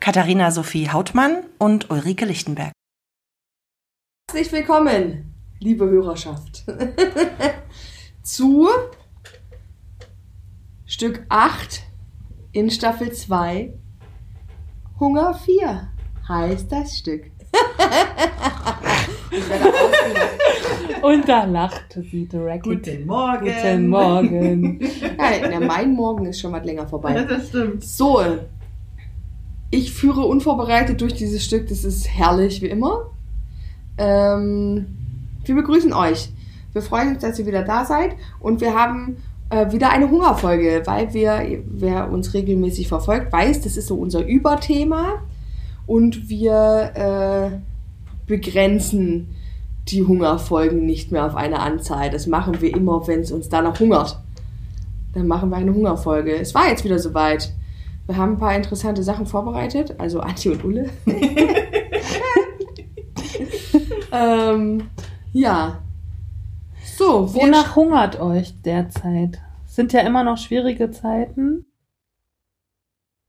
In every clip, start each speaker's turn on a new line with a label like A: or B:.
A: Katharina Sophie Hautmann und Ulrike Lichtenberg.
B: Herzlich willkommen, liebe Hörerschaft, zu Stück 8 in Staffel 2. Hunger 4 heißt das Stück.
C: Und da lachte sie direkt.
D: Guten Morgen.
C: Guten Morgen.
B: Ja, mein Morgen ist schon mal länger vorbei.
D: Das stimmt.
B: So, ich führe unvorbereitet durch dieses Stück. Das ist herrlich, wie immer. Ähm, wir begrüßen euch. Wir freuen uns, dass ihr wieder da seid. Und wir haben äh, wieder eine Hungerfolge, weil wir, wer uns regelmäßig verfolgt, weiß, das ist so unser Überthema. Und wir äh, begrenzen die Hungerfolgen nicht mehr auf eine Anzahl. Das machen wir immer, wenn es uns danach hungert. Dann machen wir eine Hungerfolge. Es war jetzt wieder soweit. Wir haben ein paar interessante Sachen vorbereitet, also Antje und Ulle. ähm, ja. So,
C: Wonach hungert euch derzeit? Sind ja immer noch schwierige Zeiten.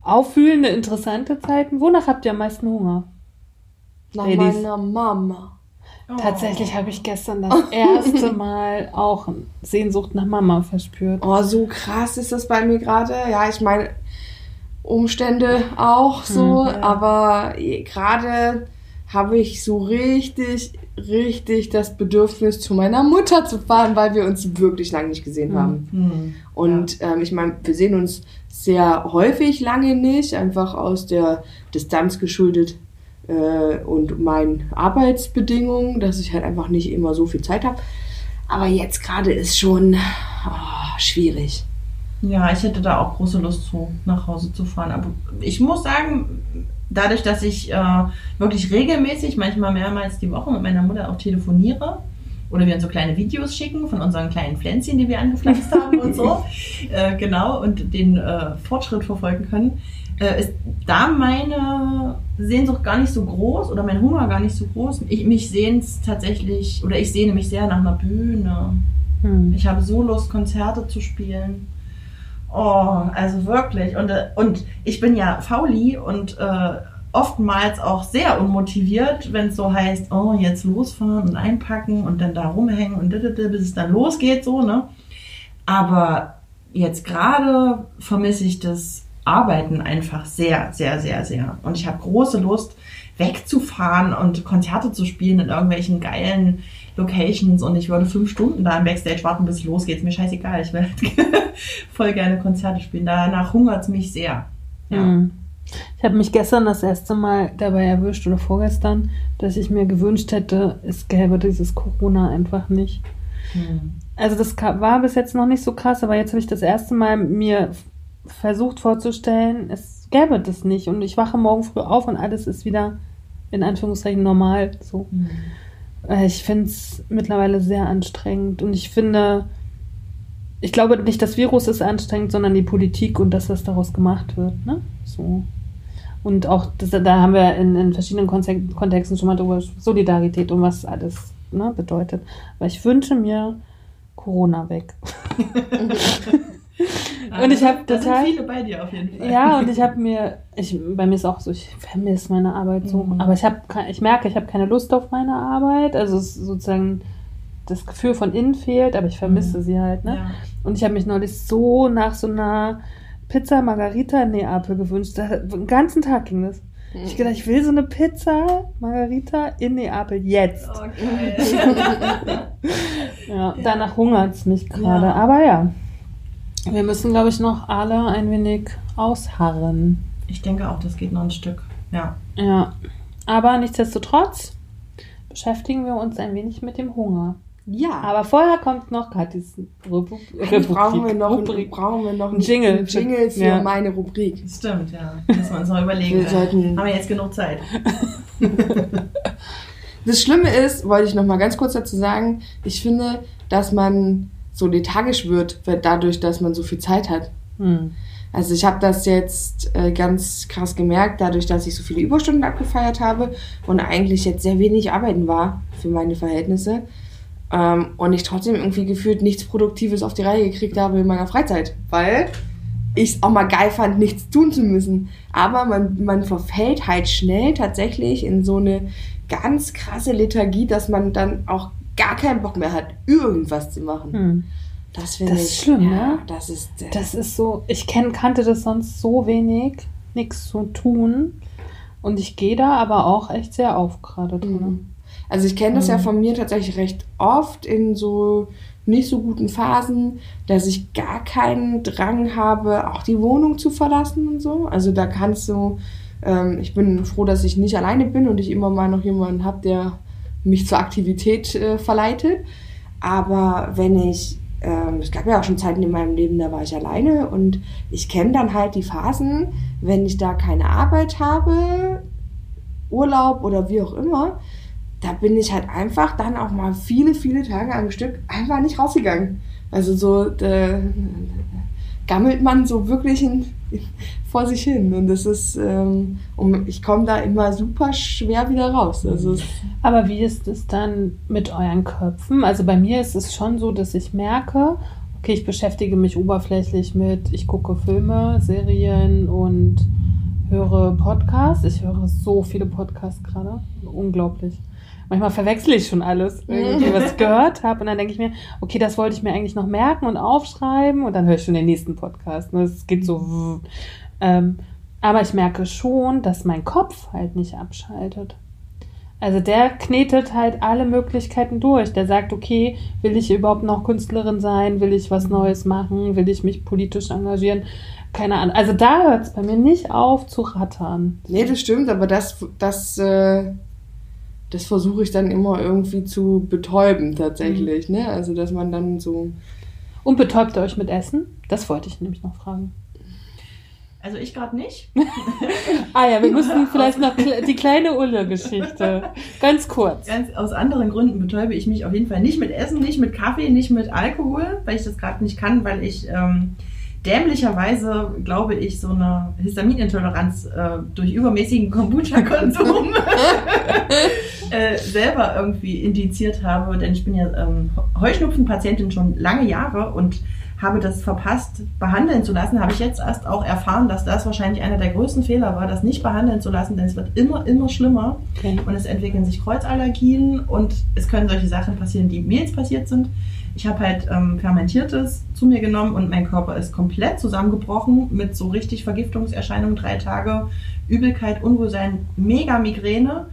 C: Auffühlende, interessante Zeiten. Wonach habt ihr am meisten Hunger?
B: nach
C: Ladies.
B: meiner Mama.
C: Tatsächlich habe ich gestern das erste Mal auch Sehnsucht nach Mama verspürt.
B: Oh, so krass ist das bei mir gerade. Ja, ich meine, Umstände auch so,
C: Hm, ja.
B: aber gerade habe ich so richtig, richtig das Bedürfnis, zu meiner Mutter zu fahren, weil wir uns wirklich lange nicht gesehen
C: Hm.
B: haben.
D: Hm.
B: Und ähm, ich meine, wir sehen uns sehr häufig lange nicht, einfach aus der Distanz geschuldet äh, und meinen Arbeitsbedingungen, dass ich halt einfach nicht immer so viel Zeit habe. Aber jetzt gerade ist schon oh, schwierig.
D: Ja, ich hätte da auch große Lust zu, nach Hause zu fahren. Aber ich muss sagen, dadurch, dass ich äh, wirklich regelmäßig, manchmal mehrmals die Woche mit meiner Mutter auch telefoniere oder wir uns so kleine Videos schicken von unseren kleinen Pflänzchen, die wir angepflanzt haben und so, äh, genau, und den äh, Fortschritt verfolgen können, äh, ist da meine Sehnsucht gar nicht so groß oder mein Hunger gar nicht so groß. Ich, mich sehnt tatsächlich, oder ich sehne mich sehr nach einer Bühne.
C: Hm.
D: Ich habe so Lust, Konzerte zu spielen. Oh, also wirklich. Und, äh, und ich bin ja fauli und äh, oftmals auch sehr unmotiviert, wenn es so heißt, oh, jetzt losfahren und einpacken und dann da rumhängen und bis es dann losgeht, so, ne? Aber jetzt gerade vermisse ich das Arbeiten einfach sehr, sehr, sehr, sehr. Und ich habe große Lust, wegzufahren und Konzerte zu spielen in irgendwelchen geilen Locations und ich würde fünf Stunden da im Backstage warten, bis es losgeht. Ist mir scheißegal. Ich will voll gerne Konzerte spielen. Danach hungert es mich sehr. Ja.
C: Hm. Ich habe mich gestern das erste Mal dabei erwischt oder vorgestern, dass ich mir gewünscht hätte, es gäbe dieses Corona einfach nicht.
D: Hm.
C: Also das war bis jetzt noch nicht so krass, aber jetzt habe ich das erste Mal mir versucht vorzustellen, es gäbe das nicht und ich wache morgen früh auf und alles ist wieder in Anführungszeichen normal. So.
D: Hm.
C: Äh, Ich finde es mittlerweile sehr anstrengend und ich finde, ich glaube nicht, das Virus ist anstrengend, sondern die Politik und das, was daraus gemacht wird. Ne? So. Und auch, das, da haben wir in, in verschiedenen Kontexten schon mal drüber Solidarität und was alles ne, bedeutet. Aber ich wünsche mir Corona weg. Und ich hab
D: da
C: total-
D: sind viele bei dir auf jeden Fall.
C: Ja, und ich habe mir, ich, bei mir ist auch so, ich vermisse meine Arbeit so,
D: Mhm.
C: aber ich habe, ich merke, ich habe keine Lust auf meine Arbeit, also sozusagen das Gefühl von innen fehlt, aber ich vermisse
D: Mhm.
C: sie halt, ne?
D: Ja.
C: Und ich habe mich neulich so nach so einer Pizza Margarita in Neapel gewünscht, da, den ganzen Tag ging das. Ich hab gedacht, ich will so eine Pizza Margarita in Neapel jetzt.
D: Geil.
C: Ja, danach hungert es mich gerade,
D: Ja.
C: aber ja. Wir müssen, glaube ich, noch alle ein wenig ausharren.
D: ich denke auch, das geht noch ein Stück. Ja.
C: Ja, aber nichtsdestotrotz beschäftigen wir uns ein wenig mit dem Hunger.
B: Ja.
C: Aber vorher kommt noch Katis Rubrik.
B: Brauchen wir noch,
C: Rubrik.
B: brauchen wir noch
C: Ein Jingle.
B: Jingle für
C: Ja.
B: meine Rubrik.
D: Das stimmt, ja. Müssen wir uns noch überlegen.
B: Wir sollten-
D: Haben wir jetzt genug Zeit.
B: Das Schlimme ist, wollte ich noch mal ganz kurz dazu sagen, ich finde, dass man so lethargisch wird, dadurch, dass man so viel Zeit hat.
C: Hm.
B: Also ich habe das jetzt äh, ganz krass gemerkt, dadurch, dass ich so viele Überstunden abgefeiert habe und eigentlich jetzt sehr wenig arbeiten war für meine Verhältnisse ähm, und ich trotzdem irgendwie gefühlt nichts Produktives auf die Reihe gekriegt habe in meiner Freizeit, weil ich es auch mal geil fand, nichts tun zu müssen. Aber man, man verfällt halt schnell tatsächlich in so eine ganz krasse Lethargie, dass man dann auch gar keinen Bock mehr hat, irgendwas zu machen.
C: Hm.
B: Das finde ich
C: ist schlimm,
B: ja,
C: ne?
B: Das ist äh,
C: Das ist so, ich kenn, kannte das sonst so wenig, nichts zu tun. Und ich gehe da aber auch echt sehr auf gerade drin.
B: Mhm. Also ich kenne das ja
C: Mhm.
B: von mir tatsächlich recht oft in so nicht so guten Phasen, dass ich gar keinen Drang habe, auch die Wohnung zu verlassen und so. Also da kannst du, ähm, ich bin froh, dass ich nicht alleine bin und ich immer mal noch jemanden habe, der mich zur Aktivität äh, verleitet. Aber wenn ich, ähm, es gab ja auch schon Zeiten in meinem Leben, da war ich alleine und ich kenne dann halt die Phasen, wenn ich da keine Arbeit habe, Urlaub oder wie auch immer, da bin ich halt einfach dann auch mal viele, viele Tage am Stück einfach nicht rausgegangen. Also so da gammelt man so wirklich in, vor sich hin und das ist ähm, und ich komme da immer super schwer wieder raus. Also
C: Aber wie ist es dann mit euren Köpfen? Also bei mir ist es schon so, dass ich merke, okay, ich beschäftige mich oberflächlich mit, ich gucke Filme, Serien und höre Podcasts. Ich höre so viele Podcasts gerade. Unglaublich. Manchmal verwechsel ich schon alles, irgendwie, was ich gehört habe. Und dann denke ich mir, okay, das wollte ich mir eigentlich noch merken und aufschreiben. Und dann höre ich schon den nächsten Podcast. Ne? Es geht so. Ähm, aber ich merke schon, dass mein Kopf halt nicht abschaltet. Also der knetet halt alle Möglichkeiten durch. Der sagt, okay, will ich überhaupt noch Künstlerin sein? Will ich was Neues machen? Will ich mich politisch engagieren? Keine Ahnung. Also da hört es bei mir nicht auf zu rattern.
B: nee, das stimmt, aber das, das, äh, das versuche ich dann immer irgendwie zu betäuben tatsächlich. Ne? Also dass man dann so
C: Und betäubt ihr euch mit Essen? Das wollte ich nämlich noch fragen.
D: Also ich gerade nicht.
C: Ah ja, wir müssen vielleicht noch die kleine Ulle-Geschichte. Ganz kurz.
D: Ganz aus anderen Gründen betäube ich mich auf jeden Fall nicht mit Essen, nicht mit Kaffee, nicht mit Alkohol, weil ich das gerade nicht kann, weil ich ähm, dämlicherweise, glaube ich, so eine Histaminintoleranz äh, durch übermäßigen Kombucha-Konsum äh, selber irgendwie indiziert habe, denn ich bin ja ähm, Heuschnupfenpatientin schon lange Jahre und habe das verpasst, behandeln zu lassen, habe ich jetzt erst auch erfahren, dass das wahrscheinlich einer der größten Fehler war, das nicht behandeln zu lassen, denn es wird immer, immer schlimmer
C: Okay.
D: und es entwickeln sich Kreuzallergien und es können solche Sachen passieren, die mir jetzt passiert sind. Ich habe halt ähm, Fermentiertes zu mir genommen und mein Körper ist komplett zusammengebrochen mit so richtig Vergiftungserscheinungen, drei Tage, Übelkeit, Unwohlsein, mega Migräne.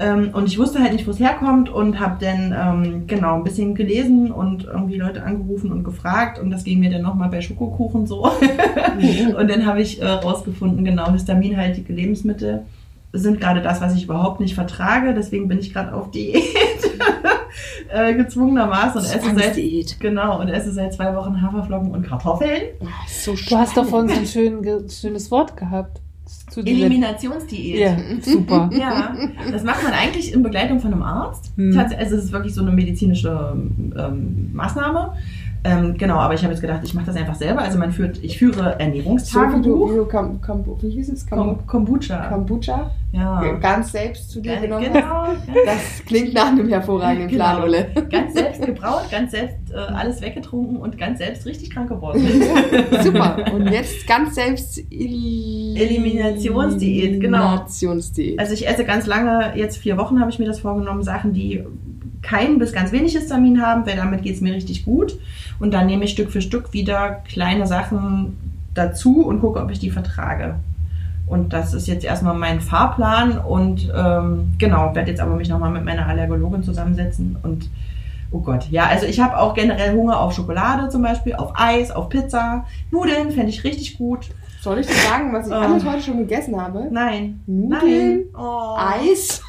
D: Ähm, und ich wusste halt nicht, wo es herkommt und habe dann ähm, genau ein bisschen gelesen und irgendwie Leute angerufen und gefragt und das ging mir dann nochmal bei Schokokuchen so. und dann habe ich äh, rausgefunden, genau, histaminhaltige Lebensmittel sind gerade das, was ich überhaupt nicht vertrage. Deswegen bin ich gerade auf Diät äh, gezwungenermaßen und esse seit
B: Zwangsdiät.
D: genau und esse seit zwei Wochen Haferflocken und Kartoffeln.
B: Ah, so
C: Du hast doch vorhin so ein schön, schönes Wort gehabt. Zu
D: Eliminationsdiät.
C: Ja, super.
D: Ja, das macht man eigentlich in Begleitung von einem Arzt.
C: Hm.
D: Also es ist wirklich so eine medizinische ähm, Maßnahme. Ähm, genau, aber ich habe jetzt gedacht, ich mache das einfach selber. Also man führt, ich führe
B: So wie du,
D: Ernährungstagebuch.
B: wie du Kam, Kam, wie hieß es? Kam,
D: Kom Kombucha.
B: Kombucha
D: ja.
B: ganz selbst zu dir
D: Ganz-
B: genommen.
D: Genau.
B: Das klingt nach einem hervorragenden
D: Genau.
B: Plan, Ulle.
D: Ganz selbst gebraut, ganz selbst äh, alles weggetrunken und ganz selbst richtig krank geworden.
B: Super. Und jetzt ganz selbst El
D: Eliminationsdiät, genau.
B: Eliminationsdiät.
D: Also ich esse ganz lange, jetzt vier Wochen habe ich mir das vorgenommen, Sachen, die kein bis ganz wenig Histamin haben, weil damit geht es mir richtig gut. Und dann nehme ich Stück für Stück wieder kleine Sachen dazu und gucke, ob ich die vertrage. Und das ist jetzt erstmal mein Fahrplan und ähm, genau, werde jetzt aber mich nochmal mit meiner Allergologin zusammensetzen und oh Gott, ja, also ich habe auch generell Hunger auf Schokolade zum Beispiel, auf Eis, auf Pizza, Nudeln fände ich richtig gut.
B: Soll ich dir sagen, was ich
D: Oh.
B: alles heute schon gegessen habe?
D: Nein,
B: Nudeln,
D: nein. Oh.
B: Eis.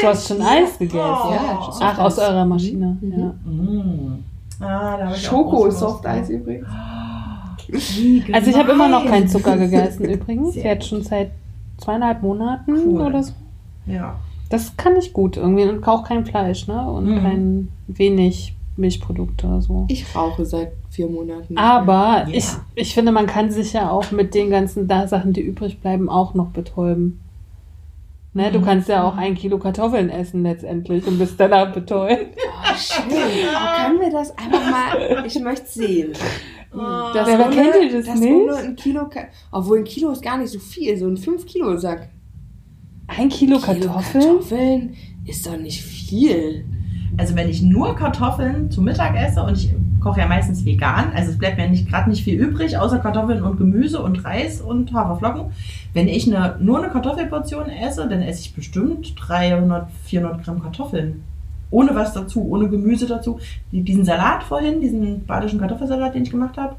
C: Du hast schon Eis gegessen.
D: Oh.
B: Ja,
C: Ach, aus eurer Maschine.
B: Mhm.
C: Ja.
D: Mm. Ah,
B: Schoko
D: Lust
B: Softeis übrigens.
D: Wie
C: Also ich habe immer noch keinen Zucker gegessen übrigens.
D: Sehr
C: Jetzt schon seit zweieinhalb Monaten
D: Cool.
C: oder so.
D: Ja.
C: Das kann ich gut irgendwie und auch kein Fleisch, ne? Und
D: Mhm.
C: kein wenig Milchprodukte so.
B: Ich rauche seit vier Monaten. nicht
C: Aber
D: Ja.
C: ich, ich finde, man kann sich ja auch mit den ganzen da Sachen, die übrig bleiben, auch noch betäuben. Ne, du
D: Mhm.
C: kannst ja auch ein Kilo Kartoffeln essen letztendlich und bist danach betäubt.
B: Oh, schön. Oh, können wir das einfach mal. Ich möchte sehen. Das
C: Wer
B: ohne-
C: kennt ihr das
B: dass
C: nicht?
B: ohne ein Kilo. Obwohl ein Kilo ist gar nicht so viel. So ein 5-Kilo-Sack.
C: Ein Kilo Kartoffeln?
B: Kartoffeln ist doch nicht viel.
D: Also wenn ich nur Kartoffeln zum Mittag esse und ich koche ja meistens vegan, also es bleibt mir nicht gerade nicht viel übrig, außer Kartoffeln und Gemüse und Reis und Haferflocken. Wenn ich eine, nur eine Kartoffelportion esse, dann esse ich bestimmt 300, 400 Gramm Kartoffeln. Ohne was dazu, ohne Gemüse dazu. Die- Diesen Salat vorhin, diesen badischen Kartoffelsalat, den ich gemacht habe.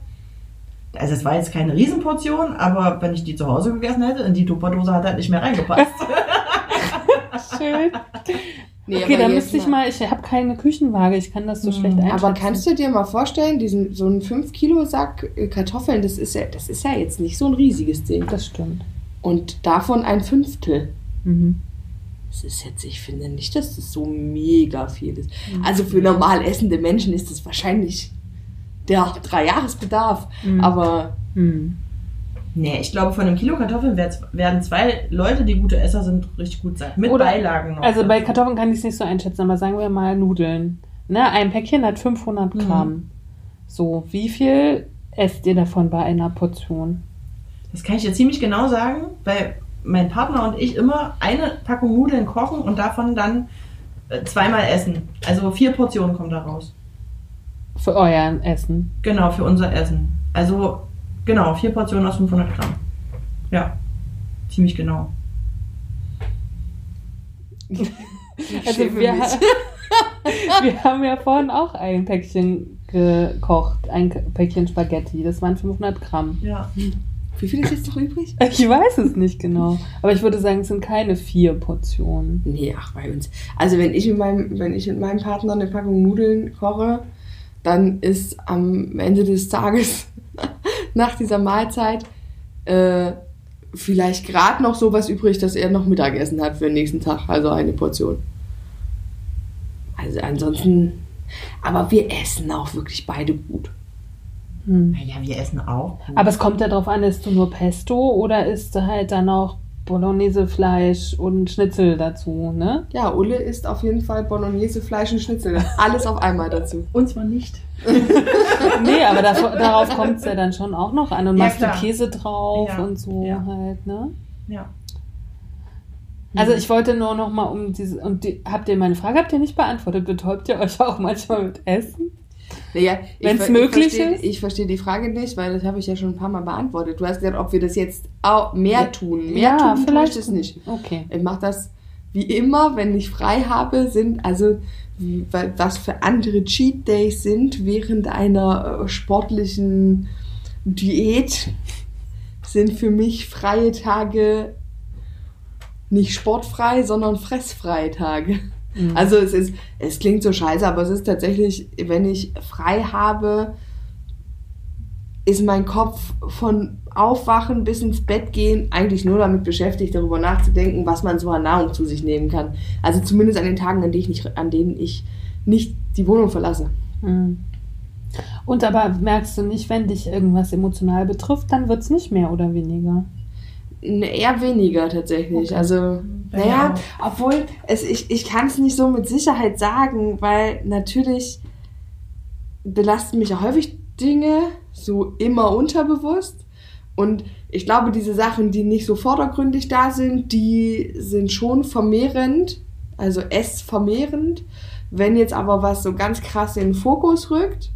D: Also es war jetzt keine Riesenportion, aber wenn ich die zu Hause gegessen hätte, in die Tupperdose hat halt nicht mehr reingepasst.
C: Schön.
B: Nee,
C: Okay, dann müsste ich
B: mal-
C: ich habe keine Küchenwaage, ich kann das so
D: Hm,
C: schlecht einschätzen.
B: Aber kannst du dir mal vorstellen, diesen, so ein 5-Kilo-Sack äh, Kartoffeln, das ist, ja, das ist ja jetzt nicht so ein riesiges Ding.
C: Das stimmt.
B: Und davon ein Fünftel.
C: Mhm.
B: Das ist jetzt, ich finde nicht, dass das so mega viel ist.
C: Mhm.
B: Also für normal essende Menschen ist das wahrscheinlich der Dreijahresbedarf.
C: Mhm.
B: Aber
C: Mhm.
D: Nee, ich glaube, von einem Kilo Kartoffeln werd- werden zwei Leute, die gute Esser sind, richtig gut sein. Mit
C: Oder-
D: Beilagen noch.
C: Also bei Kartoffeln kann ich es nicht so einschätzen, aber sagen wir mal Nudeln. Ne, ein Päckchen hat 500
D: Mhm.
C: Gramm. So, wie viel esst ihr davon bei einer Portion?
D: Das kann ich dir ziemlich genau sagen, weil mein Partner und ich immer eine Packung Nudeln kochen und davon dann äh, zweimal essen. Also vier Portionen kommen da raus.
C: Für euer Essen.
D: Genau, für unser Essen. Also, genau, vier Portionen aus 500 Gramm. Ja, ziemlich genau.
C: Also wir, wir haben ja vorhin auch ein Päckchen gekocht, ein Päckchen Spaghetti. Das waren 500 Gramm.
D: Ja.
B: wie viel ist jetzt noch übrig?
C: Ich weiß es nicht genau, aber ich würde sagen, es sind keine vier Portionen.
B: Nee, ach, bei uns. Also wenn ich mit meinem, wenn ich mit meinem Partner eine Packung Nudeln koche, dann ist am Ende des Tages nach dieser Mahlzeit äh, vielleicht gerade noch sowas übrig, dass er noch Mittagessen hat für den nächsten Tag, also eine Portion. Also ansonsten, aber wir essen auch wirklich beide gut.
C: Hm.
D: Naja, wir essen auch. gut.
C: Aber es kommt ja darauf an, isst du nur Pesto oder isst du halt dann noch Bolognese-Fleisch und Schnitzel dazu, ne?
B: Ja, Ulle isst auf jeden Fall Bolognese, Fleisch und Schnitzel. Alles auf einmal dazu.
D: Und zwar nicht.
C: Nee, aber davor, darauf kommt es ja dann schon auch noch an. Und
D: Ja,
C: machst du
D: klar.
C: Käse drauf
D: Ja,
C: und so
D: ja.
C: halt, ne?
D: Ja.
C: Also ich wollte nur noch mal um diese, und die, habt ihr meine Frage, habt ihr nicht beantwortet? Betäubt ihr euch auch manchmal mit Essen?
B: Naja, ich
C: Wenn's
B: ver-
C: möglich
B: ich verstehe,
C: ist?
B: Ich verstehe die Frage nicht, weil das habe ich ja schon ein paar Mal beantwortet. Du hast gesagt, ob wir das jetzt auch mehr
C: Ja.
B: tun. Mehr
C: Ja,
B: tun
C: vielleicht.
B: ich das nicht.
C: Okay.
B: Ich mache das wie immer, wenn ich frei habe, sind also wie- was für andere Cheat Days sind während einer äh, sportlichen Diät, sind für mich freie Tage nicht sportfrei, sondern fressfreie Tage.
C: Mhm.
B: Also es ist, es klingt so scheiße, aber es ist tatsächlich, wenn ich frei habe, ist mein Kopf von Aufwachen bis ins Bett gehen eigentlich nur damit beschäftigt, darüber nachzudenken, was man so an Nahrung zu sich nehmen kann. Also zumindest an den Tagen, an denen ich nicht, an denen ich nicht die Wohnung verlasse.
C: Mhm. Und aber merkst du nicht, wenn dich irgendwas emotional betrifft, dann wird es nicht mehr oder weniger.
B: Eher weniger tatsächlich.
C: Okay.
B: Also, naja, obwohl, es, ich, ich kann es nicht so mit Sicherheit sagen, weil natürlich belasten mich ja häufig Dinge so immer unterbewusst. Und ich glaube, diese Sachen, die nicht so vordergründig da sind, die sind schon vermehrend, also essvermehrend. Wenn jetzt aber was so ganz krass in den Fokus rückt,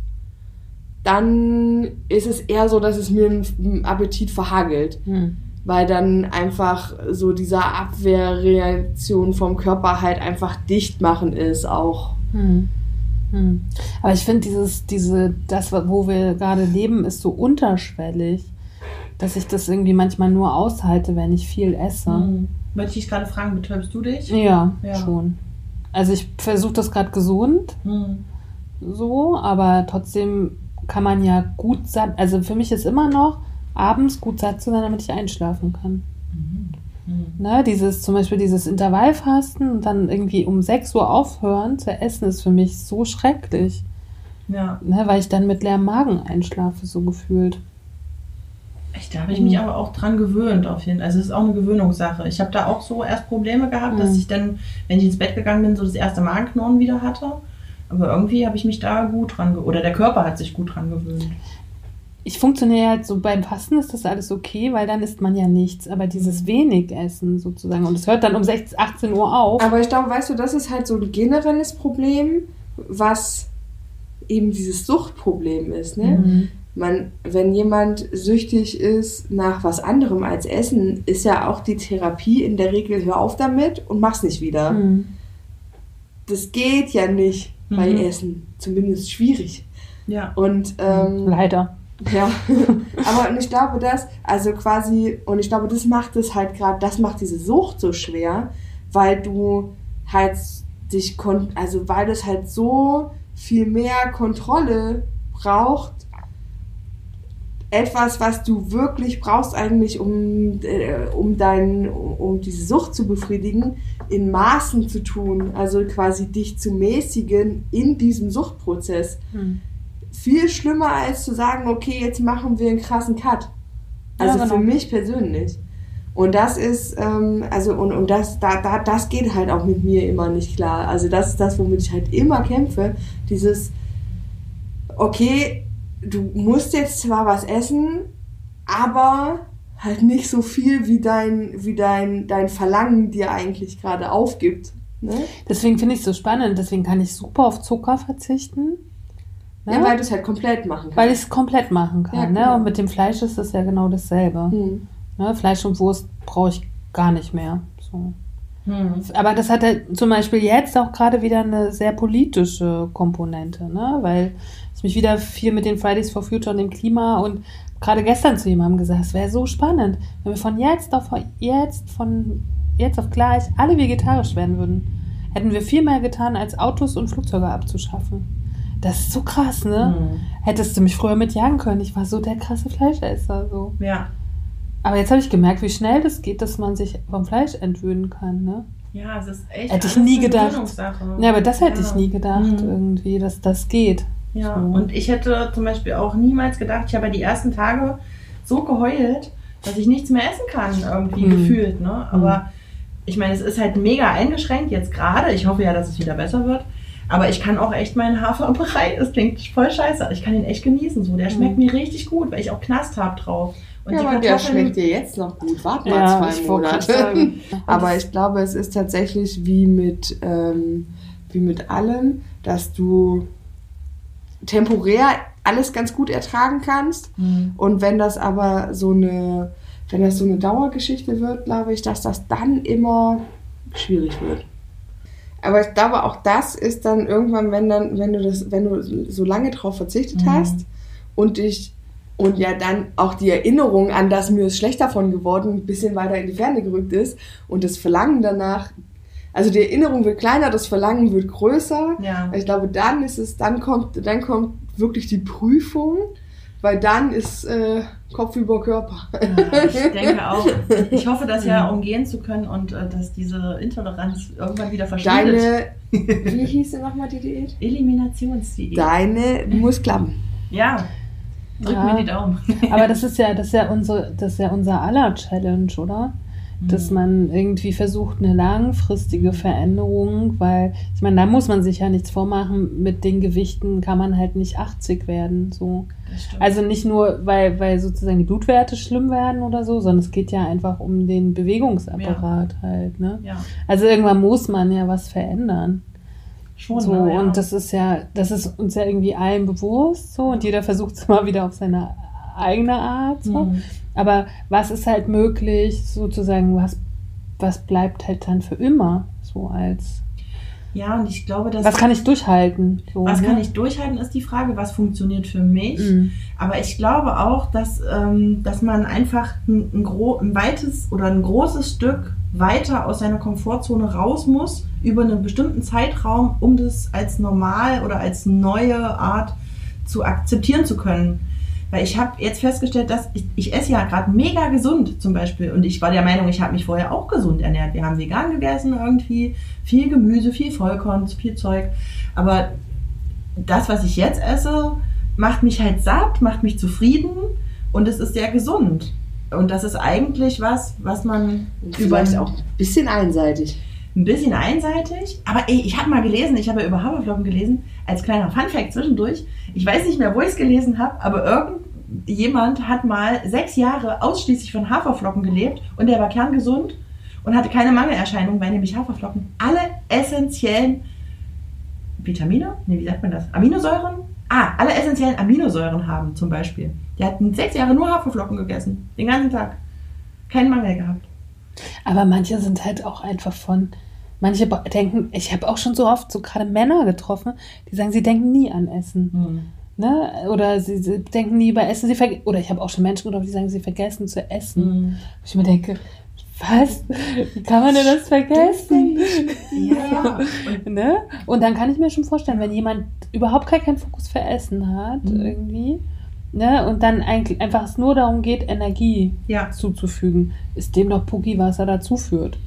B: dann ist es eher so, dass es mir einen Appetit verhagelt
C: Hm.
B: weil dann einfach so dieser Abwehrreaktion vom Körper halt einfach dicht machen ist auch.
C: Hm. Hm. Aber ich finde dieses, diese, das, wo wir gerade leben, ist so unterschwellig, dass ich das irgendwie manchmal nur aushalte, wenn ich viel esse.
D: Mhm. Wollte ich dich gerade fragen, betäubst du dich?
C: Ja,
D: Ja.
C: schon. Also ich versuche das gerade gesund,
D: Mhm.
C: so, aber trotzdem kann man ja gut satt, also für mich ist immer noch abends gut satt zu sein, damit ich einschlafen kann.
D: Mhm.
C: Ne, dieses, zum Beispiel dieses Intervallfasten und dann irgendwie um 6 Uhr aufhören zu essen, ist für mich so schrecklich.
D: Ja.
C: Ne, weil ich dann mit leerem Magen einschlafe, so gefühlt.
D: Echt, da habe ich mich aber auch dran gewöhnt, auf jeden Fall. Also es ist auch eine Gewöhnungssache. Ich habe da auch so erst Probleme gehabt, dass
C: Mhm.
D: ich dann, wenn ich ins Bett gegangen bin, so das erste Magenknurren wieder hatte. Aber irgendwie habe ich mich da gut dran, ge- oder der Körper hat sich gut dran gewöhnt.
C: Ich funktioniere halt so beim Fasten ist das alles okay, weil dann isst man ja nichts. Aber dieses wenig Essen sozusagen und es hört dann um 16, 18 Uhr auf.
B: Aber ich glaube, weißt du, das ist halt so ein generelles Problem, was eben dieses Suchtproblem ist. Ne?
C: Mhm.
B: Man, wenn jemand süchtig ist nach was anderem als Essen, ist ja auch die Therapie in der Regel, hör auf damit und mach's nicht wieder.
C: Mhm.
B: Das geht ja nicht bei
D: Mhm.
B: Essen. Zumindest schwierig.
D: Ja.
B: Und ähm,
C: Leider.
B: Ja, aber und ich glaube, das, also quasi, und ich glaube, das macht es halt gerade, das macht diese Sucht so schwer, weil du halt dich, kon also weil das halt so viel mehr Kontrolle braucht, etwas, was du wirklich brauchst eigentlich, um, äh, um, dein, um, um diese Sucht zu befriedigen, in Maßen zu tun, also quasi dich zu mäßigen in diesem Suchtprozess
C: Mhm.
B: viel schlimmer als zu sagen, okay, jetzt machen wir einen krassen Cut. Also
C: Ja, genau.
B: für mich persönlich. Und das ist, ähm, also und, und das, da, da, das geht halt auch mit mir immer nicht klar. Also das ist das, womit ich halt immer kämpfe. Dieses, okay, du musst jetzt zwar was essen, aber halt nicht so viel, wie dein, wie dein, dein Verlangen dir eigentlich gerade aufgibt. Ne?
C: Deswegen finde ich es so spannend. Deswegen kann ich super auf Zucker verzichten. Ne?
B: Ja, weil du es halt komplett machen kannst.
C: weil ich es komplett machen kann.
B: Ja,
C: ne?
B: genau.
C: Und mit dem Fleisch ist es ja genau dasselbe.
B: hm.
C: Ne? Fleisch und Wurst brauche ich gar nicht mehr. So.
D: Hm.
C: Aber das hat halt zum Beispiel jetzt auch gerade wieder eine sehr politische Komponente, ne? weil ich mich wieder viel mit den Fridays for Future und dem Klima und gerade gestern zu jemandem gesagt, es wäre so spannend, wenn wir von jetzt auf jetzt, von jetzt auf gleich alle vegetarisch werden würden. Hätten wir viel mehr getan, als Autos und Flugzeuge abzuschaffen. Das ist so krass, ne?
D: Hm.
C: Hättest du mich früher mitjagen können. Ich war so der krasse Fleischesser. So.
D: Ja.
C: Aber jetzt habe ich gemerkt, wie schnell das geht, dass man sich vom Fleisch entwöhnen kann. Ne?
D: Ja, es ist echt.
C: Hätte ich nie
D: eine
C: gedacht. Ja, aber das hätte
D: Ja.
C: ich nie gedacht,
D: Mhm.
C: irgendwie, dass das geht.
D: Ja,
C: So.
D: und ich hätte zum Beispiel auch niemals gedacht, ich habe ja die ersten Tage so geheult, dass ich nichts mehr essen kann, irgendwie
C: Mhm.
D: gefühlt. Ne? Aber ich meine, es ist halt mega eingeschränkt jetzt gerade. Ich hoffe ja, dass es wieder besser wird. Aber ich kann auch echt meinen Haferbrei, das klingt voll scheiße, ich kann ihn echt genießen. So. Der schmeckt mir richtig gut, weil ich auch Knast habe drauf. Und
B: ja,
D: die
B: aber der schmeckt dir jetzt noch gut. Warte mal
C: Ja,
B: zwei Monate. Aber ich glaube, es ist tatsächlich wie mit, ähm, wie mit allem, dass du temporär alles ganz gut ertragen kannst.
D: Mhm.
B: Und wenn das aber so eine, wenn das so eine Dauergeschichte wird, glaube ich, dass das dann immer schwierig wird. Aber ich glaube, auch das ist dann irgendwann, wenn dann, wenn du das, wenn du so lange drauf verzichtet
D: Mhm.
B: hast und dich und ja dann auch die Erinnerung an das mir ist schlecht davon geworden ein bisschen weiter in die Ferne gerückt ist und das Verlangen danach, also die Erinnerung wird kleiner, das Verlangen wird größer.
D: Ja.
B: Ich glaube, dann ist es, dann kommt, dann kommt wirklich die Prüfung, weil dann ist äh, Kopf über Körper.
D: Ja, ich denke auch. Ich hoffe, das ja umgehen zu können und äh, dass diese Intoleranz irgendwann wieder verschwindet.
B: Deine, wie hieß denn nochmal die Diät?
D: Eliminationsdiät.
B: Deine muss klappen.
D: Ja. Drück
C: Ja.
D: mir die Daumen.
C: Aber das ist ja, das ist ja unsere, das ist ja unser aller Challenge, oder? Dass man irgendwie versucht, eine langfristige Veränderung, weil, ich meine, da muss man sich ja nichts vormachen, mit den Gewichten kann man halt nicht 80 werden. So. Also nicht nur, weil, weil sozusagen die Blutwerte schlimm werden oder so, sondern es geht ja einfach um den Bewegungsapparat halt. Ne?
D: ja,
C: Also irgendwann muss man ja was verändern.
D: schon.
C: So,
D: ne, ja.
C: und das ist ja, das ist uns ja irgendwie allen bewusst so und jeder versucht es mal wieder auf seine eigene Art. So.
D: Mhm.
C: Aber was ist halt möglich, sozusagen, was, was bleibt halt dann für immer so als
D: Ja, und ich glaube, dass.
C: was kann ich durchhalten? So,
D: was
C: ne?
D: kann ich durchhalten, ist die Frage, was funktioniert für mich.
C: Mhm.
D: Aber ich glaube auch, dass, ähm, dass man einfach ein, ein, gro ein weites oder ein großes Stück weiter aus seiner Komfortzone raus muss, über einen bestimmten Zeitraum, um das als normal oder als neue Art zu akzeptieren zu können. Weil ich habe jetzt festgestellt, dass ich, ich esse ja gerade mega gesund zum Beispiel. Und ich war der Meinung, ich habe mich vorher auch gesund ernährt. Wir haben vegan gegessen irgendwie, viel Gemüse, viel Vollkorn, viel Zeug. Aber das, was ich jetzt esse, macht mich halt satt, macht mich zufrieden und es ist sehr gesund. Und das ist eigentlich was, was man
B: Vielleicht auch ein bisschen einseitig.
D: ein bisschen einseitig. Aber ey, ich habe mal gelesen, ich habe ja über Haferflocken gelesen, als kleiner Funfact zwischendurch. Ich weiß nicht mehr, wo ich es gelesen habe, aber irgendjemand hat mal sechs Jahre ausschließlich von Haferflocken gelebt und der war kerngesund und hatte keine Mangelerscheinungen, weil nämlich Haferflocken alle essentiellen Vitamine, nee, wie sagt man das? Aminosäuren? Ah, alle essentiellen Aminosäuren haben zum Beispiel. Der hat sechs Jahre nur Haferflocken gegessen, den ganzen Tag. Keinen Mangel gehabt.
C: Aber manche sind halt auch einfach von. Manche denken, ich habe auch schon so oft so gerade Männer getroffen, die sagen, sie denken nie an Essen. Ne? Oder sie, sie denken nie über Essen. Sie Oder ich habe auch schon Menschen getroffen, die sagen, sie vergessen zu essen.
D: Mhm.
C: Ich mir denke, was? Wie kann man denn das vergessen?
D: Ja, und
C: ne? Und dann kann ich mir schon vorstellen, wenn jemand überhaupt gar keinen Fokus für Essen hat,
D: Mhm.
C: irgendwie, ne? Und dann eigentlich einfach es nur darum geht, Energie
D: ja.
C: zuzufügen, ist dem doch Pucki, was er dazu führt.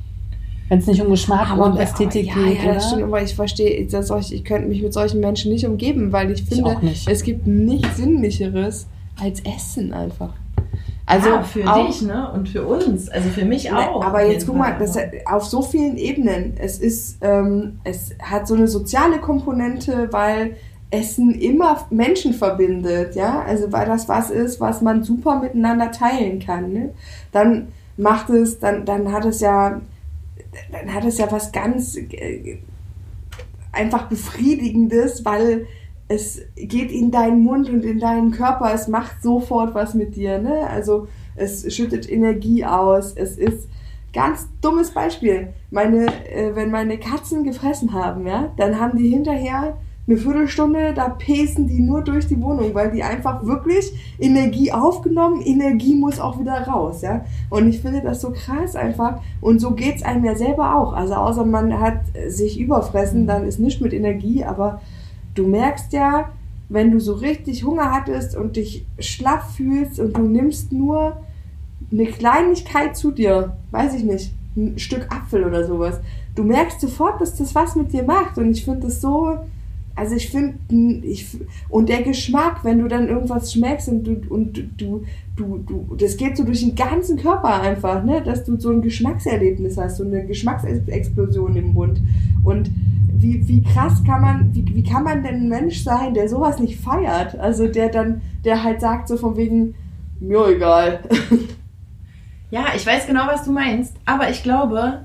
C: Wenn es nicht um Geschmack und Ästhetik
B: ja,
C: geht,
B: ja,
C: oder?
B: das stimmt, aber ich verstehe, dass solch, ich könnte mich mit solchen Menschen nicht umgeben, weil ich
C: Ich
B: finde,
C: auch nicht.
B: es gibt nichts Sinnlicheres als Essen einfach. Also
D: ja, für
B: auch,
D: dich, ne? Und für uns. Also für mich auch.
B: Ne, Aber
D: auf
B: jetzt guck mal, das auf so vielen Ebenen. Es ist, ähm, es hat so eine soziale Komponente, weil Essen immer Menschen verbindet, ja. Also weil das was ist, was man super miteinander teilen kann. Ne? Dann macht es, dann, dann hat es ja, dann hat es ja was ganz äh, einfach befriedigendes, weil es geht in deinen Mund und in deinen Körper, es macht sofort was mit dir, ne? Also es schüttet Energie aus, es ist ganz dummes Beispiel. Meine, äh, wenn meine Katzen gefressen haben, ja, dann haben die hinterher eine Viertelstunde, da pesen die nur durch die Wohnung, weil die einfach wirklich Energie aufgenommen, Energie muss auch wieder raus, ja. Und ich finde das so krass einfach. Und so geht's einem ja selber auch. Also außer man hat sich überfressen, dann ist nichts mit Energie, aber du merkst ja, wenn du so richtig Hunger hattest und dich schlaff fühlst und du nimmst nur eine Kleinigkeit zu dir, weiß ich nicht, ein Stück Apfel oder sowas, du merkst sofort, dass das was mit dir macht. Und ich finde das so, also ich finde, ich, und der Geschmack, wenn du dann irgendwas schmeckst und du, und du, du, du, das geht so durch den ganzen Körper einfach, ne, dass du so ein Geschmackserlebnis hast, so eine Geschmacksexplosion im Mund. Und wie, wie krass kann man, wie, wie kann man denn ein Mensch sein, der sowas nicht feiert? Also der dann, der halt sagt so von wegen, mir egal.
D: Ja, ich weiß genau, was du meinst, aber ich glaube,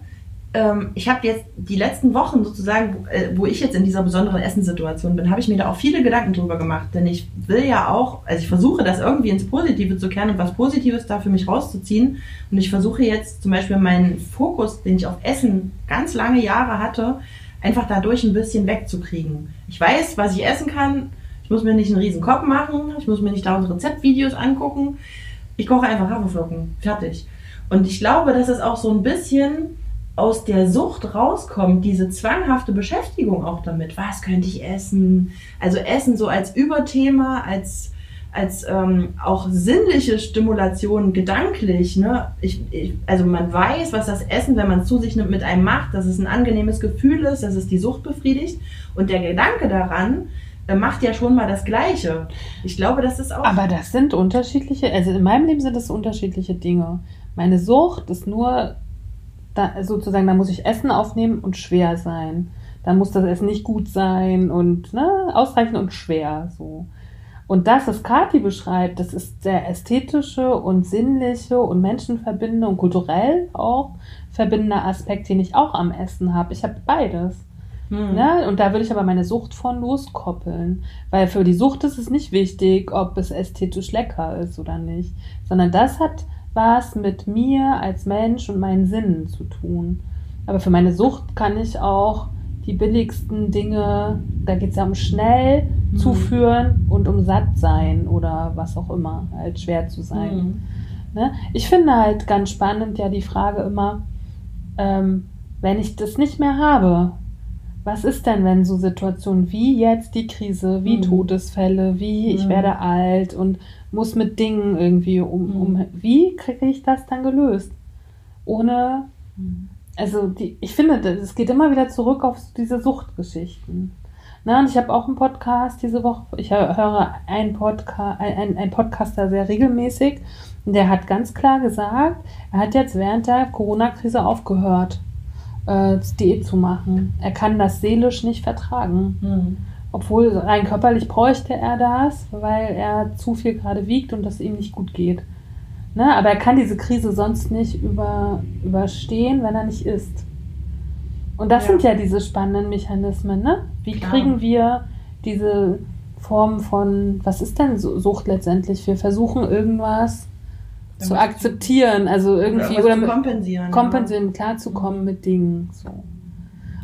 D: ähm, ich habe jetzt die letzten Wochen sozusagen, wo, äh, wo ich jetzt in dieser besonderen Essenssituation bin, habe ich mir da auch viele Gedanken drüber gemacht, denn ich will ja auch, also ich versuche das irgendwie ins Positive zu kehren und was Positives da für mich rauszuziehen. Und ich versuche jetzt zum Beispiel meinen Fokus, den ich auf Essen ganz lange Jahre hatte, einfach dadurch ein bisschen wegzukriegen. Ich weiß, was ich essen kann, ich muss mir nicht einen riesen Kopf machen, ich muss mir nicht tausend Rezeptvideos angucken, ich koche einfach Haferflocken, fertig. Und ich glaube, dass es auch so ein bisschen aus der Sucht rauskommt, diese zwanghafte Beschäftigung auch damit. Was könnte ich essen? Also Essen so als Überthema, als, als ähm, auch sinnliche Stimulation, gedanklich. Ne? Ich, ich, also man weiß, was das Essen, wenn man es zu sich nimmt, mit einem macht, dass es ein angenehmes Gefühl ist, dass es die Sucht befriedigt. Und der Gedanke daran äh, macht ja schon mal das Gleiche. Ich glaube, das ist auch...
C: Aber das sind unterschiedliche, also in meinem Leben sind das unterschiedliche Dinge. Meine Sucht ist nur, da, sozusagen, da muss ich Essen aufnehmen und schwer sein. Dann muss das Essen nicht gut sein und ne, ausreichend und schwer. So. Und das, was Kathi beschreibt, das ist der ästhetische und sinnliche und menschenverbindende und kulturell auch verbindende Aspekt, den ich auch am Essen habe. Ich habe beides.
D: Hm.
C: Ne? Und da würde ich aber meine Sucht von loskoppeln. Weil für die Sucht ist es nicht wichtig, ob es ästhetisch lecker ist oder nicht. Sondern das hat was mit mir als Mensch und meinen Sinnen zu tun. Aber für meine Sucht kann ich auch die billigsten Dinge, da geht es ja um schnell
D: Mhm.
C: zuführen und um satt sein oder was auch immer, halt schwer zu sein.
D: Hm.
C: Ne? Ich finde halt ganz spannend ja die Frage immer, ähm, wenn ich das nicht mehr habe, was ist denn, wenn so Situationen wie jetzt die Krise, wie
D: Mhm.
C: Todesfälle, wie ich
D: Mhm.
C: werde alt und muss mit Dingen irgendwie um, um wie kriege ich das dann gelöst? Ohne, also die, ich finde, es geht immer wieder zurück auf diese Suchtgeschichten. Na, und ich habe auch einen Podcast diese Woche. Ich hö- höre einen, Podca ein, ein, ein Podcaster sehr regelmäßig. Und der hat ganz klar gesagt, er hat jetzt während der Corona-Krise aufgehört, äh, Diät zu machen. Er kann das seelisch nicht vertragen.
D: Hm.
C: Obwohl rein körperlich bräuchte er das, weil er zu viel gerade wiegt und das ihm nicht gut geht. Ne? Aber er kann diese Krise sonst nicht über, überstehen, wenn er nicht isst. Und das
D: Ja.
C: sind ja diese spannenden Mechanismen. Ne? Wie
D: Klar.
C: kriegen wir diese Form von, was ist denn Sucht letztendlich? Wir versuchen irgendwas zu akzeptieren, also irgendwie
D: Oder,
C: oder
D: kompensieren.
C: kompensieren, klarzukommen mit Dingen. So.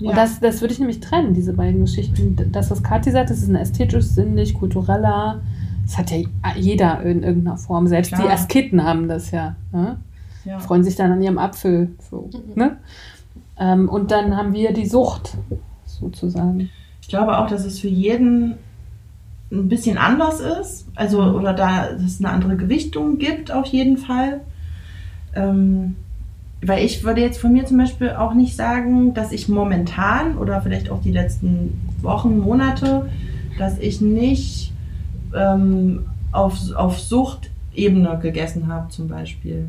D: Ja.
C: Und das, das würde ich nämlich trennen, diese beiden Geschichten. Das, was Kathi sagt, das ist ein ästhetisch, sinnlich, kultureller. Das hat ja jeder in irgendeiner Form. Selbst die
D: Klar.
C: Asketen haben das ja. Ne?
D: ja.
C: Freuen sich dann an ihrem Apfel. So, ne? ähm, und dann haben wir die Sucht, sozusagen.
D: Ich glaube auch, dass es für jeden ein bisschen anders ist. Also,
C: Mhm.
D: oder da es eine andere Gewichtung gibt, auf jeden Fall. Ähm, weil ich würde jetzt von mir zum Beispiel auch nicht sagen, dass ich momentan oder vielleicht auch die letzten Wochen, Monate, dass ich nicht ähm, auf, auf Suchtebene gegessen habe, zum Beispiel.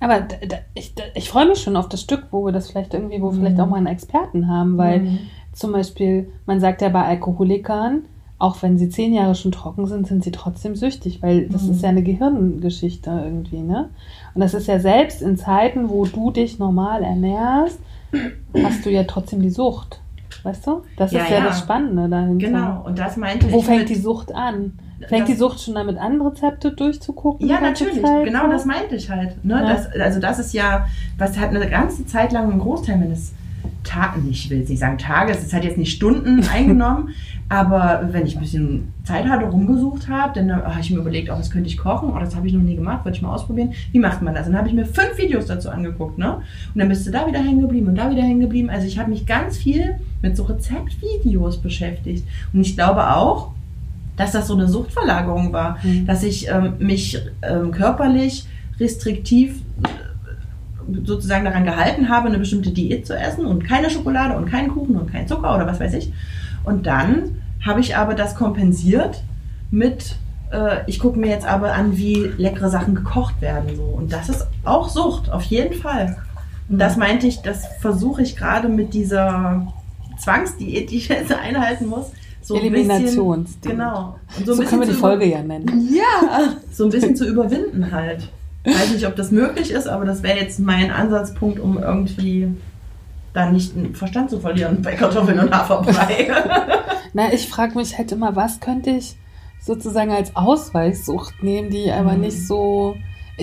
C: Aber ich, ich freue mich schon auf das Stück, wo wir das vielleicht irgendwie, wo wir vielleicht
D: Mhm.
C: auch mal einen Experten haben, weil
D: Mhm.
C: Zum Beispiel, man sagt ja bei Alkoholikern, auch wenn sie zehn Jahre schon trocken sind, sind sie trotzdem süchtig, weil das
D: Mhm.
C: ist ja eine Gehirngeschichte irgendwie, ne? Und das ist ja selbst in Zeiten, wo du dich normal ernährst, hast du ja trotzdem die Sucht. Weißt du? Das
D: Ja,
C: ist ja,
D: ja.
C: das Spannende dahinter.
D: Genau, und das meinte
C: Wo
D: ich.
C: fängt
D: mit-
C: die Sucht an? Fängt die Sucht schon damit an, Rezepte durchzugucken?
D: Ja, natürlich.
C: Zeit?
D: Genau das meinte ich halt. Ne?
C: Ja.
D: Das, also das ist ja, was hat eine ganze Zeit lang einen Großteil meines Tages, ich will jetzt nicht sagen Tages, es hat jetzt nicht Stunden eingenommen, aber wenn ich ein bisschen Zeit hatte, rumgesucht habe, dann habe ich mir überlegt, oh, was könnte ich kochen? Oh, das habe ich noch nie gemacht, wollte ich mal ausprobieren. Wie macht man das? Dann habe ich mir fünf Videos dazu angeguckt, ne? Und dann bist du da wieder hängen geblieben und da wieder hängen geblieben. Also ich habe mich ganz viel mit so Rezeptvideos beschäftigt. Und ich glaube auch, dass das so eine Suchtverlagerung war,
C: Mhm.
D: dass ich ähm, mich ähm, körperlich restriktiv äh, sozusagen daran gehalten habe, eine bestimmte Diät zu essen und keine Schokolade und keinen Kuchen und kein Zucker oder was weiß ich. Und dann habe ich aber das kompensiert mit, äh, ich gucke mir jetzt aber an, wie leckere Sachen gekocht werden. So. Und das ist auch Sucht, auf jeden Fall. Und das meinte ich, das versuche ich gerade mit dieser Zwangsdiät, die ich jetzt einhalten muss. So
C: Eliminationsdiät.
D: genau. Und
C: So,
D: bisschen
C: können wir die Folge ja nennen.
B: Ja.
D: so ein bisschen zu überwinden halt. Weiß nicht, ob das möglich ist, aber das wäre jetzt mein Ansatzpunkt, um irgendwie da nicht den Verstand zu verlieren bei Kartoffeln und Haferbrei.
C: Na, ich frage mich halt immer, was könnte ich sozusagen als Ausweichsucht nehmen, die aber
D: Mhm.
C: nicht so.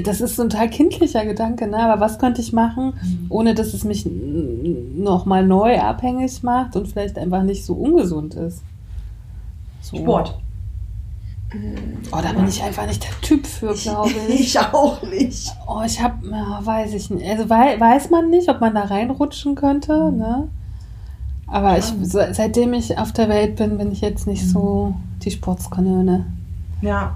C: Das ist so ein total kindlicher Gedanke, ne? Aber was könnte ich machen, ohne dass es mich nochmal neu abhängig macht und vielleicht einfach nicht so ungesund ist? So.
D: Sport.
C: Oh, da bin ich einfach nicht der Typ für, glaube ich.
B: Ich auch nicht.
C: Oh, ich habe, ja, weiß ich nicht. Also wei weiß man nicht, ob man da reinrutschen könnte, ne? Aber ich, seitdem ich auf der Welt bin, bin ich jetzt nicht so die Sportskanone.
D: Ja.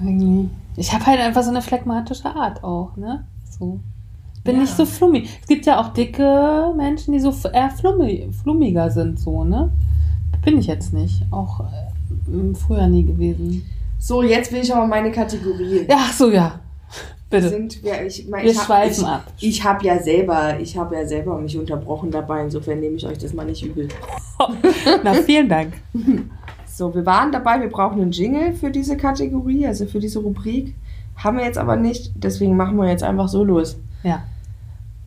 C: Irgendwie. Ich habe halt einfach so eine phlegmatische Art auch, ne? So. Ich bin
D: Ja.
C: nicht so flummig. Es gibt ja auch dicke Menschen, die so eher flummi flummiger sind, so, ne? Bin ich jetzt nicht. Auch äh, früher nie gewesen.
B: So, jetzt will ich aber meine Kategorie.
C: Ja, ach so, ja. Bitte.
B: Sind wir, ich, mein,
C: Wir
B: ich hab-
C: schweifen
B: ich,
C: ab.
B: Ich habe ja selber, ich habe ja selber mich unterbrochen dabei. Insofern nehme ich euch das mal nicht übel.
C: Na, vielen Dank.
B: So, wir waren dabei, wir brauchen einen Jingle für diese Kategorie, also für diese Rubrik. Haben wir jetzt aber nicht, deswegen machen wir jetzt einfach so los.
C: Ja.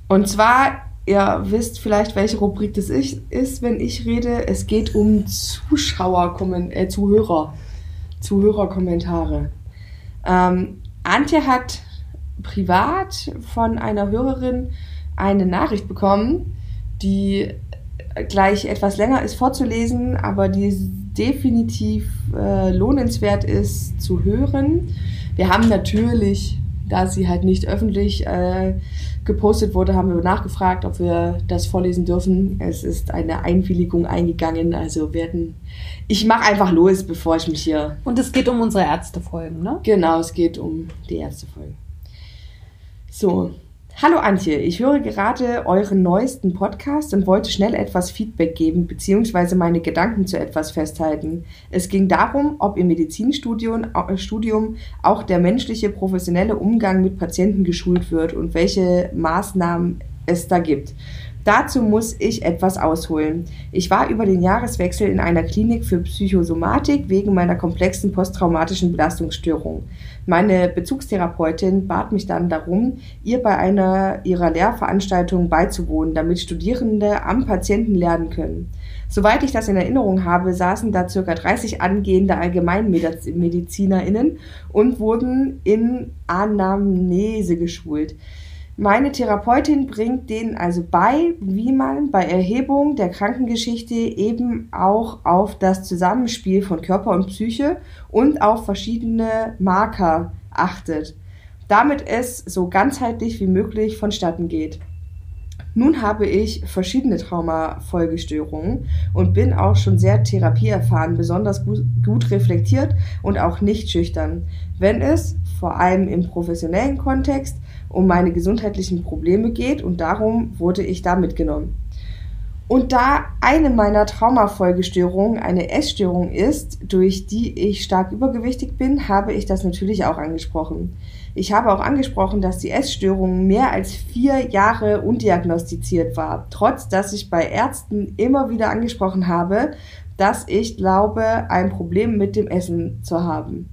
B: Und zwar, ihr wisst vielleicht, welche Rubrik das ich, ist, wenn ich rede. Es geht um Zuschauer, äh, Zuhörer, Zuhörerkommentare. Ähm, Antje hat privat von einer Hörerin eine Nachricht bekommen, die gleich etwas länger ist vorzulesen, aber die definitiv äh, lohnenswert ist zu hören. Wir haben natürlich da sie halt nicht öffentlich äh, gepostet wurde, haben wir nachgefragt, ob wir das vorlesen dürfen. Es ist eine Einwilligung eingegangen, also werden. Ich mache einfach los, bevor ich mich hier.
C: Und es geht um unsere Ärztefolgen, ne?
B: Genau, es geht um die Ärztefolgen. So, Hallo Antje, ich höre gerade euren neuesten Podcast und wollte schnell etwas Feedback geben bzw. meine Gedanken zu etwas festhalten. Es ging darum, ob im Medizinstudium äh, auch der menschliche professionelle Umgang mit Patienten geschult wird und welche Maßnahmen es da gibt. Dazu muss ich etwas ausholen. Ich war über den Jahreswechsel in einer Klinik für Psychosomatik wegen meiner komplexen posttraumatischen Belastungsstörung. Meine Bezugstherapeutin bat mich dann darum, ihr bei einer ihrer Lehrveranstaltungen beizuwohnen, damit Studierende am Patienten lernen können. Soweit ich das in Erinnerung habe, saßen da circa 30 angehende AllgemeinmedizinerInnen und wurden in Anamnese geschult. Meine Therapeutin bringt denen also bei, wie man bei Erhebung der Krankengeschichte eben auch auf das Zusammenspiel von Körper und Psyche und auf verschiedene Marker achtet, damit es so ganzheitlich wie möglich vonstatten geht. Nun habe ich verschiedene Traumafolgestörungen und bin auch schon sehr therapieerfahren, besonders gut, gut reflektiert und auch nicht schüchtern, wenn es vor allem im professionellen Kontext um meine gesundheitlichen Probleme geht und darum wurde ich da mitgenommen. Und da eine meiner Traumafolgestörungen eine Essstörung ist, durch die ich stark übergewichtig bin, habe ich das natürlich auch angesprochen. Ich habe auch angesprochen, dass die Essstörung mehr als vier Jahre undiagnostiziert war, trotz dass ich bei Ärzten immer wieder angesprochen habe, dass ich glaube, ein Problem mit dem Essen zu haben.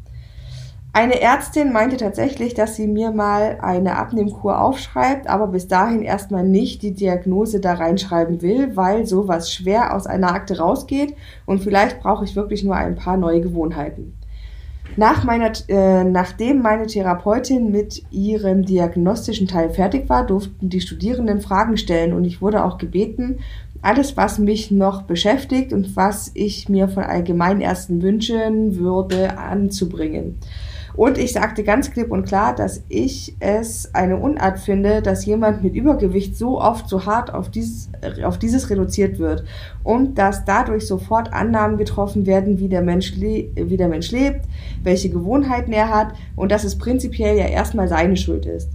B: Eine Ärztin meinte tatsächlich, dass sie mir mal eine Abnehmkur aufschreibt, aber bis dahin erstmal nicht die Diagnose da reinschreiben will, weil sowas schwer aus einer Akte rausgeht und vielleicht brauche ich wirklich nur ein paar neue Gewohnheiten. Nach meiner, äh, nachdem meine Therapeutin mit ihrem diagnostischen Teil fertig war, durften die Studierenden Fragen stellen und ich wurde auch gebeten, alles, was mich noch beschäftigt und was ich mir von Allgemeinärzten wünschen würde, anzubringen. Und ich sagte ganz klipp und klar, dass ich es eine Unart finde, dass jemand mit Übergewicht so oft so hart auf dieses, auf dieses reduziert wird und dass dadurch sofort Annahmen getroffen werden, wie der Mensch, wie der Mensch lebt, welche Gewohnheiten er hat und dass es prinzipiell ja erstmal seine Schuld ist.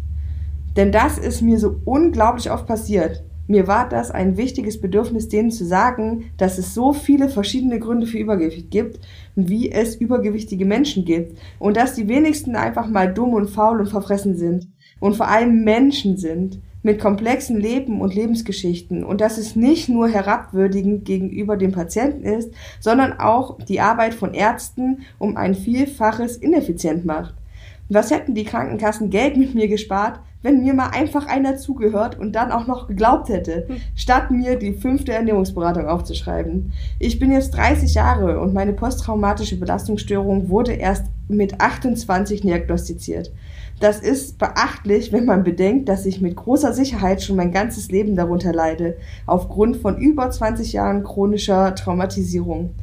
B: Denn das ist mir so unglaublich oft passiert. Mir war das ein wichtiges Bedürfnis, denen zu sagen, dass es so viele verschiedene Gründe für Übergewicht gibt, wie es übergewichtige Menschen gibt. Und dass die wenigsten einfach mal dumm und faul und verfressen sind. Und vor allem Menschen sind. Mit komplexen Leben und Lebensgeschichten. Und dass es nicht nur herabwürdigend gegenüber dem Patienten ist, sondern auch die Arbeit von Ärzten um ein Vielfaches ineffizient macht. Was hätten die Krankenkassen Geld mit mir gespart, wenn mir mal einfach einer zugehört und dann auch noch geglaubt hätte, hm. statt mir die fünfte Ernährungsberatung aufzuschreiben. Ich bin jetzt 30 Jahre und meine posttraumatische Belastungsstörung wurde erst mit 28 diagnostiziert. Das ist beachtlich, wenn man bedenkt, dass ich mit großer Sicherheit schon mein ganzes Leben darunter leide, aufgrund von über 20 Jahren chronischer Traumatisierung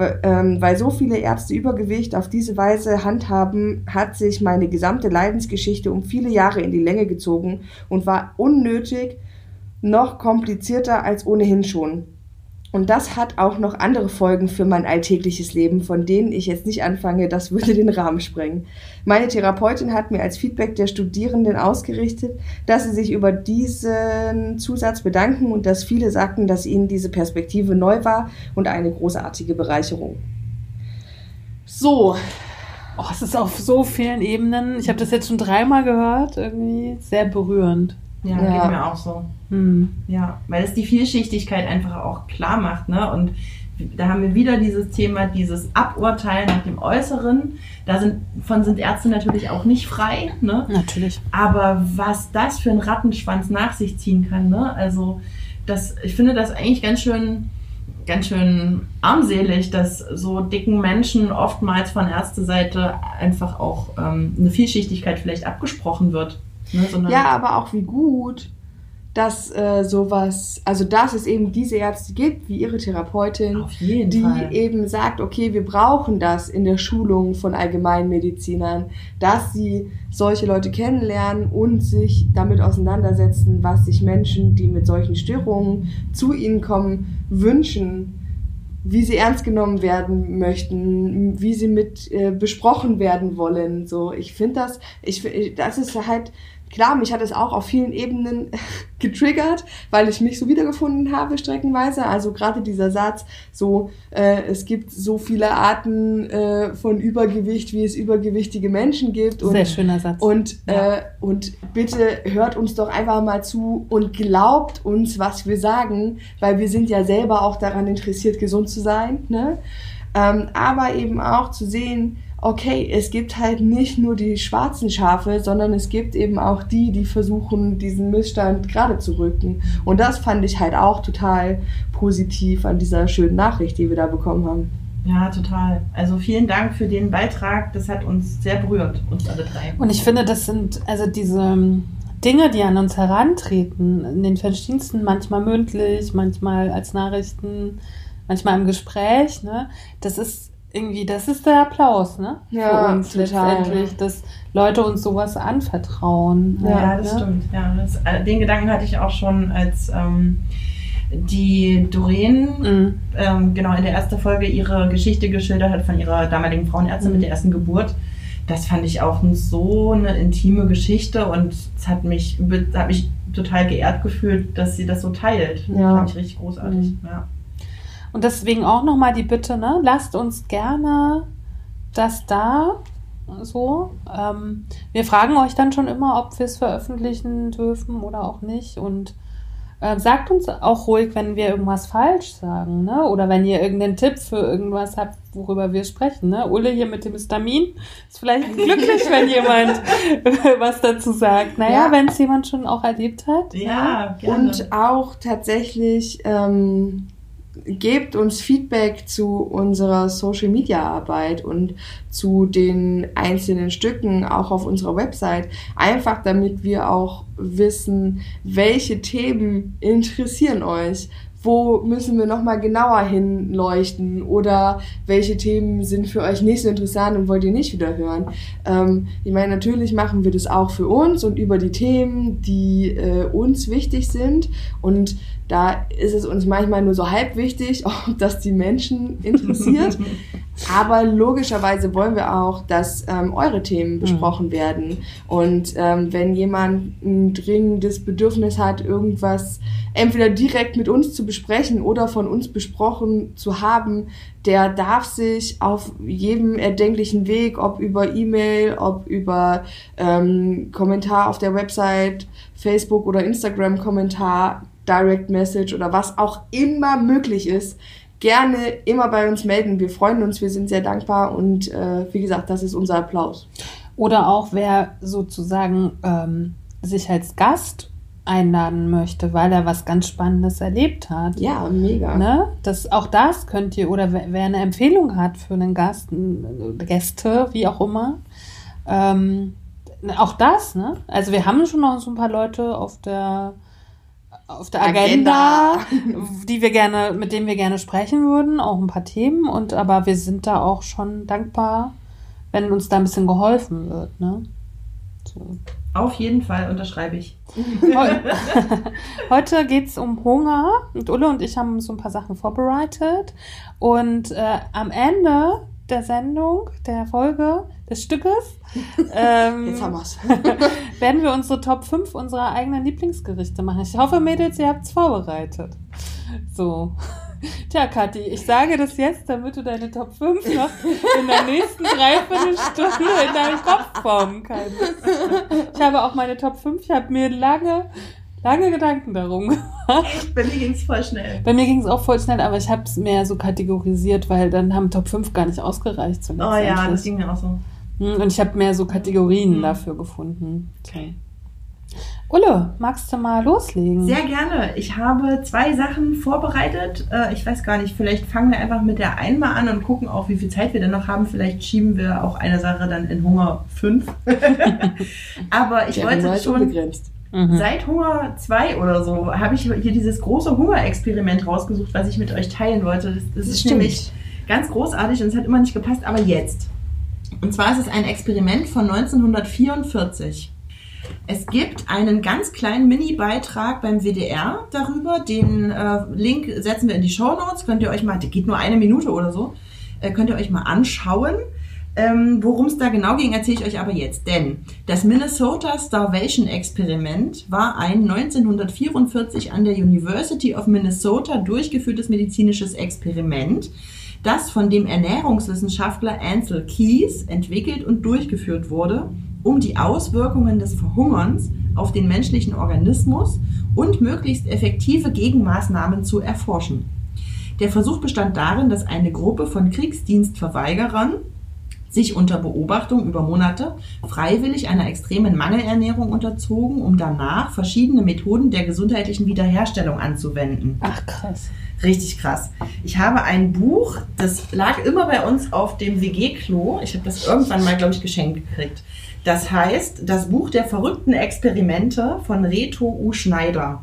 B: weil so viele Ärzte Übergewicht auf diese Weise handhaben, hat sich meine gesamte Leidensgeschichte um viele Jahre in die Länge gezogen und war unnötig noch komplizierter als ohnehin schon. Und das hat auch noch andere Folgen für mein alltägliches Leben, von denen ich jetzt nicht anfange, das würde den Rahmen sprengen. Meine Therapeutin hat mir als Feedback der Studierenden ausgerichtet, dass sie sich über diesen Zusatz bedanken und dass viele sagten, dass ihnen diese Perspektive neu war und eine großartige Bereicherung. So.
C: Oh, es ist auf so vielen Ebenen. Ich habe das jetzt schon dreimal gehört, irgendwie sehr berührend.
D: Ja, ja, geht mir auch so. Hm. Ja, weil es die Vielschichtigkeit einfach auch klar macht, ne? Und da haben wir wieder dieses Thema, dieses Aburteilen nach dem Äußeren. Da sind, von sind Ärzte natürlich auch nicht frei, ne?
C: Natürlich.
D: Aber was das für ein Rattenschwanz nach sich ziehen kann, ne? Also, das, ich finde das eigentlich ganz schön, ganz schön armselig, dass so dicken Menschen oftmals von Ärzteseite einfach auch ähm, eine Vielschichtigkeit vielleicht abgesprochen wird.
B: Ne, ja, aber auch wie gut, dass äh, sowas, also dass es eben diese Ärzte gibt, wie ihre Therapeutin, die
D: Fall.
B: eben sagt, okay, wir brauchen das in der Schulung von Allgemeinmedizinern, dass sie solche Leute kennenlernen und sich damit auseinandersetzen, was sich Menschen, die mit solchen Störungen zu ihnen kommen, wünschen, wie sie ernst genommen werden möchten, wie sie mit äh, besprochen werden wollen. So, ich finde das, ich- das ist halt klar, mich hat es auch auf vielen Ebenen getriggert, weil ich mich so wiedergefunden habe streckenweise. Also gerade dieser Satz, so äh, es gibt so viele Arten äh, von Übergewicht, wie es übergewichtige Menschen gibt. Und
C: Sehr schöner Satz.
B: und,
D: Ja.
B: äh, und bitte hört uns doch einfach mal zu und glaubt uns, was wir sagen, weil wir sind ja selber auch daran interessiert, gesund zu sein. Ne? Ähm, aber eben auch zu sehen, okay, es gibt halt nicht nur die schwarzen Schafe, sondern es gibt eben auch die, die versuchen, diesen Missstand gerade zu rücken. Und das fand ich halt auch total positiv an dieser schönen Nachricht, die wir da bekommen haben.
D: Ja, total. Also vielen Dank für den Beitrag. Das hat uns sehr berührt, uns alle drei.
C: Und ich finde, das sind also diese ähm, Dinge, die an uns herantreten, in den verschiedensten, manchmal mündlich, manchmal als Nachrichten, manchmal im Gespräch, ne? Das ist irgendwie, das ist der Applaus, ne?
B: Ja,
C: Für uns letztendlich, dass Leute uns sowas anvertrauen.
D: Ja, das
C: ne?
D: stimmt. Ja, das, äh, den Gedanken hatte ich auch schon, als ähm, die Doreen
C: Mhm.
D: ähm, genau in der ersten Folge ihre Geschichte geschildert hat von ihrer damaligen Frauenärztin
C: Mhm.
D: mit der ersten Geburt. Das fand ich auch so eine intime Geschichte und es hat mich, hat mich total geehrt gefühlt, dass sie das so teilt.
B: Ja.
D: Fand ich richtig großartig.
C: Mhm.
D: Ja.
C: Und deswegen auch nochmal die Bitte, ne? Lasst uns gerne das da. So. Ähm, wir fragen euch dann schon immer, ob wir es veröffentlichen dürfen oder auch nicht. Und äh, sagt uns auch ruhig, wenn wir irgendwas falsch sagen, ne? Oder wenn ihr irgendeinen Tipp für irgendwas habt, worüber wir sprechen, ne? Ulle hier mit dem Histamin ist vielleicht glücklich, wenn jemand was dazu sagt. Naja,
B: Ja.
C: wenn es jemand schon auch erlebt hat.
D: Ja, gerne.
B: Und auch tatsächlich ähm, gebt uns Feedback zu unserer Social Media Arbeit und zu den einzelnen Stücken auch auf unserer Website. Einfach damit wir auch wissen, welche Themen interessieren euch. Wo müssen wir nochmal genauer hinleuchten oder welche Themen sind für euch nicht so interessant und wollt ihr nicht wieder hören? Ähm, ich meine, natürlich machen wir das auch für uns und über die Themen, die äh, uns wichtig sind. Und da ist es uns manchmal nur so halb wichtig, ob das die Menschen interessiert. Aber logischerweise wollen wir auch, dass ähm, eure Themen besprochen werden. Und ähm, wenn jemand ein dringendes Bedürfnis hat, irgendwas entweder direkt mit uns zu besprechen oder von uns besprochen zu haben, der darf sich auf jedem erdenklichen Weg, ob über E-Mail, ob über ähm, Kommentar auf der Website, Facebook oder Instagram Kommentar, Direct Message oder was auch immer möglich ist, gerne immer bei uns melden. Wir freuen uns, wir sind sehr dankbar und äh, wie gesagt, das ist unser Applaus.
C: Oder auch wer sozusagen ähm, sich als Gast einladen möchte, weil er was ganz Spannendes erlebt hat.
B: Ja, mega.
C: Ne? Das, auch das könnt ihr, oder wer, wer eine Empfehlung hat für einen Gast, Gäste, wie auch immer, ähm, auch das, ne? Also wir haben schon noch so ein paar Leute auf der auf der Agenda, die wir gerne, mit denen wir gerne sprechen würden, auch ein paar Themen und aber wir sind da auch schon dankbar, wenn uns da ein bisschen geholfen wird, ne? So.
D: Auf jeden Fall unterschreibe ich.
C: Heu- Heute geht es um Hunger und Ulle und ich haben so ein paar Sachen vorbereitet. Und äh, am Ende der Sendung, der Folge, des Stückes, ähm,
B: Jetzt haben wir's.
C: werden wir unsere Top 5 unserer eigenen Lieblingsgerichte machen. Ich hoffe, Mädels, ihr habt es vorbereitet. So. Tja, Kathi, ich sage das jetzt, damit du deine Top 5 noch in der nächsten Dreiviertelstunde in deinem Kopf formen kannst. Ich habe auch meine Top 5, ich habe mir lange, lange Gedanken darum gemacht.
D: Bei mir ging es voll schnell.
C: Bei mir ging es auch voll schnell, aber ich habe es mehr so kategorisiert, weil dann haben Top 5 gar nicht ausgereicht.
D: Oh ja, das ging mir auch so.
C: Hm, Und ich habe mehr so Kategorien
D: Mhm.
C: dafür gefunden. So. Ulle, magst du mal loslegen?
D: Sehr gerne. Ich habe zwei Sachen vorbereitet. Äh, Ich weiß gar nicht, vielleicht fangen wir einfach mit der einen mal an und gucken auch, wie viel Zeit wir denn noch haben. Vielleicht schieben wir auch eine Sache dann in Hunger 5. Aber ich
B: Der
D: wollte schon.
B: unbegrenzt.
C: Mhm.
D: Seit Hunger 2 oder so habe ich hier dieses große Hungerexperiment rausgesucht, was ich mit euch teilen wollte. Das, das ist
B: stimmt.
D: nämlich ganz großartig und es hat immer nicht gepasst, aber jetzt. Und zwar ist es ein Experiment von 1944. Es gibt einen ganz kleinen Mini-Beitrag beim WDR darüber. Den äh, Link setzen wir in die Show Notes. Könnt ihr euch mal, der geht nur eine Minute oder so, äh, könnt ihr euch mal anschauen. Ähm, Worum es da genau ging, erzähle ich euch aber jetzt. Denn das Minnesota Starvation Experiment war ein 1944 an der University of Minnesota durchgeführtes medizinisches Experiment, das von dem Ernährungswissenschaftler Ansel Keys entwickelt und durchgeführt wurde, um die Auswirkungen des Verhungerns auf den menschlichen Organismus und möglichst effektive Gegenmaßnahmen zu erforschen. Der Versuch bestand darin, dass eine Gruppe von Kriegsdienstverweigerern sich unter Beobachtung über Monate freiwillig einer extremen Mangelernährung unterzogen, um danach verschiedene Methoden der gesundheitlichen Wiederherstellung anzuwenden.
C: Ach, krass.
D: Richtig krass. Ich habe ein Buch, das lag immer bei uns auf dem WG-Klo. Ich habe das irgendwann mal, glaube ich, geschenkt gekriegt. Das heißt, das Buch der verrückten Experimente von Reto U. Schneider.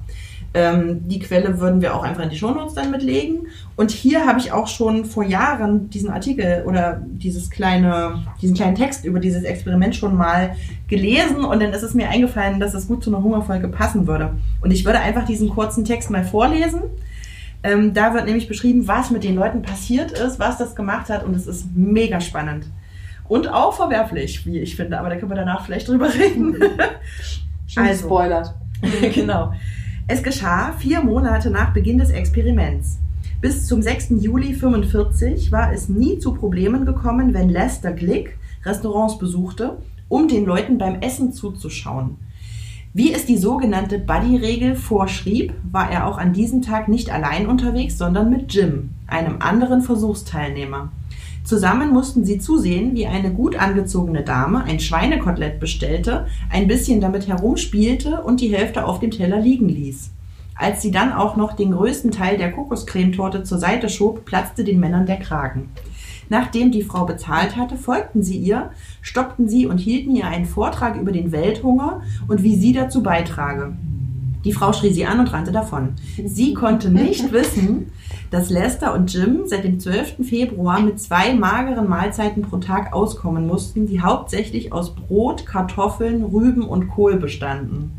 D: Ähm, die Quelle würden wir auch einfach in die Shownotes dann mitlegen. Und hier habe ich auch schon vor Jahren diesen Artikel oder dieses kleine, diesen kleinen Text über dieses Experiment schon mal gelesen und dann ist es mir eingefallen, dass es gut zu einer Hungerfolge passen würde. Und ich würde einfach diesen kurzen Text mal vorlesen. Ähm, da wird nämlich beschrieben, was mit den Leuten passiert ist, was das gemacht hat und es ist mega spannend. Und auch verwerflich, wie ich finde, aber da können wir danach vielleicht drüber reden.
B: Schon
D: Also.
B: gespoilert.
D: genau. Es geschah vier Monate nach Beginn des Experiments. Bis zum 6. Juli 45 war es nie zu Problemen gekommen, wenn Lester Glick Restaurants besuchte, um den Leuten beim Essen zuzuschauen. Wie es die sogenannte Buddy-Regel vorschrieb, war er auch an diesem Tag nicht allein unterwegs, sondern mit Jim, einem anderen Versuchsteilnehmer. Zusammen mussten sie zusehen, wie eine gut angezogene Dame ein Schweinekotelett bestellte, ein bisschen damit herumspielte und die Hälfte auf dem Teller liegen ließ. Als sie dann auch noch den größten Teil der Kokoscremetorte zur Seite schob, platzte den Männern der Kragen. Nachdem die Frau bezahlt hatte, folgten sie ihr, stoppten sie und hielten ihr einen Vortrag über den Welthunger und wie sie dazu beitrage. Die Frau schrie sie an und rannte davon. Sie konnte nicht wissen, dass Lester und Jim seit dem 12. Februar mit zwei mageren Mahlzeiten pro Tag auskommen mussten, die hauptsächlich aus Brot, Kartoffeln, Rüben und Kohl bestanden.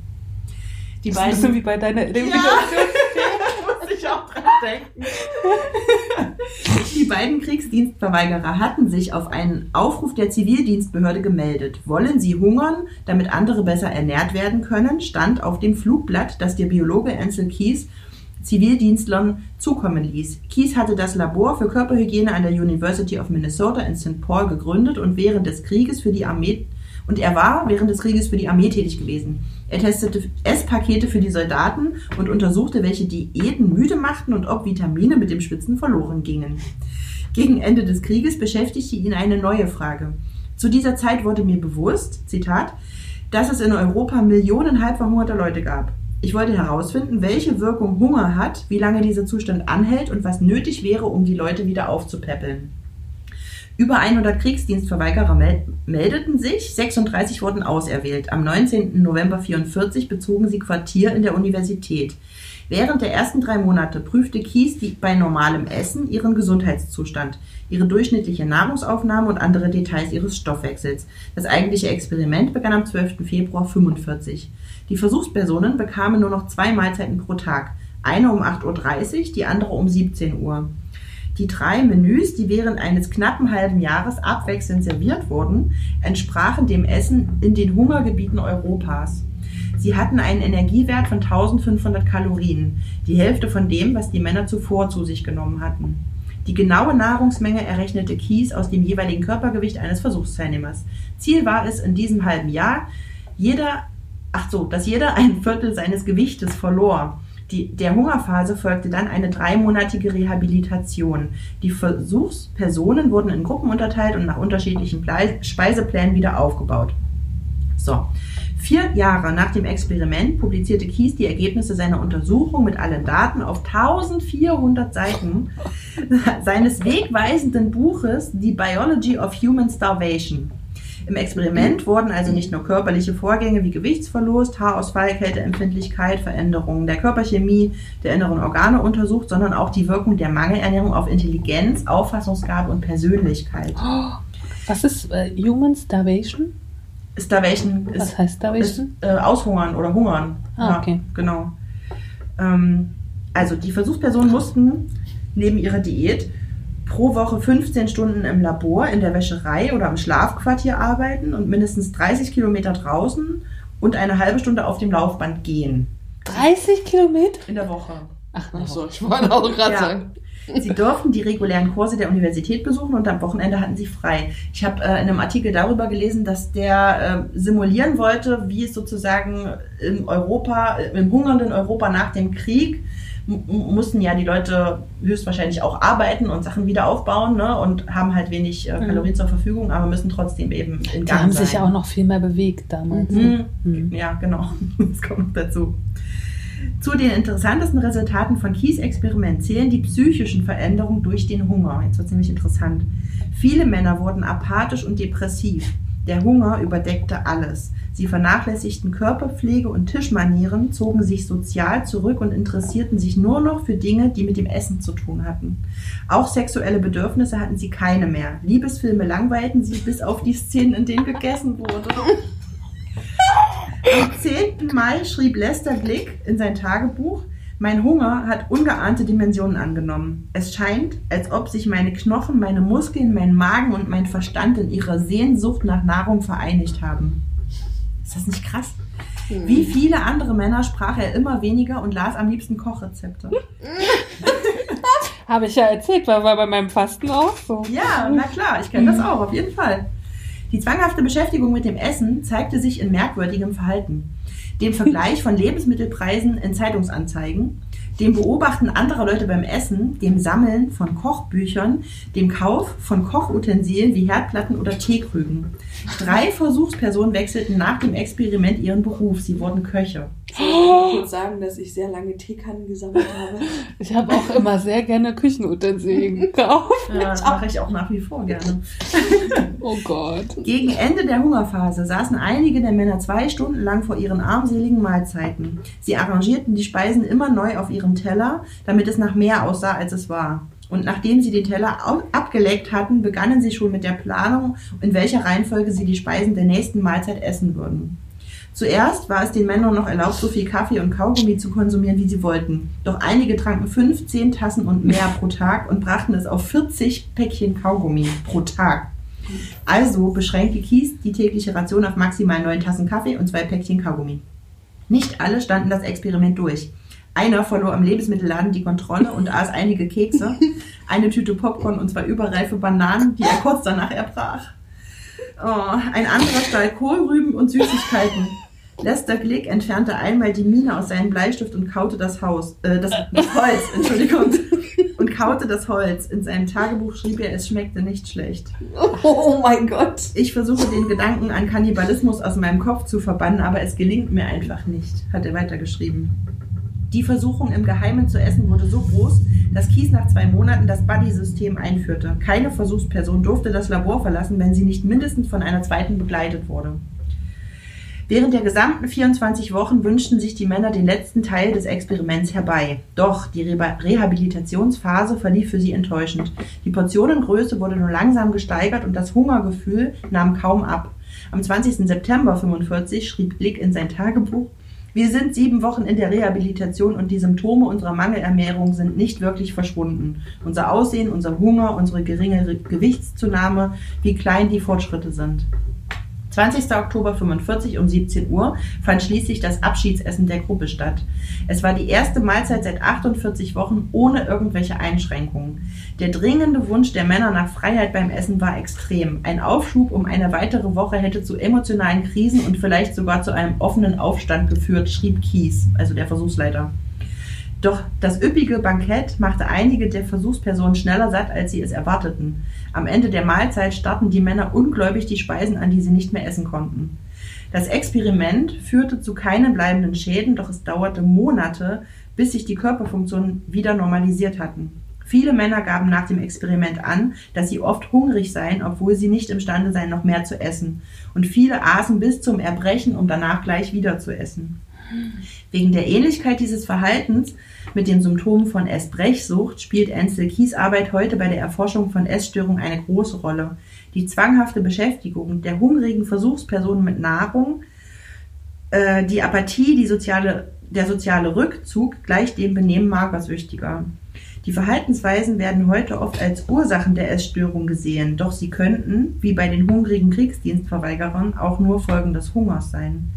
D: Die
C: Das ist ein bisschen wie bei deiner Identifikation.
D: Muss ich auch dran denken. Die beiden Kriegsdienstverweigerer hatten sich auf einen Aufruf der Zivildienstbehörde gemeldet. Wollen sie hungern, damit andere besser ernährt werden können, stand auf dem Flugblatt, das der Biologe Ansel Keys Zivildienstlern zukommen ließ. Keys hatte das Labor für Körperhygiene an der University of Minnesota in St. Paul gegründet und während des Krieges für die Armee und er war während des Krieges für die Armee tätig gewesen. Er testete Esspakete für die Soldaten und untersuchte, welche Diäten müde machten und ob Vitamine mit dem Schwitzen verloren gingen. Gegen Ende des Krieges beschäftigte ihn eine neue Frage. Zu dieser Zeit wurde mir bewusst, Zitat, dass es in Europa Millionen halbverhungerte Leute gab. Ich wollte herausfinden, welche Wirkung Hunger hat, wie lange dieser Zustand anhält und was nötig wäre, um die Leute wieder aufzupäppeln. Über 100 Kriegsdienstverweigerer mel meldeten sich, 36 wurden auserwählt. Am 19. November 44 bezogen sie Quartier in der Universität. Während der ersten drei Monate prüfte Kies die, bei normalem Essen ihren Gesundheitszustand, ihre durchschnittliche Nahrungsaufnahme und andere Details ihres Stoffwechsels. Das eigentliche Experiment begann am 12. Februar 45. Die Versuchspersonen bekamen nur noch zwei Mahlzeiten pro Tag. Eine um 8.30 Uhr, die andere um 17 Uhr. Die drei Menüs, die während eines knappen halben Jahres abwechselnd serviert wurden, entsprachen dem Essen in den Hungergebieten Europas. Sie hatten einen Energiewert von 1500 Kalorien, die Hälfte von dem, was die Männer zuvor zu sich genommen hatten. Die genaue Nahrungsmenge errechnete Kies aus dem jeweiligen Körpergewicht eines Versuchsteilnehmers. Ziel war es in diesem halben Jahr, jeder, ach so, dass jeder ein Viertel seines Gewichtes verlor. Die, der Hungerphase folgte dann eine dreimonatige Rehabilitation. Die Versuchspersonen wurden in Gruppen unterteilt und nach unterschiedlichen Blei- Speiseplänen wieder aufgebaut. So. Vier Jahre nach dem Experiment publizierte Kies die Ergebnisse seiner Untersuchung mit allen Daten auf 1400 Seiten seines wegweisenden Buches The Biology of Human Starvation. Im Experiment wurden also nicht nur körperliche Vorgänge wie Gewichtsverlust, Haarausfall, Kälteempfindlichkeit, Veränderungen der Körperchemie, der inneren Organe untersucht, sondern auch die Wirkung der Mangelernährung auf Intelligenz, Auffassungsgabe und Persönlichkeit.
C: Was ist äh, Human Starvation?
D: Starvation ist,
C: Was heißt
D: ist
C: Starvation?
D: äh, aushungern oder hungern.
C: Ah, okay.
D: Genau. Ähm, also die Versuchspersonen mussten neben ihrer Diät pro Woche 15 Stunden im Labor, in der Wäscherei oder im Schlafquartier arbeiten und mindestens 30 Kilometer draußen und eine halbe Stunde auf dem Laufband gehen
C: 30 Kilometer?
D: in der Woche.
C: Ach,
B: Ach so, ich wollte auch gerade
D: Ja.
B: sagen.
D: Sie durften die regulären Kurse der Universität besuchen und am Wochenende hatten sie frei. Ich habe äh, in einem Artikel darüber gelesen, dass der äh, simulieren wollte, wie es sozusagen in Europa, im hungernden Europa nach dem Krieg, mussten ja die Leute höchstwahrscheinlich auch arbeiten und Sachen wieder aufbauen ne, und haben halt wenig äh, Kalorien zur Verfügung, aber müssen trotzdem eben in
C: Die
D: Gang
C: haben
D: sein.
C: sich ja auch noch viel mehr bewegt damals.
D: Mhm.
C: Mhm.
D: Ja, genau. Das kommt noch dazu. Zu den interessantesten Resultaten von Kies Experiment zählen die psychischen Veränderungen durch den Hunger. Jetzt wird ziemlich interessant. Viele Männer wurden apathisch und depressiv. Der Hunger überdeckte alles. Sie vernachlässigten Körperpflege und Tischmanieren, zogen sich sozial zurück und interessierten sich nur noch für Dinge, die mit dem Essen zu tun hatten. Auch sexuelle Bedürfnisse hatten sie keine mehr. Liebesfilme langweilten sie bis auf die Szenen, in denen gegessen wurde. Am 10. Mai schrieb Lester Glick in sein Tagebuch, mein Hunger hat ungeahnte Dimensionen angenommen. Es scheint, als ob sich meine Knochen, meine Muskeln, mein Magen und mein Verstand in ihrer Sehnsucht nach Nahrung vereinigt haben. Ist das nicht krass? Wie viele andere Männer sprach er immer weniger und las am liebsten Kochrezepte.
C: Habe ich ja erzählt, war, bei meinem Fasten auch so.
D: Ja, na klar, ich kenne das auch, auf jeden Fall. Die zwanghafte Beschäftigung mit dem Essen zeigte sich in merkwürdigem Verhalten. Dem Vergleich von Lebensmittelpreisen in Zeitungsanzeigen, dem Beobachten anderer Leute beim Essen, dem Sammeln von Kochbüchern, dem Kauf von Kochutensilien wie Herdplatten oder Teekrügen. Drei Versuchspersonen wechselten nach dem Experiment ihren Beruf. Sie wurden Köche.
B: Ich kurz sagen, dass ich sehr lange Teekannen gesammelt habe?
C: Ich habe auch immer sehr gerne Küchenutensilien gekauft.
D: Ja, das mache ich auch nach wie vor gerne.
C: Oh Gott.
D: Gegen Ende der Hungerphase saßen einige der Männer zwei Stunden lang vor ihren armseligen Mahlzeiten. Sie arrangierten die Speisen immer neu auf ihrem Teller, damit es nach mehr aussah, als es war. Und nachdem sie den Teller abgelegt hatten, begannen sie schon mit der Planung, in welcher Reihenfolge sie die Speisen der nächsten Mahlzeit essen würden. Zuerst war es den Männern noch erlaubt, so viel Kaffee und Kaugummi zu konsumieren, wie sie wollten. Doch einige tranken 15 Tassen und mehr pro Tag und brachten es auf 40 Päckchen Kaugummi pro Tag. Also beschränkte Kies die tägliche Ration auf maximal neun Tassen Kaffee und zwei Päckchen Kaugummi. Nicht alle standen das Experiment durch. Einer verlor am Lebensmittelladen die Kontrolle und aß einige Kekse, eine Tüte Popcorn und zwei überreife Bananen, die er kurz danach erbrach. Oh, ein anderer stahl Kohlrüben und Süßigkeiten. Lester Glick entfernte einmal die Mine aus seinem Bleistift und kaute das Haus, äh, das, das Holz, Entschuldigung, und kaute das Holz. In seinem Tagebuch schrieb er, es schmeckte nicht schlecht.
B: Oh mein Gott.
D: Ich versuche den Gedanken an Kannibalismus aus meinem Kopf zu verbannen, aber es gelingt mir einfach nicht, hat er weitergeschrieben. Die Versuchung im Geheimen zu essen wurde so groß, dass Kies nach zwei Monaten das Buddy-System einführte. Keine Versuchsperson durfte das Labor verlassen, wenn sie nicht mindestens von einer zweiten begleitet wurde. Während der gesamten 24 Wochen wünschten sich die Männer den letzten Teil des Experiments herbei. Doch die Reba- Rehabilitationsphase verlief für sie enttäuschend. Die Portionengröße wurde nur langsam gesteigert und das Hungergefühl nahm kaum ab. Am 20. September 45 schrieb Glick in sein Tagebuch, wir sind sieben Wochen in der Rehabilitation und die Symptome unserer Mangelernährung sind nicht wirklich verschwunden. Unser Aussehen, unser Hunger, unsere geringe Re- Gewichtszunahme, wie klein die Fortschritte sind. 20. Oktober 45 um 17 Uhr fand schließlich das Abschiedsessen der Gruppe statt. Es war die erste Mahlzeit seit 48 Wochen ohne irgendwelche Einschränkungen. Der dringende Wunsch der Männer nach Freiheit beim Essen war extrem. Ein Aufschub um eine weitere Woche hätte zu emotionalen Krisen und vielleicht sogar zu einem offenen Aufstand geführt, schrieb Kies, also der Versuchsleiter. Doch das üppige Bankett machte einige der Versuchspersonen schneller satt, als sie es erwarteten. Am Ende der Mahlzeit starrten die Männer ungläubig die Speisen an, die sie nicht mehr essen konnten. Das Experiment führte zu keinen bleibenden Schäden, doch es dauerte Monate, bis sich die Körperfunktionen wieder normalisiert hatten. Viele Männer gaben nach dem Experiment an, dass sie oft hungrig seien, obwohl sie nicht imstande seien, noch mehr zu essen. Und viele aßen bis zum Erbrechen, um danach gleich wieder zu essen. Wegen der Ähnlichkeit dieses Verhaltens mit den Symptomen von Essbrechsucht spielt Ansel Kies Arbeit heute bei der Erforschung von Essstörungen eine große Rolle. Die zwanghafte Beschäftigung der hungrigen Versuchspersonen mit Nahrung, äh, die Apathie, die soziale, der soziale Rückzug gleich dem Benehmen Magersüchtiger. Die Verhaltensweisen werden heute oft als Ursachen der Essstörung gesehen, doch sie könnten, wie bei den hungrigen Kriegsdienstverweigerern, auch nur Folgen des Hungers sein.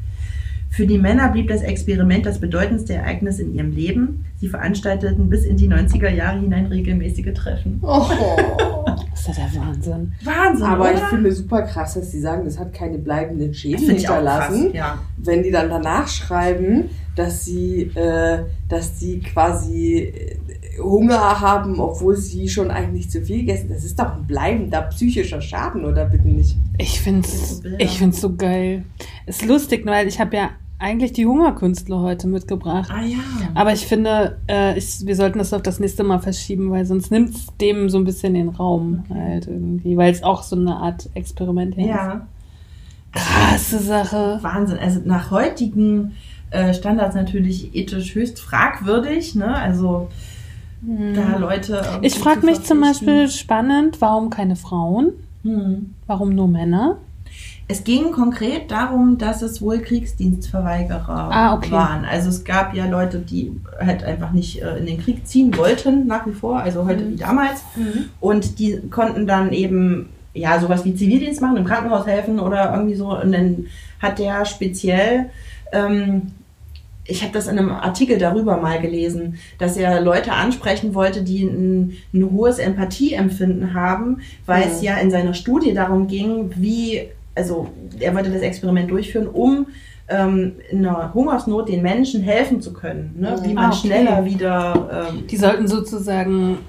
D: Für die Männer blieb das Experiment das bedeutendste Ereignis in ihrem Leben. Sie veranstalteten bis in die 90er Jahre hinein regelmäßige Treffen.
B: Oh.
C: Das ist ja der Wahnsinn.
D: Wahnsinn,
B: Aber
D: oder?
B: ich finde super krass, dass die sagen, das hat keine bleibenden Schäden hinterlassen.
D: krass, ja.
B: Wenn die dann danach schreiben, dass sie, äh, dass die quasi äh, Hunger haben, obwohl sie schon eigentlich zu viel gegessen. Das ist doch ein bleibender psychischer Schaden, oder bitte nicht?
C: Ich finde es ich find's so geil. Ist lustig, weil ich habe ja eigentlich die Hungerkünstler heute mitgebracht.
D: Ah ja.
C: Aber ich finde, äh, ich, wir sollten das auf das nächste Mal verschieben, weil sonst nimmt es dem so ein bisschen den Raum halt irgendwie, weil es auch so eine Art Experiment ist.
D: Ja.
C: Krasse Sache.
D: Wahnsinn. Also nach heutigen äh, Standards natürlich ethisch höchst fragwürdig, ne? Also da Leute.
C: Hm. Ich frage mich zum. Beispiel spannend, warum keine Frauen?
D: Hm.
C: Warum nur Männer?
D: Es ging konkret darum, dass es wohl Kriegsdienstverweigerer
C: Ah, okay.
D: waren. Also es gab ja Leute, die halt einfach nicht äh, in den Krieg ziehen wollten, nach wie vor, also heute
C: Mhm.
D: wie damals. Und die konnten dann eben ja sowas wie Zivildienst machen, im Krankenhaus helfen oder irgendwie so. Und dann hat der speziell ähm, ich habe das in einem Artikel darüber mal gelesen, dass er Leute ansprechen wollte, die ein, ein hohes Empathieempfinden haben, weil es ja in seiner Studie darum ging, wie, also er wollte das Experiment durchführen, um ähm, in einer Hungersnot den Menschen helfen zu können, ne? wie man
C: Ah, okay.
D: schneller wieder ähm,
C: Die sollten sozusagen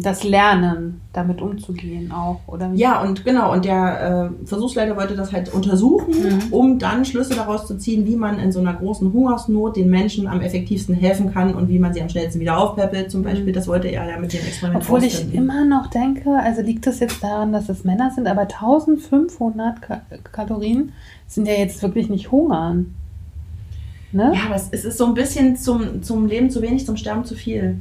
C: das lernen, damit umzugehen auch, oder?
D: Ja, und genau, und der äh, Versuchsleiter wollte das halt untersuchen,
C: Mhm.
D: um dann Schlüsse daraus zu ziehen, wie man in so einer großen Hungersnot den Menschen am effektivsten helfen kann und wie man sie am schnellsten wieder aufpäppelt, zum Beispiel. Das wollte er ja mit dem Experiment
C: Mhm. Obwohl ich
D: rausfinden.
C: immer noch denke, also liegt das jetzt daran, dass es Männer sind, aber 1500 Ka Kalorien sind ja jetzt wirklich nicht hungern. Ne?
D: Ja, aber es, ist so ein bisschen zum, zum Leben zu wenig, zum Sterben zu viel.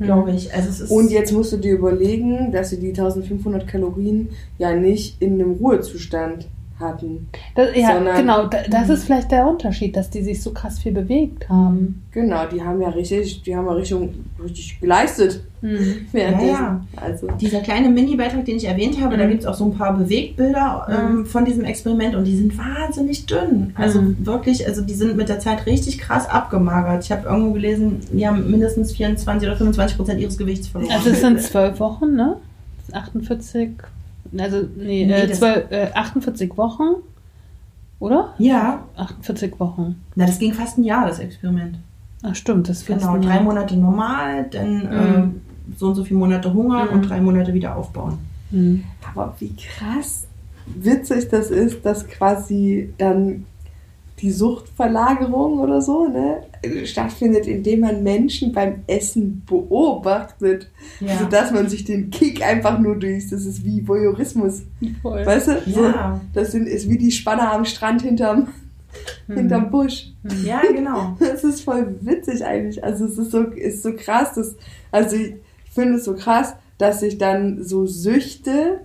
D: Glaube ich. Also es ist
B: Und jetzt musst du dir überlegen, dass sie die 1500 Kalorien ja nicht in einem Ruhezustand hatten.
C: Das, ja,
B: sondern-
C: genau, da, das ist vielleicht der Unterschied, dass die sich so krass viel bewegt haben.
B: Genau, die haben ja richtig, die haben ja richtig, richtig geleistet
C: Hm.
B: währenddessen.
D: Ja,
B: Also,
D: Dieser kleine Mini-Beitrag, den ich erwähnt habe, da
C: Mhm.
D: gibt es auch so ein paar Bewegtbilder ähm, von diesem Experiment und die sind wahnsinnig dünn. Also
C: Mhm.
D: wirklich, also die sind mit der Zeit richtig krass abgemagert. Ich habe irgendwo gelesen, die haben mindestens 24 oder 25 Prozent ihres Gewichts verloren.
C: Also es sind zwölf Wochen, ne? 48, also nee,
D: Nee,
C: äh,
D: das-
C: 12, äh, 48 Wochen, oder?
D: ja,
C: 48 Wochen.
D: na das ging fast ein Jahr, das Experiment.
C: Ach stimmt, das ist fast
D: Genau,
C: ein
D: drei
C: Jahr.
D: Monate normal, dann
C: Mhm.
D: ähm, so und so viele Monate Hunger
C: Mhm.
D: und drei Monate wieder aufbauen.
C: Hm.
B: aber wie krass witzig das ist, dass quasi dann die Suchtverlagerung oder so ne, stattfindet, indem man Menschen beim Essen beobachtet,
D: Ja.
B: sodass man sich den Kick einfach nur durch, das ist wie Voyeurismus,
C: Voll.
B: weißt du? So,
D: Ja.
B: das sind, ist wie die Spanner am Strand hinterm,
C: Hm.
B: hinterm Busch.
D: ja, genau.
B: Das ist voll witzig eigentlich. Also es ist so, ist so krass, dass, also ich finde es so krass, dass sich dann so Süchte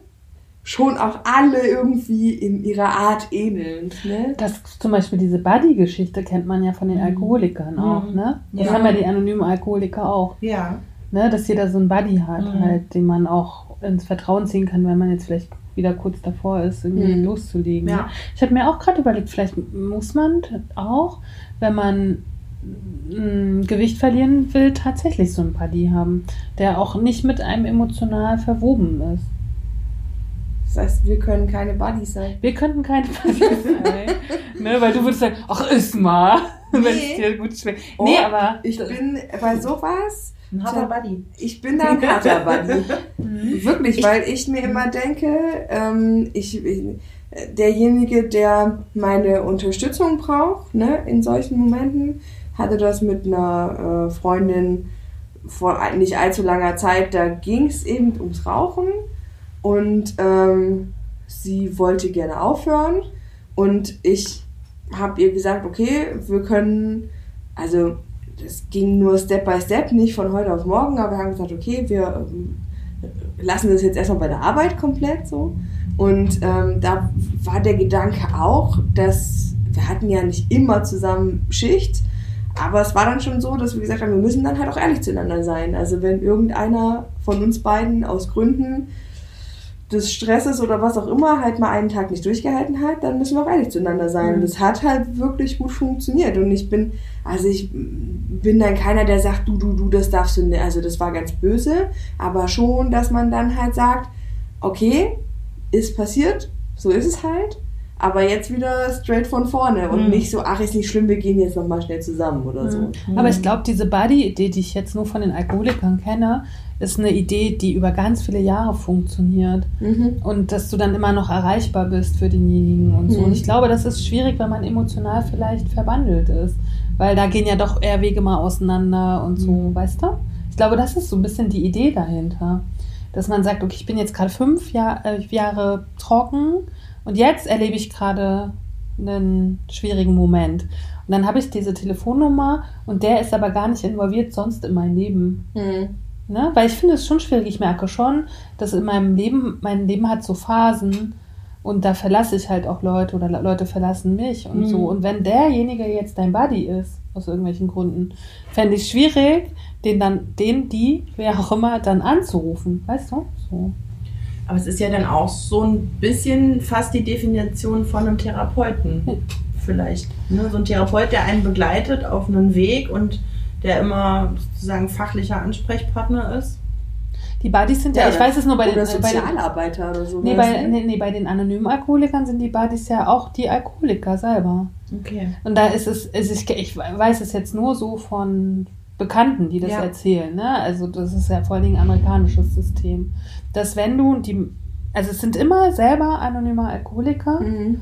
B: schon auch alle irgendwie in ihrer Art ähneln. Ne?
C: Das zum Beispiel diese Buddy-Geschichte kennt man ja von den Alkoholikern auch,
D: Mhm.
C: ne? Das
D: Ja.
C: haben ja die anonymen Alkoholiker auch,
D: Ja.
C: ne? Dass jeder so einen Buddy hat,
D: Mhm.
C: halt, den man auch ins Vertrauen ziehen kann, wenn man jetzt vielleicht wieder kurz davor ist, irgendwie
B: Mhm.
C: loszulegen.
D: Ja.
C: Ne? Ich habe mir auch gerade überlegt, vielleicht muss man auch, wenn man Gewicht verlieren will, tatsächlich so einen Buddy haben, der auch nicht mit einem emotional verwoben ist.
B: Das heißt, wir können keine Buddies sein.
C: Wir könnten keine Buddies sein. ne, weil du würdest sagen, ach, iss mal, wenn es
D: Nee.
C: dir gut schmeckt.
B: Oh,
C: nee, aber
B: Ich bin bei sowas,
D: Ein harter Buddy.
B: ich bin da ein harter Buddy.
C: Mhm.
B: Wirklich,
D: Ich-
B: weil ich mir immer denke, ähm, ich, ich, derjenige, der meine Unterstützung braucht, ne, in solchen Momenten, hatte das mit einer äh, Freundin vor nicht allzu langer Zeit, da ging es eben ums Rauchen und ähm, sie wollte gerne aufhören und ich habe ihr gesagt, okay, wir können, also das ging nur Step by Step, nicht von heute auf morgen, aber wir haben gesagt, okay, wir ähm, lassen das jetzt erstmal bei der Arbeit komplett so. Und ähm, da war der Gedanke auch, dass wir hatten ja nicht immer zusammen Schicht, aber es war dann schon so, dass wir gesagt haben, wir müssen dann halt auch ehrlich zueinander sein. Also wenn irgendeiner von uns beiden aus Gründen des Stresses oder was auch immer halt mal einen Tag nicht durchgehalten hat, dann müssen wir auch ehrlich zueinander sein. Und das hat halt wirklich gut funktioniert. Und ich bin, also ich bin dann keiner, der sagt, du, du, du, das darfst du nicht. Also das war ganz böse, aber schon, dass man dann halt sagt, okay, ist passiert, so ist es halt. Aber jetzt wieder straight von vorne und
C: Mhm.
B: nicht so, ach, ist nicht schlimm, wir gehen jetzt nochmal schnell zusammen oder so.
C: Aber ich glaube, diese Buddy-Idee, die ich jetzt nur von den Alkoholikern kenne, ist eine Idee, die über ganz viele Jahre funktioniert.
B: Mhm.
C: Und dass du dann immer noch erreichbar bist für denjenigen und so.
B: Mhm.
C: Und ich glaube, das ist schwierig, wenn man emotional vielleicht verbandelt ist. Weil da gehen ja doch eher Wege mal auseinander und so,
B: Mhm.
C: weißt du? Ich glaube, das ist so ein bisschen die Idee dahinter. Dass man sagt, okay, ich bin jetzt gerade fünf Jahr, äh, Jahre trocken und jetzt erlebe ich gerade einen schwierigen Moment. Und dann habe ich diese Telefonnummer und der ist aber gar nicht involviert sonst in mein Leben. Ne? Weil ich finde es schon schwierig. Ich merke schon, dass in meinem Leben, mein Leben hat so Phasen und da verlasse ich halt auch Leute oder Le- Leute verlassen mich und
D: Mhm.
C: so. Und wenn derjenige jetzt dein Buddy ist, aus irgendwelchen Gründen, fände ich schwierig, den dann, den, die, wer auch immer, dann anzurufen. Weißt du? So.
D: Aber es ist ja dann auch so ein bisschen fast die Definition von einem Therapeuten. Vielleicht. Ne? So ein Therapeut, der einen begleitet auf einen Weg und der immer sozusagen fachlicher Ansprechpartner ist.
C: Die Buddies sind ja,
B: Ja,
C: ich weiß es nur bei den,
B: Sozialarbeiter oder so.
C: Nee bei, nee, nee, bei den anonymen Alkoholikern sind die Buddies ja auch die Alkoholiker selber.
D: Okay.
C: Und da ist es, ist ich, ich weiß es jetzt nur so von Bekannten, die das
D: Ja.
C: erzählen. Ne? Also das ist ja vor allen Dingen ein amerikanisches System. Dass wenn du die, also es sind immer selber anonyme Alkoholiker
B: Mhm.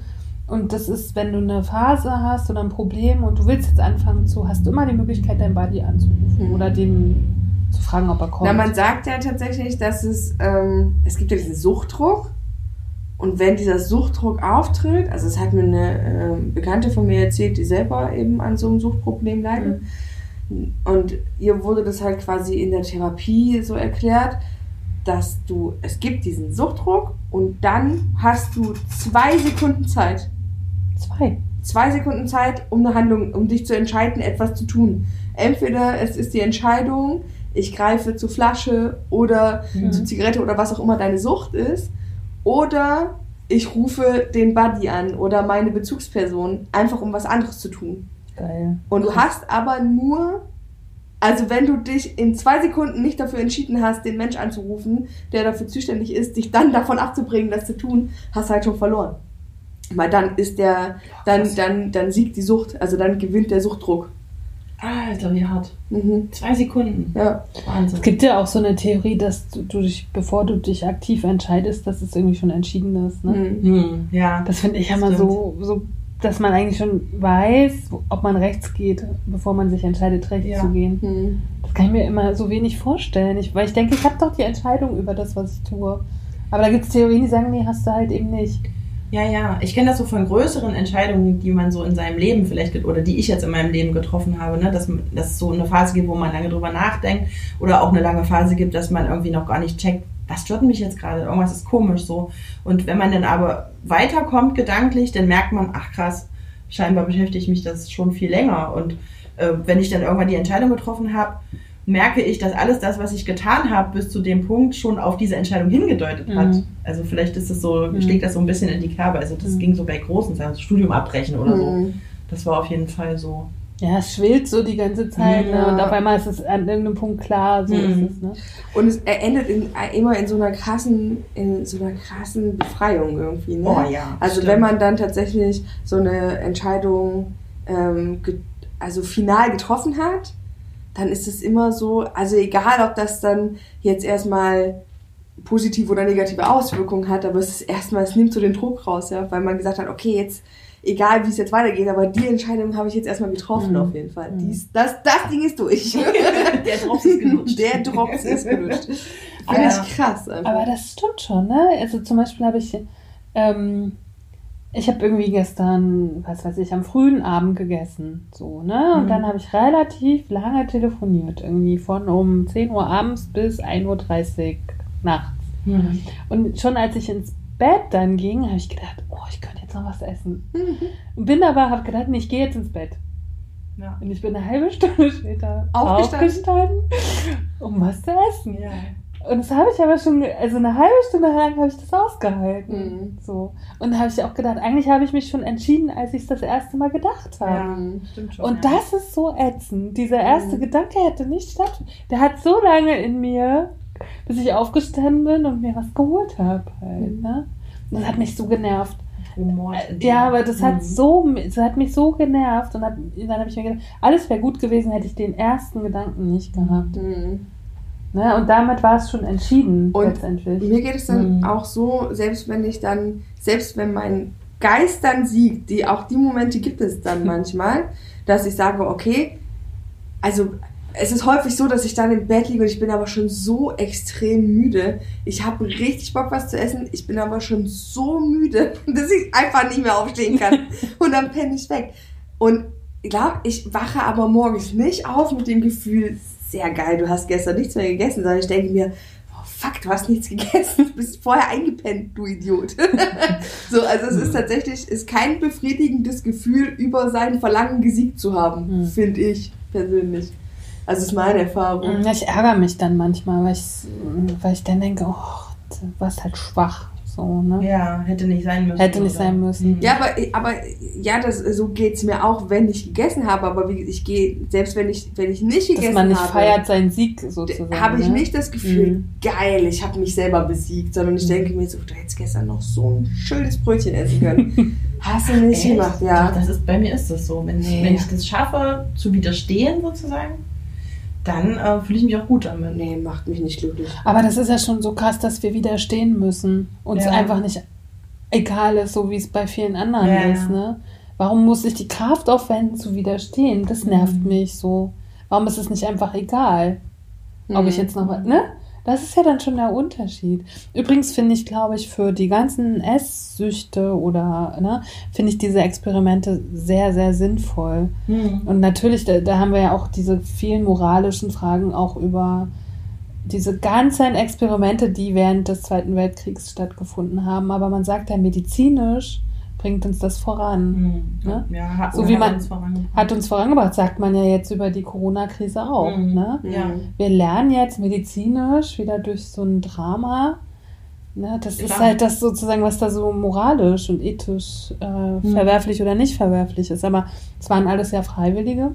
C: Und das ist, wenn du eine Phase hast oder ein Problem und du willst jetzt anfangen zu, hast du immer die Möglichkeit, deinen Buddy anzurufen
B: Mhm.
C: oder den zu fragen, ob er kommt.
B: Na, man sagt ja tatsächlich, dass es, ähm, es gibt ja diesen Suchtdruck. Und wenn dieser Suchtdruck auftritt, also es hat mir eine ähm, Bekannte von mir erzählt, die selber eben an so einem Suchtproblem leidet. Und ihr wurde das halt quasi in der Therapie so erklärt, dass du, es gibt diesen Suchtdruck und dann hast du zwei Sekunden Zeit,
C: Zwei.
B: zwei Sekunden Zeit, um eine Handlung, um dich zu entscheiden, etwas zu tun. Entweder es ist die Entscheidung, ich greife zur Flasche oder
C: Mhm.
B: zur Zigarette oder was auch immer deine Sucht ist, oder ich rufe den Buddy an oder meine Bezugsperson, einfach um was anderes zu tun.
C: Geil.
B: Und du hast aber nur, also wenn du dich in zwei Sekunden nicht dafür entschieden hast, den Mensch anzurufen, der dafür zuständig ist, dich dann davon abzubringen, das zu tun, hast halt schon verloren. Weil dann ist der, dann, dann, dann siegt die Sucht, also dann gewinnt der Suchtdruck.
D: Alter, wie hart.
B: Mhm.
D: Zwei Sekunden.
B: Ja.
D: Wahnsinn.
C: Es gibt ja auch so eine Theorie, dass du, du dich, bevor du dich aktiv entscheidest, dass es irgendwie schon entschieden ist. Ne?
B: Mhm.
D: Hm, ja.
C: Das finde ich ja mal so, so, dass man eigentlich schon weiß, ob man rechts geht, bevor man sich entscheidet, rechts
D: Ja.
C: zu gehen.
B: Mhm.
C: Das kann ich mir immer so wenig vorstellen. Ich, weil ich denke, ich habe doch die Entscheidung über das, was ich tue. Aber da gibt es Theorien, die sagen, nee, hast du halt eben nicht.
D: Ja, ja. Ich kenne das so von größeren Entscheidungen, die man so in seinem Leben vielleicht, oder die ich jetzt in meinem Leben getroffen habe, ne? dass, dass es so eine Phase gibt, wo man lange drüber nachdenkt oder auch eine lange Phase gibt, dass man irgendwie noch gar nicht checkt, was stört mich jetzt gerade, irgendwas ist komisch so. Und wenn man dann aber weiterkommt gedanklich, dann merkt man, ach krass, scheinbar beschäftigt mich das schon viel länger. Und äh, wenn ich dann irgendwann die Entscheidung getroffen habe, merke ich, dass alles das, was ich getan habe, bis zu dem Punkt schon auf diese Entscheidung hingedeutet hat.
C: Mhm.
D: Also vielleicht ist es so,
C: Mhm.
D: schlägt das so ein bisschen in die Kerbe. Also das
C: Mhm.
D: ging so bei großen Sachen, also Studium abbrechen oder so.
B: Mhm.
D: Das war auf jeden Fall so.
C: Ja, es schwillt so die ganze Zeit.
B: Ja.
C: Ne? Und auf einmal ist es an irgendeinem Punkt klar, so
D: Mhm.
C: ist es. Ne?
B: Und es endet in, immer in so einer krassen, in so einer krassen Befreiung irgendwie. Ne?
D: Oh ja.
B: Also
D: stimmt.
B: wenn man dann tatsächlich so eine Entscheidung ähm, also final getroffen hat, dann ist es immer so, also egal ob das dann jetzt erstmal positive oder negative Auswirkungen hat, aber es ist erstmal, es nimmt so den Druck raus, ja, weil man gesagt hat, okay, jetzt, egal wie es jetzt weitergeht, aber die Entscheidung habe ich jetzt erstmal getroffen
C: Mhm.
B: auf jeden Fall. Dies, das, das Ding ist durch.
D: Der Drops ist gelutscht.
B: Der Drops ist gelutscht. Finde ich krass. Einfach.
C: Aber das stimmt schon, ne? Also zum Beispiel habe ich, ähm, ich habe irgendwie gestern, was weiß ich, am frühen Abend gegessen, so, ne? Und
D: Mhm.
C: dann habe ich relativ lange telefoniert, irgendwie von um 10 Uhr abends bis 1.30 Uhr nachts.
D: Hm.
C: Und schon als ich ins Bett dann ging, habe ich gedacht, oh, ich könnte jetzt noch was essen. Und bin aber, habe gedacht, nee, ich gehe jetzt ins Bett.
D: Ja.
C: Und ich bin eine halbe Stunde später
B: Aufgestanden?
C: aufgestanden, um was zu essen.
D: Ja.
C: Und das habe ich aber schon, also eine halbe Stunde lang habe ich das ausgehalten.
B: Mhm.
C: So. Und da habe ich auch gedacht, eigentlich habe ich mich schon entschieden, als ich es das erste Mal gedacht habe.
D: Ja,
B: Mhm.
D: stimmt schon.
C: Und
D: ja.
C: das ist so ätzend. Dieser erste
B: Mhm.
C: Gedanke hätte nicht stattfinden. Der hat so lange in mir, bis ich aufgestanden bin und mir was geholt habe. Halt,
B: Mhm.
C: ne? Und das hat mich so genervt.
D: In dir.
C: Ja, aber das hat
D: Mhm.
C: so, das hat mich so genervt. Und hab, dann habe ich mir gedacht, alles wäre gut gewesen, hätte ich den ersten Gedanken nicht gehabt.
B: Mhm.
C: Ne? Und damit war es schon entschieden,
B: Und
C: letztendlich.
B: Mir geht es dann
D: Mhm.
B: auch so, selbst wenn ich dann, selbst wenn mein Geist dann siegt, die, auch die Momente gibt es dann manchmal, dass ich sage, okay, also es ist häufig so, dass ich dann im Bett liege und ich bin aber schon so extrem müde. Ich habe richtig Bock, was zu essen. Ich bin aber schon so müde, dass ich einfach nicht mehr aufstehen kann. und dann penne ich weg. Und ich glaube, ich wache aber morgens nicht auf mit dem Gefühl, sehr geil, du hast gestern nichts mehr gegessen, sondern ich denke mir, oh fuck, du hast nichts gegessen, du bist vorher eingepennt, du Idiot. so, also es ist tatsächlich, ist kein befriedigendes Gefühl, über sein Verlangen gesiegt zu haben,
C: Hm.
B: finde ich persönlich. Also ist meine Erfahrung.
C: Ja, Ich ärgere mich dann manchmal, weil ich, weil ich dann denke, oh, du warst halt schwach. So, ne?
D: Ja, hätte nicht sein müssen.
C: Hätte nicht
D: oder?
C: sein müssen.
D: Mhm.
B: Ja, aber, aber ja, das, so geht's mir auch, wenn ich gegessen habe. Aber wie, ich gehe, selbst wenn ich, wenn ich nicht gegessen
C: Dass man nicht
B: habe,
C: feiert seinen Sieg sozusagen.
B: habe ich
C: ne?
B: nicht das Gefühl,
C: Mhm.
B: geil, ich habe mich selber besiegt, sondern ich
C: Mhm.
B: denke mir so, du hättest gestern noch so ein schönes Brötchen essen können. Hast du nicht
D: Echt?
B: gemacht,
D: Doch,
B: ja.
D: das ist, bei mir ist das so. Wenn,
B: Nee.
D: wenn ich das schaffe, zu widerstehen sozusagen, dann äh, fühle ich mich auch gut damit.
B: Nee, macht mich nicht glücklich.
C: Aber das ist ja schon so krass, dass wir widerstehen müssen. Uns
D: Ja.
C: einfach nicht egal ist, so wie es bei vielen anderen
D: Ja,
C: ist. Ne? Warum muss ich die Kraft aufwenden, zu widerstehen? Das nervt
D: Mhm.
C: mich so. Warum ist es nicht einfach egal? ob ich
B: Mhm.
C: jetzt noch was, ne? Das ist ja dann schon der Unterschied. Übrigens finde ich, glaube ich, für die ganzen Esssüchte oder, ne, finde ich diese Experimente sehr, sehr sinnvoll.
D: Mhm.
C: Und natürlich, da, da haben wir ja auch diese vielen moralischen Fragen auch über diese ganzen Experimente, die während des Zweiten Weltkriegs stattgefunden haben. Aber man sagt ja, medizinisch bringt uns das voran.
D: Mhm.
C: Ne?
D: Ja, hat,
C: So wie man-
D: uns vorangebracht.
C: Hat uns vorangebracht, sagt man ja jetzt über die Corona-Krise auch.
D: Mhm.
C: Ne?
D: Ja.
C: wir lernen jetzt medizinisch wieder durch so ein Drama. Ne, das ist
D: Klar.
C: halt das sozusagen, was da so moralisch und ethisch äh, verwerflich oder nicht verwerflich ist. Aber es waren alles ja Freiwillige.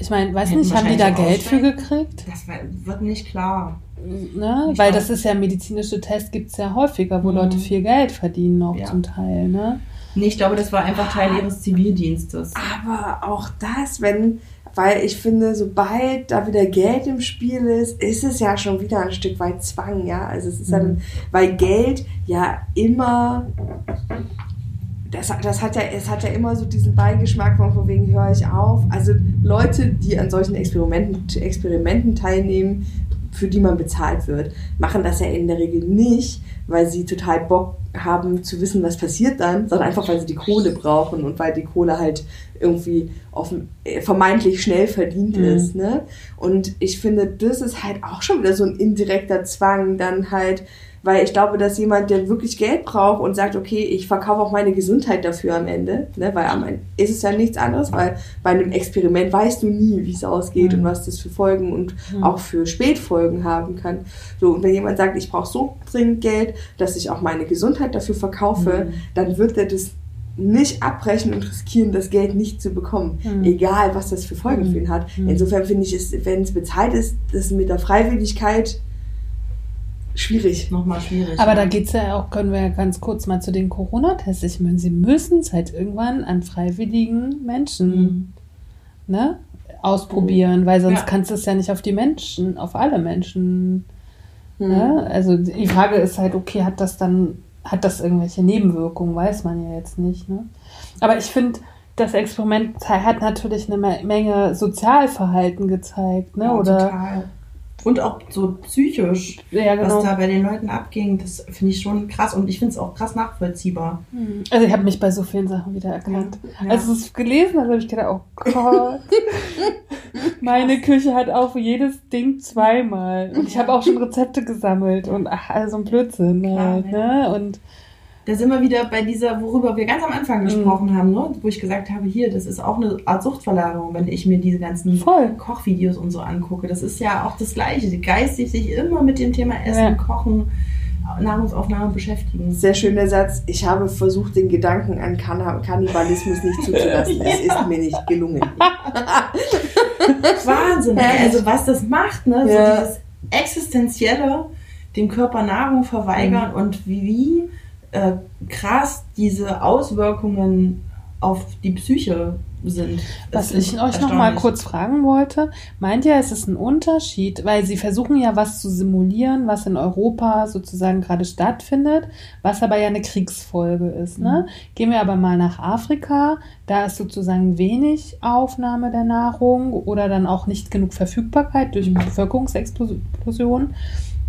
C: Ich meine, weiß
D: Hätten
C: nicht, haben die da Geld für gekriegt?
D: Das wird nicht klar.
C: Ne? Weil das ist ja medizinische Tests gibt es ja häufiger, wo
D: Mhm.
C: Leute viel Geld verdienen, auch
D: Ja.
C: zum Teil. Ne?
D: Nee, ich glaube, das war einfach Teil ihres Zivildienstes.
B: Aber auch das, wenn, weil ich finde, sobald da wieder Geld im Spiel ist, ist es ja schon wieder ein Stück weit Zwang, ja. Also es ist dann, weil Geld ja immer, das, das hat ja, es hat ja immer so diesen Beigeschmack von, von wegen höre ich auf. Also Leute, die an solchen Experimenten, Experimenten teilnehmen, für die man bezahlt wird, machen das ja in der Regel nicht, weil sie total Bock haben zu wissen, was passiert dann, sondern einfach, weil sie die Kohle brauchen und weil die Kohle halt irgendwie offen, äh, vermeintlich schnell verdient
C: Mhm.
B: ist. Ne? Und ich finde, das ist halt auch schon wieder so ein indirekter Zwang, dann halt, weil ich glaube, dass jemand, der wirklich Geld braucht und sagt, okay, ich verkaufe auch meine Gesundheit dafür am Ende, ne? weil am Ende ist es ja nichts anderes, weil bei einem Experiment weißt du nie, wie es ausgeht
C: Mhm.
B: und was das für Folgen und
C: Mhm.
B: auch für Spätfolgen haben kann. So, und wenn jemand sagt, ich brauche so dringend Geld, dass ich auch meine Gesundheit dafür verkaufe,
C: Mhm.
B: dann wird er das nicht abbrechen und riskieren, das Geld nicht zu bekommen.
C: Mhm.
B: Egal, was das für Folgen für ihn hat.
C: Mhm.
B: Insofern finde ich es, wenn es bezahlt ist, das mit der Freiwilligkeit schwierig.
D: Nochmal schwierig.
C: Aber
D: ja.
C: da geht es ja auch, können wir ja ganz kurz mal zu den Corona-Tests. Ich meine, sie müssen es halt irgendwann an freiwilligen Menschen
D: Mhm.
C: ne, ausprobieren, weil sonst
D: Ja.
C: kannst du es ja nicht auf die Menschen, auf alle Menschen.
B: Mhm.
C: Ne? Also die Frage ist halt, okay, hat das dann hat das irgendwelche Nebenwirkungen, weiß man ja jetzt nicht. Ne? Aber ich finde, das Experiment hat natürlich eine Menge Sozialverhalten gezeigt, ne?
D: Ja,
C: Oder
D: total. Und auch so psychisch,
C: ja, genau.
D: was da bei den Leuten abging, das finde ich schon krass und ich finde es auch krass nachvollziehbar.
C: Also ich habe mich bei so vielen Sachen wieder erkannt.
D: Ja.
C: Als ich es gelesen habe, habe ich gedacht, oh Gott. Meine Küche hat auch jedes Ding zweimal. Und ich habe auch schon Rezepte gesammelt und ach, also ein Blödsinn halt,
D: Klar,
C: ne? Und
D: Da sind wir wieder bei dieser, worüber wir ganz am
C: Mhm.
D: Anfang gesprochen haben, ne? wo ich gesagt habe, hier, das ist auch eine Art Suchtverlagerung, wenn ich mir diese ganzen
C: voll.
D: Kochvideos und so angucke. Das ist ja auch das Gleiche. Geistig sich immer mit dem Thema Essen,
C: Ja.
D: Kochen, Nahrungsaufnahme beschäftigen.
B: Sehr schöner Satz. Ich habe versucht, den Gedanken an Kann Kannibalismus nicht zuzulassen. Es ist mir nicht gelungen.
D: Wahnsinn, also was das macht, ne? So
B: Ja.
D: dieses Existenzielle, dem Körper Nahrung
C: Mhm.
D: verweigern und wie, wie äh, krass diese Auswirkungen auf die Psyche sind.
C: Was ich euch noch mal kurz fragen wollte, meint ihr, es ist ein Unterschied, weil sie versuchen ja was zu simulieren, was in Europa sozusagen gerade stattfindet, was aber ja eine Kriegsfolge ist. Ne? Gehen wir aber mal nach Afrika, da ist sozusagen wenig Aufnahme der Nahrung oder dann auch nicht genug Verfügbarkeit durch Bevölkerungsexplosion.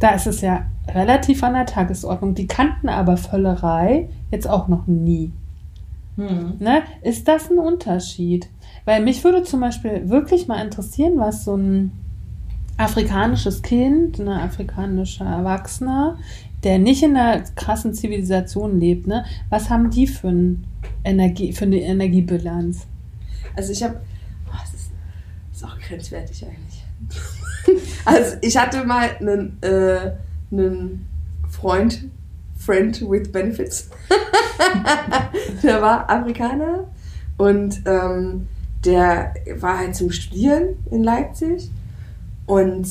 C: Da ist es ja relativ an der Tagesordnung. Die kannten aber Völlerei jetzt auch noch nie.
D: Hm.
C: Ne? Ist das ein Unterschied? Weil mich würde zum Beispiel wirklich mal interessieren, was so ein afrikanisches Kind, ein afrikanischer Erwachsener, der nicht in einer krassen Zivilisation lebt, ne? was haben die für, ein Energie, für eine Energiebilanz?
B: Also ich habe, oh, das ist, das ist auch grenzwertig eigentlich. also ich hatte mal einen, äh, einen Freund, Friend with Benefits. der war Afrikaner und ähm, der war halt zum Studieren in Leipzig und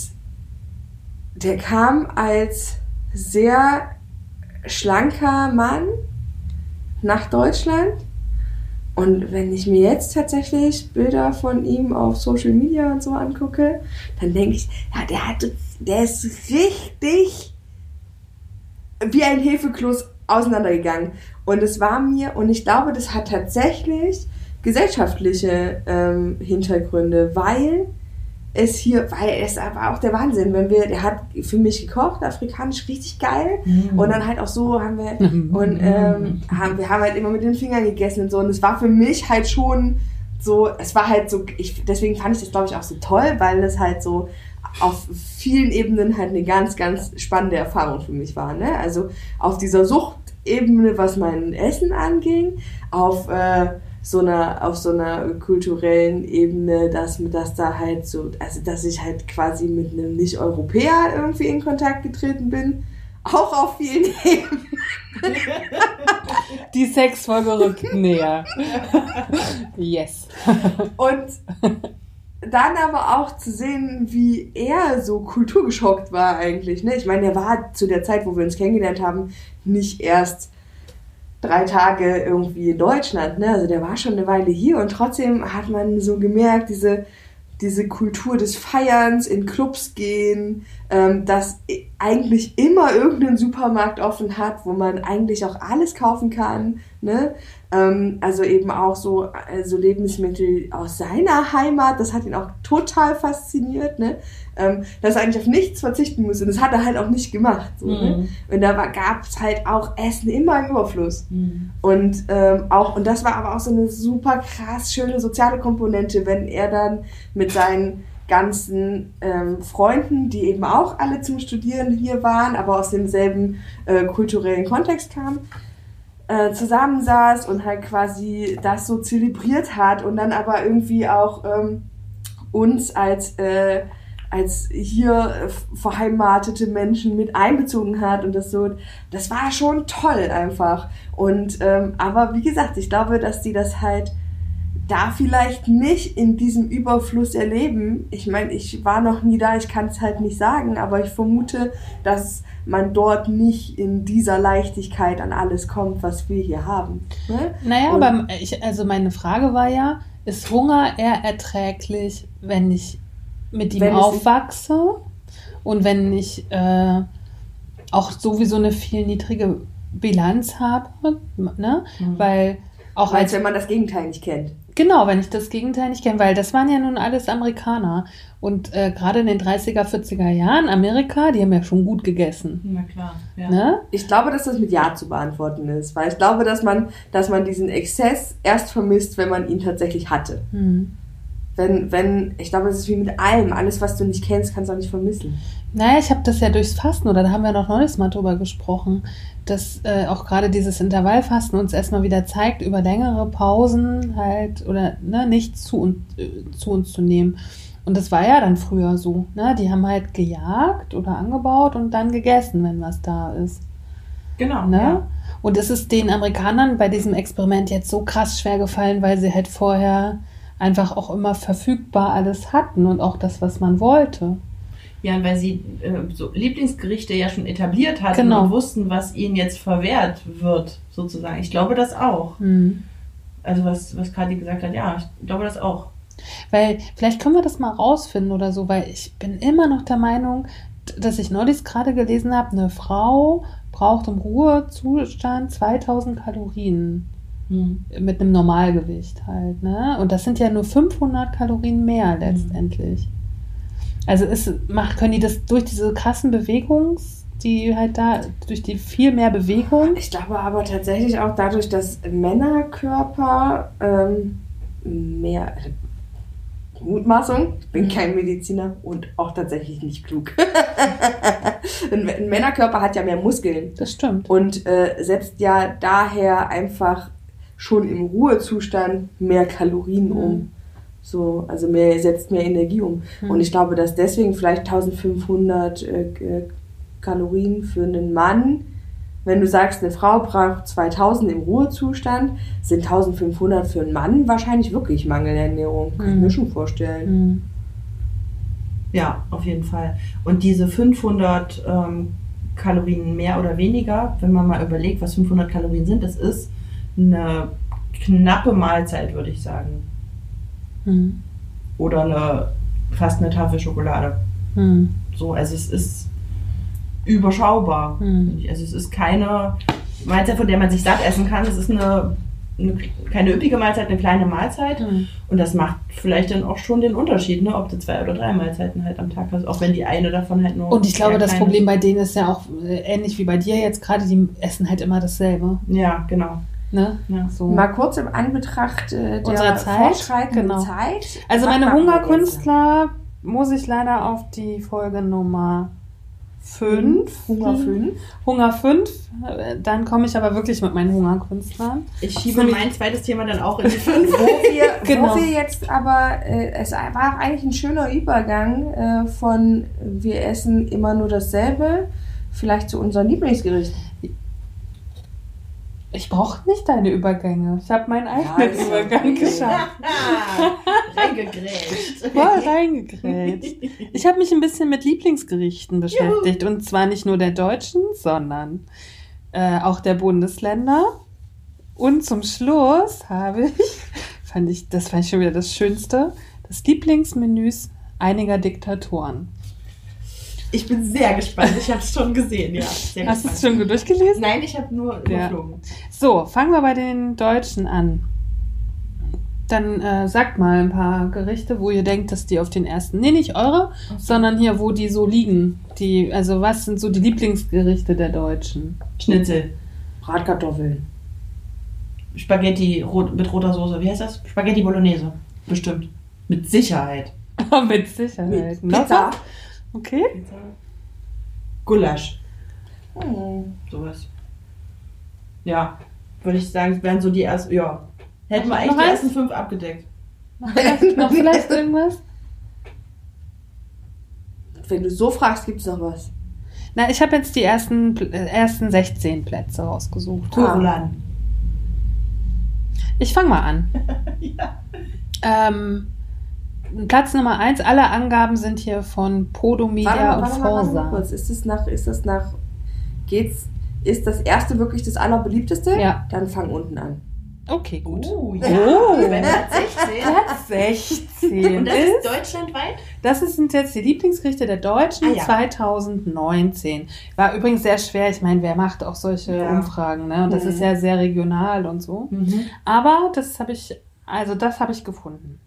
B: der kam als sehr schlanker Mann nach Deutschland und wenn ich mir jetzt tatsächlich Bilder von ihm auf Social Media und so angucke, dann denke ich, ja, der hat, der ist richtig wie ein Hefekloß auseinandergegangen. Und es war mir, und ich glaube, das hat tatsächlich gesellschaftliche ähm, Hintergründe, weil es hier, weil es war auch der Wahnsinn, wenn wir, der hat für mich gekocht, afrikanisch richtig geil.
D: Mhm.
B: Und dann halt auch so haben wir, und ähm, haben, wir haben halt immer mit den Fingern gegessen und so. Und es war für mich halt schon so, es war halt so, ich, deswegen fand ich das glaube ich auch so toll, weil es halt so auf vielen Ebenen halt eine ganz, ganz spannende Erfahrung für mich war. Ne? Also auf dieser Suchtebene, was mein Essen anging, auf äh, so einer, auf so einer kulturellen Ebene, dass, dass da halt so, also dass ich halt quasi mit einem Nicht-Europäer irgendwie in Kontakt getreten bin. Auch auf vielen Ebenen.
C: Die Sexfolge rückt näher. yes.
B: Und dann aber auch zu sehen, wie er so kulturgeschockt war eigentlich. Ne? Ich meine, er war zu der Zeit, wo wir uns kennengelernt haben, nicht erst drei Tage irgendwie in Deutschland. Ne? Also der war schon eine Weile hier und trotzdem hat man so gemerkt, diese, diese Kultur des Feierns, in Clubs gehen, ähm, dass eigentlich immer irgendein Supermarkt offen hat, wo man eigentlich auch alles kaufen kann. Ne? Ähm, also eben auch so also Lebensmittel aus seiner Heimat, das hat ihn auch total fasziniert, ne? Ähm, dass er eigentlich auf nichts verzichten muss. Und das hat er halt auch nicht gemacht. So, ne? Und da gab es halt auch Essen immer im Überfluss. Und ähm, auch, und das war aber auch so eine super krass schöne soziale Komponente, wenn er dann mit seinen ganzen ähm, Freunden, die eben auch alle zum Studieren hier waren, aber aus demselben äh, kulturellen Kontext kamen, äh, zusammensaß und halt quasi das so zelebriert hat und dann aber irgendwie auch ähm, uns als äh, als hier verheimatete Menschen mit einbezogen hat und das so, das war schon toll einfach. Und ähm, aber wie gesagt, ich glaube, dass die das halt da vielleicht nicht in diesem Überfluss erleben. Ich meine, ich war noch nie da, ich kann es halt nicht sagen, aber ich vermute, dass man dort nicht in dieser Leichtigkeit an alles kommt, was wir hier haben. Ne?
C: Naja,
B: Und-
C: aber ich, also meine Frage war ja, ist Hunger eher erträglich, wenn ich mit ihm aufwachse und wenn ich äh, auch sowieso eine viel niedrige Bilanz habe, ne?
D: Mhm.
C: Weil auch
B: als wenn man das Gegenteil nicht kennt.
C: Genau, wenn ich das Gegenteil nicht kenne, weil das waren ja nun alles Amerikaner. Und äh, gerade in den 30er, 40er Jahren, Amerika, die haben ja schon gut gegessen.
D: Na klar. Ja.
C: Ne?
B: Ich glaube, dass das mit Ja zu beantworten ist, weil ich glaube, dass man, dass man diesen Exzess erst vermisst, wenn man ihn tatsächlich hatte.
C: Hm.
B: Wenn, wenn, ich glaube, es ist wie mit allem. Alles, was du nicht kennst, kannst du auch nicht vermissen.
C: Naja, ich habe das ja durchs Fasten, oder da haben wir noch neues Mal drüber gesprochen, dass äh, auch gerade dieses Intervallfasten uns erstmal wieder zeigt, über längere Pausen halt oder ne, nichts zu, uns- äh, zu uns zu nehmen. Und das war ja dann früher so. Ne? Die haben halt gejagt oder angebaut und dann gegessen, wenn was da ist.
D: Genau.
C: Ne?
D: Ja.
C: Und es ist den Amerikanern bei diesem Experiment jetzt so krass schwer gefallen, weil sie halt vorher einfach auch immer verfügbar alles hatten und auch das, was man wollte.
D: Ja, weil sie äh, so Lieblingsgerichte ja schon etabliert hatten
C: Genau.
D: und wussten, was ihnen jetzt verwehrt wird, sozusagen. Ich glaube das auch.
C: Hm.
D: Also was, was Kathi gesagt hat, ja, ich glaube das auch.
C: Weil vielleicht können wir das mal rausfinden oder so, weil ich bin immer noch der Meinung, dass ich neulich gerade gelesen habe, eine Frau braucht im Ruhezustand 2000 Kalorien mit einem Normalgewicht halt, ne? Und das sind ja nur 500 Kalorien mehr letztendlich. Also ist, macht, können die das durch diese krassen Bewegungs, die halt da, durch die viel mehr Bewegung,
B: Ich glaube aber tatsächlich auch dadurch, dass Männerkörper ähm, mehr. Mutmaßung, ich bin kein Mediziner und auch tatsächlich nicht klug. ein, ein Männerkörper hat ja mehr Muskeln
C: das stimmt.
B: und äh, setzt ja daher einfach schon im Ruhezustand mehr Kalorien
C: Mhm.
B: um. So, also mehr, setzt mehr Energie um.
C: Mhm.
B: Und ich glaube, dass deswegen vielleicht 1500 äh, äh, Kalorien für einen Mann, wenn du sagst, eine Frau braucht 2000 im Ruhezustand, sind 1500 für einen Mann wahrscheinlich wirklich Mangelernährung. Kann ich
C: Mhm.
B: mir schon vorstellen.
C: Hm.
D: Ja, auf jeden Fall. Und diese 500 ähm, Kalorien mehr oder weniger, wenn man mal überlegt, was 500 Kalorien sind, das ist eine knappe Mahlzeit, würde ich sagen.
C: Hm.
D: Oder eine, fast eine Tafel Schokolade.
C: Hm.
D: So, also es ist überschaubar.
C: Hm.
D: Also es ist keine Mahlzeit, von der man sich satt essen kann. Es ist eine, eine keine üppige Mahlzeit, eine kleine Mahlzeit.
C: Hm.
D: Und das macht vielleicht dann auch schon den Unterschied, ne? ob du zwei oder drei Mahlzeiten halt am Tag hast, auch wenn die eine davon halt nur.
C: Und ich glaube, das Problem bei denen ist ja auch äh, ähnlich wie bei dir jetzt gerade, die essen halt immer dasselbe.
D: Ja, genau.
C: Ne?
D: Ja.
C: So.
B: Mal kurz im Anbetracht äh, der
C: Unserer Zeit,
B: fortschreitenden
C: genau.
B: Zeit.
C: Also meine? Hungerkünstler muss ich leider auf die Folge Nummer 5.
B: Hunger 5.
C: Hunger 5. Dann komme ich aber wirklich mit meinen Hungerkünstlern.
D: Ich schiebe mein zweites Thema dann auch in die fünf.
B: Wo wir,
C: Genau.
B: wo wir jetzt aber, äh, es war eigentlich ein schöner Übergang äh, von wir essen immer nur dasselbe, vielleicht zu unserem Lieblingsgericht.
C: Ich brauche nicht deine Übergänge. Ich habe meinen eigenen
B: ja
C: Übergang geschafft.
D: Reingegrätscht.
C: Voll reingegrätscht. Ich habe mich ein bisschen mit Lieblingsgerichten beschäftigt. Und zwar nicht nur der deutschen, sondern äh, auch der Bundesländer. Und zum Schluss habe ich, fand ich, das fand ich schon wieder das Schönste, das Lieblingsmenüs einiger Diktatoren.
D: Ich bin sehr gespannt. Ich habe es schon gesehen, ja. Sehr
C: Hast du es schon durchgelesen?
D: Nein, ich habe nur
C: Ja.
D: überflogen.
C: So, fangen wir bei den Deutschen an. Dann äh, sagt mal ein paar Gerichte, wo ihr denkt, dass die auf den ersten, nee, nicht eure, sondern hier, wo die so liegen. Die, also was sind so die Lieblingsgerichte der Deutschen?
D: Schnitzel.
B: Bratkartoffeln.
D: Spaghetti rot, mit roter Soße. Wie heißt das? Spaghetti Bolognese. Bestimmt. Mit Sicherheit.
C: Mit Sicherheit.
B: Mit Pizza.
C: Okay.
D: Gulasch.
B: Hm.
D: Sowas. Ja. Würde ich sagen, wären so die ersten. Ja. Hätten wir eigentlich die
C: eins?
D: ersten fünf abgedeckt.
C: Noch vielleicht, noch vielleicht irgendwas?
B: Wenn du so fragst, gibt es noch was.
C: Na, ich habe jetzt die ersten, äh, ersten 16 Plätze rausgesucht.
D: Korolan.
C: Ich fange mal an.
D: ja.
C: Ähm, Platz Nummer 1, alle Angaben sind hier von Podomedia und
B: warte mal, warte mal
C: Forsa.
B: kurz. Ist das nach, ist das nach, geht's, ist das erste wirklich das allerbeliebteste?
C: Ja.
B: Dann fang unten an.
C: Okay, gut.
D: Oh, ja.
C: Oh.
D: Platz 16.
C: Platz 16
D: Und das
C: ist,
D: ist deutschlandweit?
C: das sind jetzt die Lieblingsgerichte der Deutschen
D: Ah, ja.
C: 2019. War übrigens sehr schwer. Ich meine, wer macht auch solche
D: Ja.
C: Umfragen, ne? Und das
B: Mhm.
C: ist ja sehr regional und so.
D: Mhm.
C: Aber das habe ich, also das habe ich gefunden.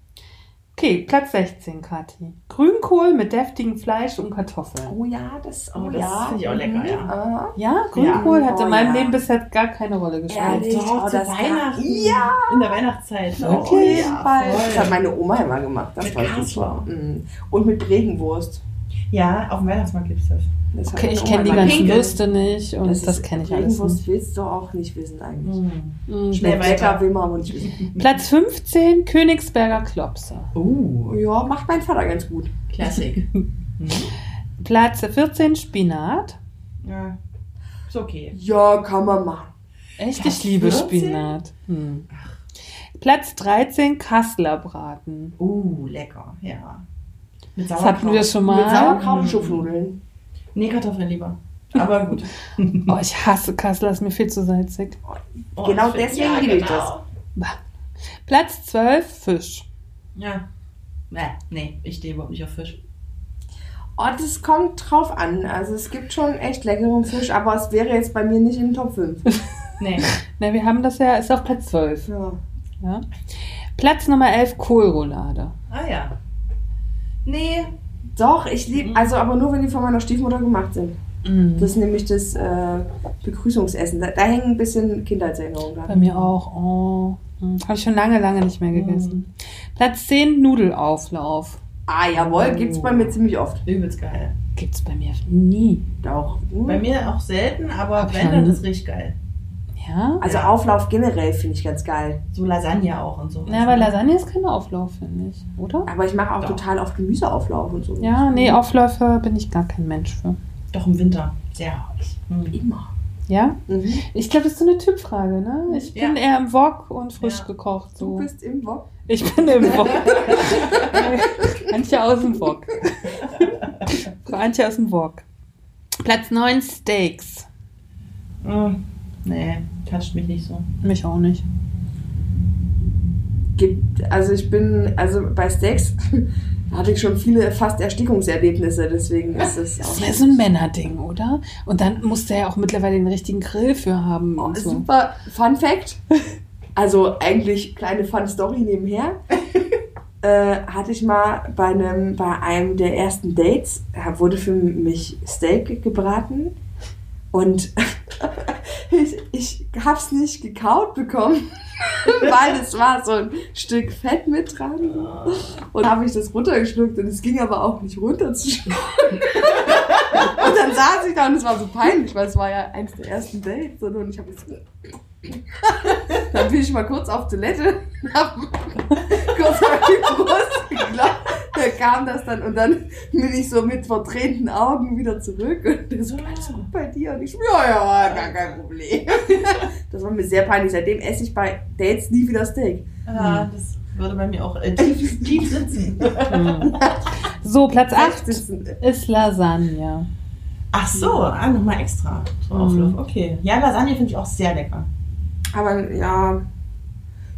C: Okay, Platz 16, Kathi. Grünkohl mit deftigem Fleisch und Kartoffeln.
B: Oh ja, das,
D: Oh, das finde ich auch lecker, ja.
B: Ah.
C: Ja, Grünkohl
B: Ja.
C: hat in
B: Oh,
C: meinem
B: ja.
C: Leben bisher gar keine Rolle gespielt.
B: Ehrlich?
D: Doch,
B: Oh,
D: zu
B: das
D: Weihnachten.
B: Ja.
D: In der Weihnachtszeit.
B: Auf
D: Okay,
B: jeden
D: ja,
B: Fall. Das hat meine Oma immer gemacht. Das
D: Mit
B: weiß ich
D: Kassler.
B: noch. Mhm. Und mit Bregenwurst.
D: Ja, auf dem Weihnachtsmarkt gibt es das.
B: Das
C: Okay, ich kenne die ganzen. Würste nicht und das,
B: ist-
C: kenne ich alles nicht.
B: willst du auch nicht wissen eigentlich.
D: Mhm.
C: Mhm.
D: Schnell
B: Schmeckt lecker,
D: weiter.
B: will man aber nicht wissen.
C: Platz 15, Königsberger Klopse.
D: Uh,
B: Ja, macht mein Vater ganz gut.
D: Klassik.
C: Platz 14, Spinat.
D: ja, ist okay.
B: Ja, kann man machen.
C: Echt,
D: Platz
C: ich liebe
D: 14?
C: Spinat. Hm. Platz 13, Kasseler Braten.
D: Uh, lecker, ja. Mit
C: Das hatten wir schon
B: Mit
C: mal.
B: Sauerkraut und Schupfnudeln.
D: Nee, Kartoffeln lieber. Aber gut.
C: Oh, ich hasse Kasseler, ist mir viel zu salzig.
D: Oh,
B: Genau deswegen liebe ich das.
C: Bah. Platz 12, Fisch.
D: Ja. Nee, nee, ich stehe überhaupt nicht auf Fisch.
B: Oh, das kommt drauf an. Also es gibt schon echt leckeren Fisch, aber es wäre jetzt bei mir nicht in den Top 5.
D: Nee.
C: Na, wir haben das ja, ist auf Platz 12.
B: Ja.
C: Ja. Platz Nummer 11, Kohlroulade.
D: Ah ja. Nee.
B: Doch, ich liebe, also aber nur, wenn die von meiner Stiefmutter gemacht sind.
C: Mhm.
B: Das ist nämlich das äh, Begrüßungsessen. Da, da hängen ein bisschen Kindheitserinnerungen
C: Bei
B: dran.
C: mir auch. Oh. Habe ich schon lange, lange nicht mehr gegessen. Platz 10, Nudelauflauf.
B: Ah, jawohl, gibt's bei mir ziemlich oft.
D: Übelst geil.
C: Gibt's bei mir nie.
B: Auch. hm.
D: Bei mir auch selten, aber
C: Hab
D: wenn, dann ist richtig geil.
C: Ja?
B: Also
D: Ja.
B: Auflauf generell finde ich ganz geil.
D: So Lasagne auch und so.
C: Ja, aber Lasagne ist kein Auflauf, finde ich. Oder?
B: Aber ich mache auch
D: Doch.
B: total oft Gemüseauflauf und so.
C: Ja, nee, Aufläufe bin ich gar kein Mensch für.
D: Doch im Winter. Sehr heiß. Hm.
B: Immer.
C: Ja?
B: Mhm.
C: Ich glaube, das ist so eine Typfrage, ne? Ich bin
D: Ja.
C: eher im Wok und frisch
D: Ja.
C: gekocht.
B: Du
C: So.
B: bist im Wok.
C: Ich bin im Wok. Antje aus dem Wok. Antje aus dem Wok. Platz 9, Steaks.
D: Hm. Nee, toucht mich nicht so.
C: Mich auch nicht.
B: Gibt, also ich bin, also bei Steaks da hatte ich schon viele fast Erstickungserlebnisse, deswegen ist es
C: Das
B: auch
C: ist ja so ein Männerding, oder? Und dann muss der ja auch mittlerweile den richtigen Grill für haben
B: Oh,
C: und so.
B: super Fun Fact. Also eigentlich kleine Fun Story nebenher. äh, hatte ich mal bei einem, bei einem der ersten Dates, da wurde für mich Steak gebraten und ich, ich hab's nicht gekaut bekommen, weil es war so ein Stück Fett mit dran. Und habe ich das runtergeschluckt und es ging aber auch nicht runter zu schlucken. Und dann saß ich da und es war so peinlich, weil es war ja eins der ersten Dates und ich habe so dann bin ich mal kurz auf Toilette, hab kurz auf die Brust geklappt, da kam das dann und dann bin ich so mit vertränten Augen wieder zurück und der so, alles gut bei dir? Und ich so, ja, ja, gar kein Problem. Das war mir sehr peinlich, seitdem esse ich bei Dates nie wieder Steak.
D: Ah, das würde bei mir auch äh, tief, tief sitzen.
C: Hm. So, Platz 8
B: sitzen.
C: ist Lasagne.
D: Ach so, ah, nochmal extra. So
C: Mhm.
D: Auflauf. Okay. Ja, Lasagne finde ich auch sehr lecker.
B: Aber ja,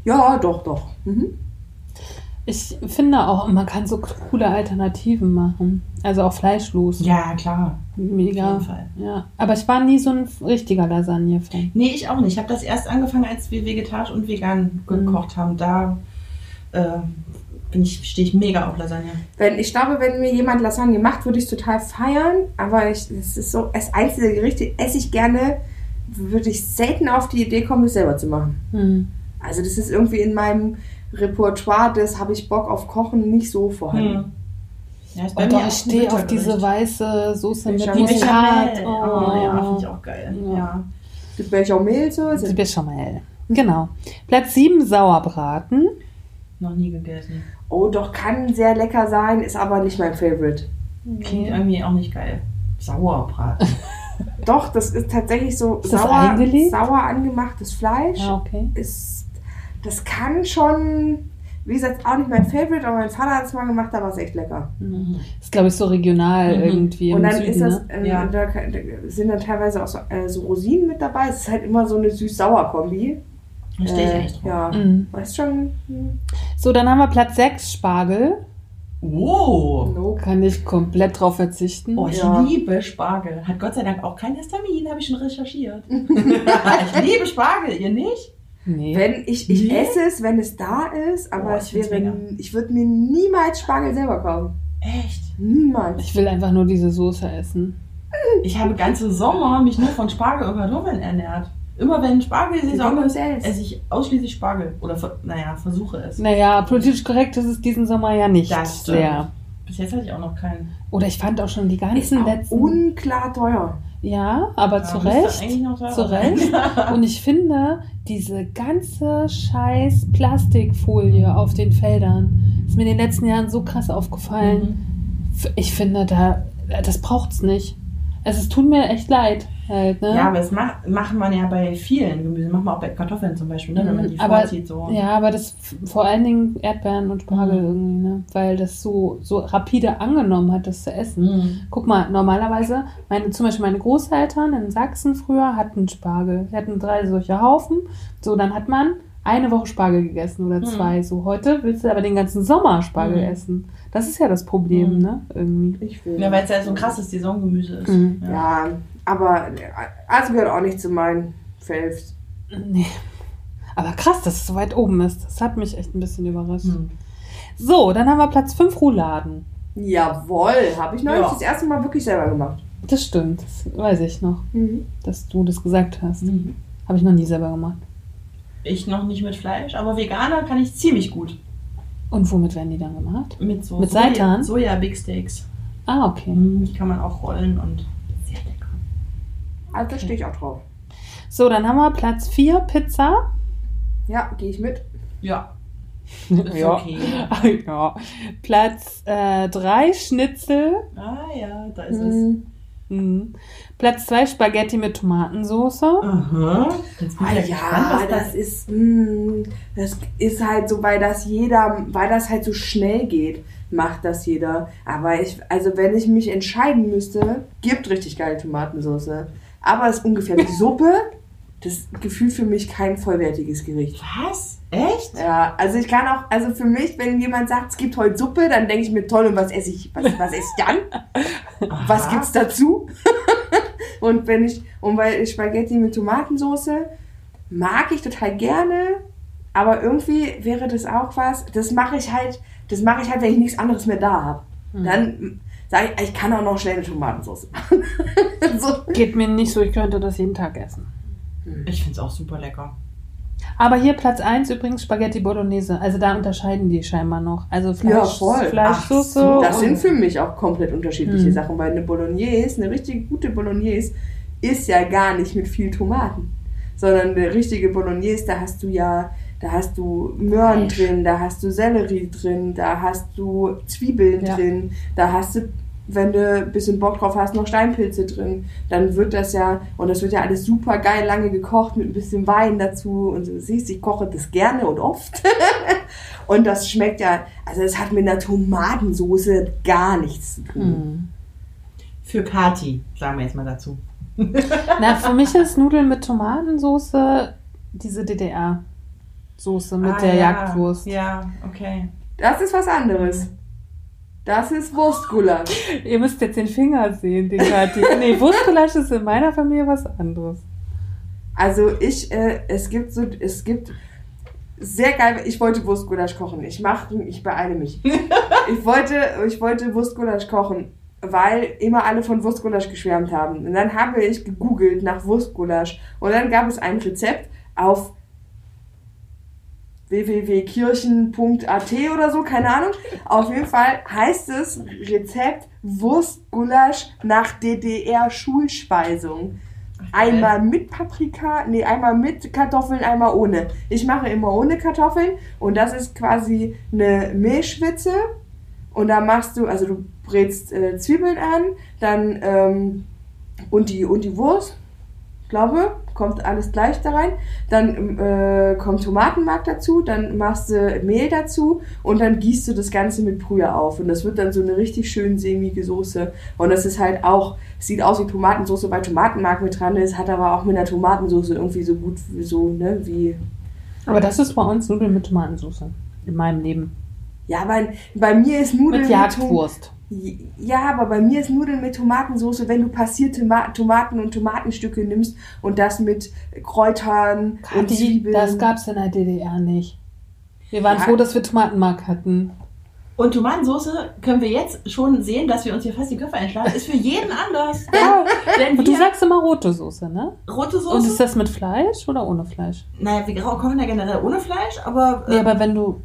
B: ja, doch, doch. Mhm.
C: Ich finde auch, man kann so coole Alternativen machen. Also auch fleischlos.
D: Ja, klar. Auf
C: Mega.
D: jeden Fall.
C: Ja. Aber ich war nie so ein richtiger Lasagne-Fan.
D: Nee, ich auch nicht. Ich habe das erst angefangen, als wir vegetarisch und vegan gekocht haben. Da äh, bin ich, stehe ich mega auf Lasagne.
B: Wenn, ich glaube, wenn mir jemand Lasagne macht, würde ich es total feiern. Aber ich, es ist so, das einzige Gericht, esse ich gerne, würde ich selten auf die Idee kommen, es selber zu machen.
C: Hm.
B: Also das ist irgendwie in meinem Repertoire, das habe ich Bock auf Kochen nicht so vorhanden.
D: Hm. Ja,
C: Und doch, ich stehe auf diese weiße Soße mit.
B: Bechamel.
C: Oh,
D: Oh, ja, finde ich auch geil.
C: Ja.
D: Ja.
B: Die Bechamel
C: Die. Bechamel. Genau. Platz 7, Sauerbraten.
D: Noch nie gegessen.
B: Oh, doch kann sehr lecker sein, ist aber nicht mein Favorite.
D: Klingt irgendwie auch nicht geil. Sauerbraten.
B: Doch, das ist tatsächlich so
C: Ist das
B: sauer, sauer angemachtes Fleisch.
C: Ja, okay.
B: Ist, das kann schon, wie gesagt, auch nicht mein Favorite, aber mein Vater hat es mal gemacht, da war es echt lecker.
C: Mhm. Ist, glaube ich, so regional
D: Mhm.
C: irgendwie im
B: Und dann
C: Süden,
B: ist das,
C: ne?
B: ähm,
D: Ja.
B: da, sind dann teilweise auch so, äh, so Rosinen mit dabei. Es ist halt immer so eine süß-sauer-Kombi.
D: Da stehe ich echt drauf.
B: Ja,
C: Mhm.
B: weißt schon. hm,
C: So, dann haben wir Platz 6, Spargel.
D: Oh.
B: Nope.
C: Kann ich komplett drauf verzichten.
D: Oh, ich
B: Ja.
D: liebe Spargel. Hat Gott sei Dank auch kein Histamin, habe ich schon recherchiert. ich liebe Spargel, ihr nicht?
C: nee.
B: Wenn ich, ich
D: Nee?
B: esse es, wenn es da ist, aber
D: Oh, ich
B: wäre, ich würde mir niemals Spargel selber kaufen.
D: Echt?
B: Niemals.
C: Ich will einfach nur diese Soße essen.
D: Ich habe ganze Sommer mich nur von Spargel und Kartoffeln ernährt. Immer wenn Spargelsaison ist,
B: selbst.
D: esse ich ausschließlich Spargel. Oder, naja, versuche es.
C: Naja, politisch korrekt ist es diesen Sommer ja nicht
D: Das stimmt.
C: sehr.
D: Bis jetzt hatte ich auch noch keinen.
C: Oder ich fand auch schon die
B: ist
C: ganzen
B: auch
C: letzten.
B: unklar teuer.
C: ja, aber
D: Ja,
C: zu Recht. Zu. Recht. Und ich finde, diese ganze scheiß Plastikfolie auf den Feldern ist mir in den letzten Jahren so krass aufgefallen.
D: Mhm.
C: Ich finde, da, das braucht's nicht. Also, es tut mir echt leid. Halt, ne?
D: Ja, aber das macht, macht man ja bei vielen Gemüsen. Macht man auch bei Kartoffeln zum Beispiel, ne? wenn man die
C: Mhm, aber-
D: vorzieht. So.
C: Ja, aber das vor allen Dingen Erdbeeren und Spargel
D: Mhm.
C: irgendwie, ne? Weil das so, so rapide angenommen hat, das zu essen.
D: Mhm.
C: Guck mal, normalerweise, meine, zum Beispiel meine Großeltern in Sachsen früher hatten Spargel. Sie hatten drei solche Haufen. So, dann hat man eine Woche Spargel gegessen oder
D: Mhm.
C: zwei. So, heute willst du aber den ganzen Sommer Spargel
D: Mhm.
C: essen. Das ist ja das Problem,
D: Mhm.
C: ne? Irgendwie.
B: Ich will.
D: Ja, weil es ja so ein krasses Saisongemüse ist.
C: Mhm.
B: Ja, aber also gehört auch nicht zu meinen Faves.
C: Nee. Aber krass, dass es so weit oben ist. Das hat mich echt ein bisschen überrascht.
D: Mhm.
C: So, dann haben wir Platz 5 Rouladen.
B: Jawohl, habe ich neulich
D: Ja.
B: das erste Mal wirklich selber gemacht.
C: Das stimmt, das weiß ich noch,
B: Mhm.
C: dass du das gesagt hast.
D: Mhm.
C: Habe ich noch nie selber gemacht.
D: Ich noch nicht mit Fleisch, aber Veganer kann ich ziemlich gut.
C: Und womit werden die dann gemacht?
D: Mit so
C: Mit
D: Soja-
C: Seitan?
D: Soja Big Steaks.
C: Ah, okay.
D: Mhm. Die kann man auch rollen und.
B: Also da stehe ich auch drauf.
C: So, dann haben wir Platz 4, Pizza.
B: Ja, gehe ich mit.
D: Ja. Ist okay.
C: ja. Platz 3, Schnitzel.
D: Ah ja, da ist es.
B: Mhm.
C: Mhm. Platz 2, Spaghetti mit Tomatensauce.
D: Aha. Jetzt bin
B: Ah,
D: ja, gespannt,
B: ja,
D: was
B: das ist, mh, das ist halt so, weil das jeder, weil das halt so schnell geht, macht das jeder. Aber ich, also wenn ich mich entscheiden müsste, gibt richtig geile Tomatensauce. Aber es ist ungefähr wie Suppe. Das gefühlt für mich kein vollwertiges Gericht.
D: Was? Echt?
B: Ja, also ich kann auch, also für mich, wenn jemand sagt, es gibt heute Suppe, dann denke ich mir, toll, und was esse ich, was, was esse ich dann? Was gibt's dazu? und wenn ich, und weil Spaghetti mit Tomatensauce mag ich total gerne, aber irgendwie wäre das auch was, das mache ich halt, das mache ich halt, wenn ich nichts anderes mehr da habe. Dann sage ich, ich kann auch noch schnell eine Tomatensauce machen. so.
C: Geht mir nicht so, ich könnte das jeden Tag essen.
D: Ich finde es auch super lecker.
C: Aber hier Platz 1 übrigens Spaghetti Bolognese. Also da unterscheiden die scheinbar noch. Also Fleisch,
B: Ja.
C: Fleischsoße.
D: So,
B: Das
C: und-
B: sind für mich auch komplett unterschiedliche
C: Mhm.
B: Sachen, weil eine Bolognese, eine richtig gute Bolognese, ist ja gar nicht mit viel Tomaten. Sondern eine richtige Bolognese, da hast du ja, da hast du Möhren
D: Fleisch.
B: drin, da hast du Sellerie drin, da hast du Zwiebeln
C: Ja.
B: drin, da hast du, wenn du ein bisschen Bock drauf hast, noch Steinpilze drin. Dann wird das ja, und das wird ja alles super geil lange gekocht mit ein bisschen Wein dazu. Und du siehst, ich koche das gerne und oft. und das schmeckt ja, also es hat mit einer Tomatensoße gar nichts zu tun.
C: Hm.
D: Für Kati, sagen wir jetzt mal dazu.
C: Na, für mich ist Nudeln mit Tomatensoße diese DDR-Soße mit
D: Ah,
C: der
D: ja.
C: Jagdwurst.
D: Ja, okay.
B: Das ist was anderes. Das ist Wurstgulasch.
C: Ihr müsst jetzt den Finger sehen, den Kathi. Nee, Wurstgulasch ist in meiner Familie was anderes.
B: Also ich, äh, es gibt so, es gibt sehr geil. Ich wollte Wurstgulasch kochen. Ich mache, ich beeile mich. ich wollte, ich wollte Wurstgulasch kochen, weil immer alle von Wurstgulasch geschwärmt haben. Und dann habe ich gegoogelt nach Wurstgulasch und dann gab es ein Rezept auf www.kirchen.at oder so, keine Ahnung. Auf jeden Fall heißt es Rezept Wurstgulasch nach DDR-Schulspeisung. Einmal mit Paprika, nee, einmal mit Kartoffeln, einmal ohne. Ich mache immer ohne Kartoffeln und das ist quasi eine Mehlschwitze und da machst du, also du brätst äh, Zwiebeln an, dann ähm, und die und die Wurst, glaube, kommt alles gleich da rein. Dann äh, kommt Tomatenmark dazu, dann machst du Mehl dazu und dann gießt du das Ganze mit Brühe auf. Und das wird dann so eine richtig schön sämige Soße. Und das ist halt auch, sieht aus wie Tomatensoße, weil Tomatenmark mit dran ist, hat aber auch mit einer Tomatensoße irgendwie so gut, so, ne, wie
C: Aber das ist bei uns Nudeln mit Tomatensauce. In meinem Leben.
B: Ja, aber bei mir ist Nudeln
C: Mit Jagdwurst.
B: Ja, aber bei mir ist Nudeln mit Tomatensauce, wenn du passierte Ma Tomaten und Tomatenstücke nimmst und das mit Kräutern und
C: Kathi,
B: Zwiebeln.
C: das gab es in der DDR nicht. Wir waren
B: Ja.
C: froh, dass wir Tomatenmark hatten.
D: Und Tomatensauce können wir jetzt schon sehen, dass wir uns hier fast die Köpfe einschlagen. Ist für jeden anders. Denn
C: Und du sagst immer rote Soße, ne?
D: rote
C: Und ist
D: Soße.
C: das mit Fleisch oder ohne Fleisch?
D: Naja, wir kochen ja generell ohne Fleisch, aber.
C: Nee,
D: äh,
C: aber wenn du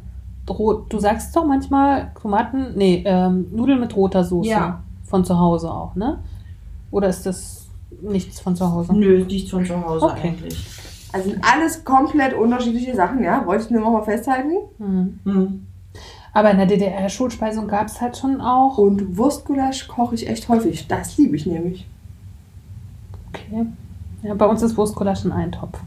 C: rot, du sagst doch manchmal Tomaten, nee, ähm, Nudeln mit roter Soße.
D: Ja.
C: Von zu Hause auch, ne? Oder ist das nichts von zu Hause?
D: Nö, nicht von zu Hause
C: Okay.
D: eigentlich.
B: Also sind alles komplett unterschiedliche Sachen, ja? Wollte ich nur noch mal festhalten.
C: Hm.
D: Hm.
C: Aber in der DDR-Schulspeisung gab es halt schon auch.
B: Und Wurstgulasch koche ich echt häufig. Das liebe ich nämlich.
C: Okay. Ja, bei uns ist Wurstgulasch ein Eintopf.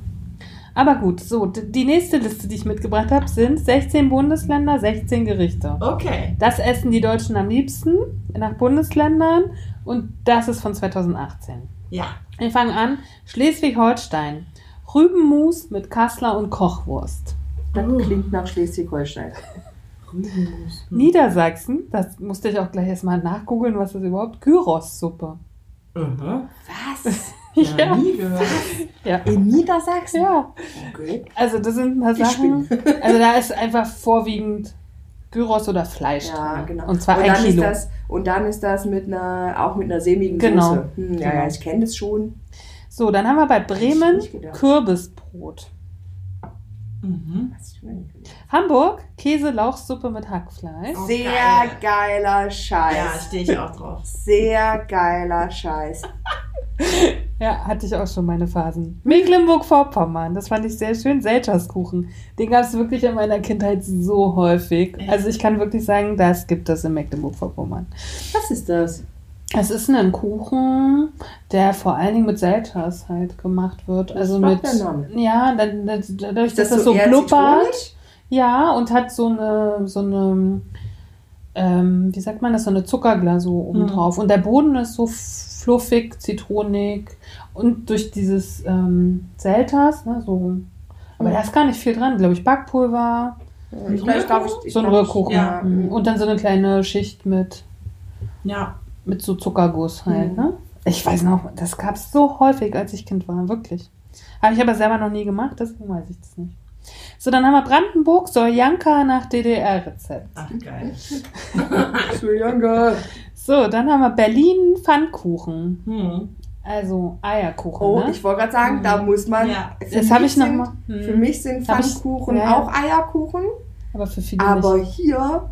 C: Aber gut, so, die nächste Liste, die ich mitgebracht habe, sind 16 Bundesländer, 16 Gerichte.
D: Okay.
C: Das essen die Deutschen am liebsten nach Bundesländern und das ist von 2018.
D: Ja.
C: Wir fangen an. Schleswig-Holstein. Rübenmus mit Kassler und Kochwurst.
B: Das
D: Oh.
B: klingt nach Schleswig-Holstein.
D: Rübenmus.
C: Niedersachsen, das musste ich auch gleich erstmal nachgoogeln, was das überhaupt Gyros-Suppe.
D: Mhm.
B: Was?
D: Ja,
C: Ja.
D: nie gehört.
C: Ja.
B: In Niedersachsen?
C: ja,
B: Okay.
C: also das sind ein paar
B: Ich
C: Sachen. Also da ist einfach vorwiegend Gyros oder Fleisch
B: Ja,
C: drin.
B: genau.
C: Und zwar
B: und
C: ein
B: dann
C: Kilo.
B: Ist das, und dann ist das mit einer, auch mit einer sämigen
C: Genau.
B: Soße. Hm,
C: Genau.
B: ja, ich kenne das schon.
C: So, dann haben wir bei Bremen. Kürbisbrot.
D: Mhm.
C: Hamburg Käse-Lauchsuppe mit Hackfleisch.
D: Oh,
B: Sehr
D: geil.
B: geiler Scheiß.
D: Ja, stehe ich auch drauf.
B: Sehr geiler Scheiß.
C: Ja, hatte ich auch schon meine Phasen. Mecklenburg-Vorpommern, das fand ich sehr schön. Selterskuchen. Den gab es wirklich in meiner Kindheit so häufig. Also ich kann wirklich sagen, das gibt es in Mecklenburg-Vorpommern.
B: Was ist das?
C: Es ist ein Kuchen, der vor allen Dingen mit Selters halt gemacht wird. Also
B: macht
C: mit. Ja, dann, dadurch,
B: Ist
C: dass das so blubbert. Ja, und hat so eine, so eine, ähm, wie sagt man das, so eine Zuckerglasur oben
D: Mhm.
C: drauf. Und der Boden ist so fluffig, zitronig und durch dieses ähm, Selters, ne, so. Aber
B: Mhm.
C: da ist gar nicht viel dran, glaube ich. Backpulver,
B: Ich glaube, ich, glaub, ich, ich
C: so ein
B: glaub,
C: Rührkuchen.
B: Ja.
C: Mhm. Und dann so eine kleine Schicht mit,
D: Ja.
C: mit so Zuckerguss halt,
B: Mhm.
C: ne? Ich weiß noch, das gab es so häufig, als ich Kind war, wirklich. Habe ich aber selber noch nie gemacht, deswegen weiß ich das nicht. So, dann haben wir Brandenburg, Soljanka nach DDR-Rezept.
D: Ach, geil.
B: Für Younger.
C: So, dann haben wir Berlin Pfannkuchen.
D: Hm.
C: Also Eierkuchen.
B: Oh,
C: ne?
B: ich wollte gerade sagen, da muss man.
D: Ja.
B: für
C: das
B: mich
C: habe ich noch
B: sind-
C: mal. Hm.
B: Für mich sind
C: Hab ich-
B: Pfannkuchen
C: ja,
B: auch Eierkuchen,
C: Aber für viele
B: aber
C: nicht.
B: hier,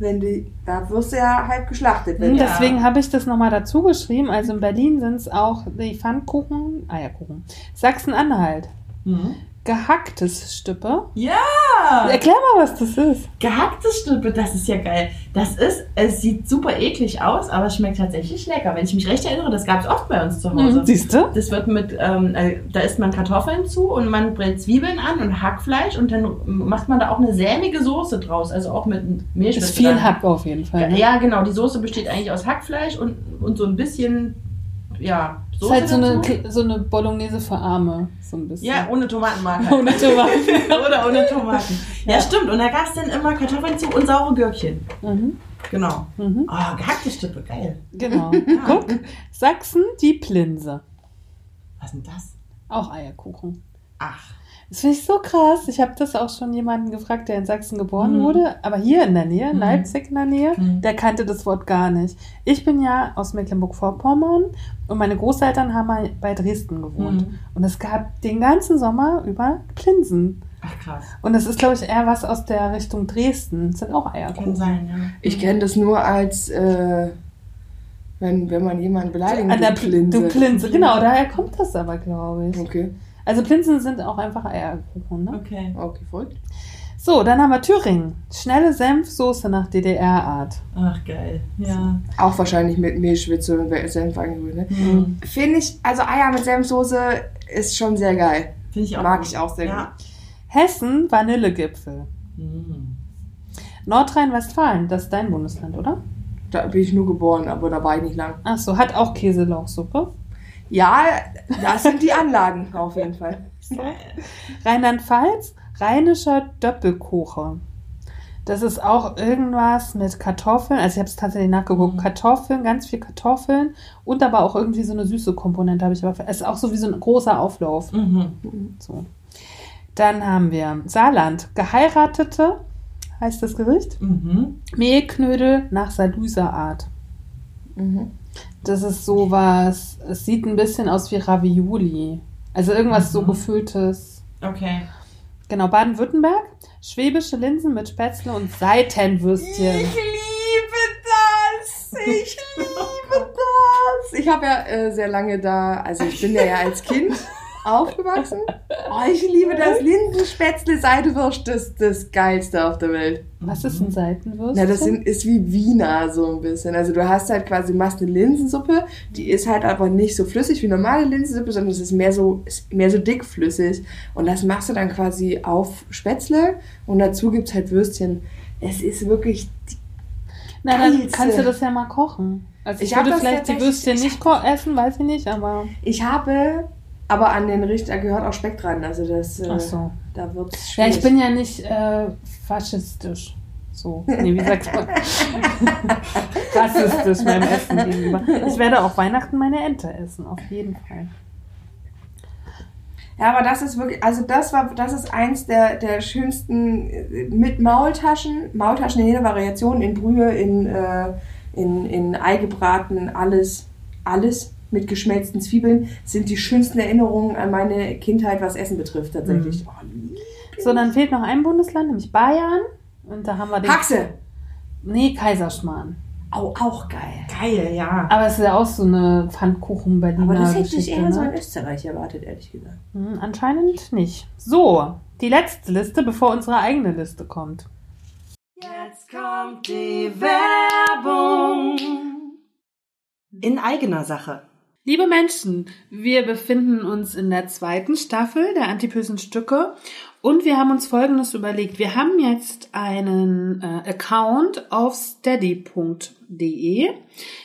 B: wenn die, da wirst du ja halt geschlachtet. Wenn
C: Hm,
D: Ja.
C: Deswegen habe ich das nochmal dazu geschrieben. Also in Berlin sind es auch die Pfannkuchen, Eierkuchen. Sachsen-Anhalt.
D: Hm.
C: Gehacktes Stüppe.
D: Ja.
C: Erklär mal, was das ist.
D: Gehacktes Stüppe, das ist ja geil. Das ist, es sieht super eklig aus, aber es schmeckt tatsächlich lecker. Wenn ich mich recht erinnere, das gab es oft bei uns zu Hause.
C: Hm, Siehst du?
D: Das wird mit, ähm, äh, da isst man Kartoffeln zu und man brät Zwiebeln an und Hackfleisch und dann macht man da auch eine sämige Soße draus, also auch mit Milch.
C: Ist viel Hack auf jeden Fall. ne?
D: Ja, genau. Die Soße besteht eigentlich aus Hackfleisch und, und so ein bisschen, ja,
C: Ist
D: Soße
C: halt so eine, so eine Bolognese für Arme. So ein bisschen.
D: Ja, ohne Tomatenmark. halt.
C: Ohne Tomaten.
D: Oder ohne Tomaten. Ja,
C: Ja.
D: stimmt. Und da gab es dann immer Kartoffeln zu und saure Gürkchen.
C: Mhm.
D: Genau.
C: Mhm.
D: Oh, gehackte Stippe, geil.
C: Genau. Guck. Sachsen, die Plinse.
D: Was ist denn das?
C: Auch Eierkuchen.
D: Ach.
C: Das finde ich so krass. Ich habe das auch schon jemanden gefragt, der in Sachsen geboren
D: Mhm.
C: wurde, aber hier in der Nähe, in
D: Mhm.
C: Leipzig in der Nähe,
D: Mhm.
C: der kannte das Wort gar nicht. Ich bin ja aus Mecklenburg-Vorpommern und meine Großeltern haben mal bei Dresden gewohnt.
D: Mhm.
C: Und es gab den ganzen Sommer über Plinsen.
D: Ach, krass.
C: Und das ist, glaube ich, eher was aus der Richtung Dresden. Das sind auch
D: Kann
C: Eierkuchen.
D: sein, ja.
B: Ich kenne das nur als, äh, wenn, wenn man jemanden beleidigt.
C: An der
B: Plinse.
C: Du Plinse, genau, daher kommt das aber, glaube ich.
B: Okay,
C: Also Plinsen sind auch einfach Eierkuchen, ne?
D: Okay.
B: okay, folgt.
C: So, dann haben wir Thüringen. Schnelle Senfsoße nach DDR-Art.
D: Ach, geil. Ja.
B: Auch wahrscheinlich mit Mehlschwitze und Senf angerührt. Ne?
D: Mhm.
B: Finde ich, also Eier mit Senfsoße ist schon sehr geil.
D: Finde ich auch
B: Mag
D: gut.
B: ich auch sehr
D: ja.
C: Hessen, Vanillegipfel.
D: Mhm.
C: Nordrhein-Westfalen, das ist dein Bundesland, oder?
B: Da bin ich nur geboren, aber da war ich nicht lang.
C: Ach so, hat auch Käselauchsuppe.
B: Ja, das sind die Anlagen auf jeden Fall.
C: Rheinland-Pfalz, Rheinischer Doppelkuche. Das ist auch irgendwas mit Kartoffeln. Also ich habe es tatsächlich nachgeguckt.
D: Mhm.
C: Kartoffeln, ganz viel Kartoffeln und aber auch irgendwie so eine süße Komponente habe ich aber. Es ist auch so wie so ein großer Auflauf.
D: Mhm.
C: So. Dann haben wir Saarland. Geheiratete heißt das Gericht.
D: Mhm.
C: Mehlknödel nach Saluser Art.
B: Mhm.
C: Das ist sowas, es sieht ein bisschen aus wie Ravioli. Also irgendwas so
D: Mhm.
C: gefülltes.
D: Okay.
C: Genau, Baden-Württemberg. Schwäbische Linsen mit Spätzle und Seitenwürstchen.
B: liebe das! Ich liebe das! Ich habe ja äh, sehr lange da, also ich bin ja, ja als Kind aufgewachsen. Oh, ich liebe das Linsenspätzle Seidewurst, das ist das geilste auf der Welt.
C: Was ist ein Seitenwürstchen?
B: Na, das sind, ist wie Wiener so ein bisschen. Also du hast halt quasi, machst eine Linsensuppe, die ist halt aber nicht so flüssig wie normale Linsensuppe, sondern es ist mehr so, ist mehr so dickflüssig. Und das machst du dann quasi auf Spätzle und dazu gibt's halt Würstchen. Es ist wirklich,
C: Na, dann
B: Geilste.
C: kannst du das ja mal kochen. Also ich,
B: Ich
C: würde vielleicht die Würstchen
B: ich
C: nicht essen, weiß ich nicht, aber
B: ich habe, aber an den Richter gehört auch Speck dran. Also das, äh,
C: ach so.
B: da wird's
C: Ja,
B: schwierig.
C: ich bin ja nicht äh, faschistisch. So, nee, wie sagt man? Rassistisch meinem Essen gegenüber. Ich werde auch Weihnachten meine Ente essen, auf jeden Fall.
B: Ja, aber das ist wirklich, also das war, das ist eins der, der schönsten äh, mit Maultaschen, Maultaschen in jeder Variation, in Brühe, in, äh, in, in Ei gebraten, alles, alles mit geschmelzten Zwiebeln, sind die schönsten Erinnerungen an meine Kindheit, was Essen betrifft, tatsächlich.
C: So, dann fehlt noch ein Bundesland, nämlich Bayern. Und da haben wir den.
B: Haxe!
C: Nee, Kaiserschmarrn.
B: Au, auch geil.
D: Geil, ja.
C: Aber es ist ja auch so eine Pfannkuchen-Berliner
B: Aber das hätte ich eher so
C: ne?
B: in Österreich erwartet, ehrlich gesagt.
C: Hm, anscheinend nicht. So, die letzte Liste, bevor unsere eigene Liste kommt.
A: Jetzt kommt die Werbung. In eigener Sache.
C: Liebe Menschen, wir befinden uns in der zweiten Staffel der Antipösen Stücke und wir haben uns Folgendes überlegt. Wir haben jetzt einen äh, Account auf steady.de.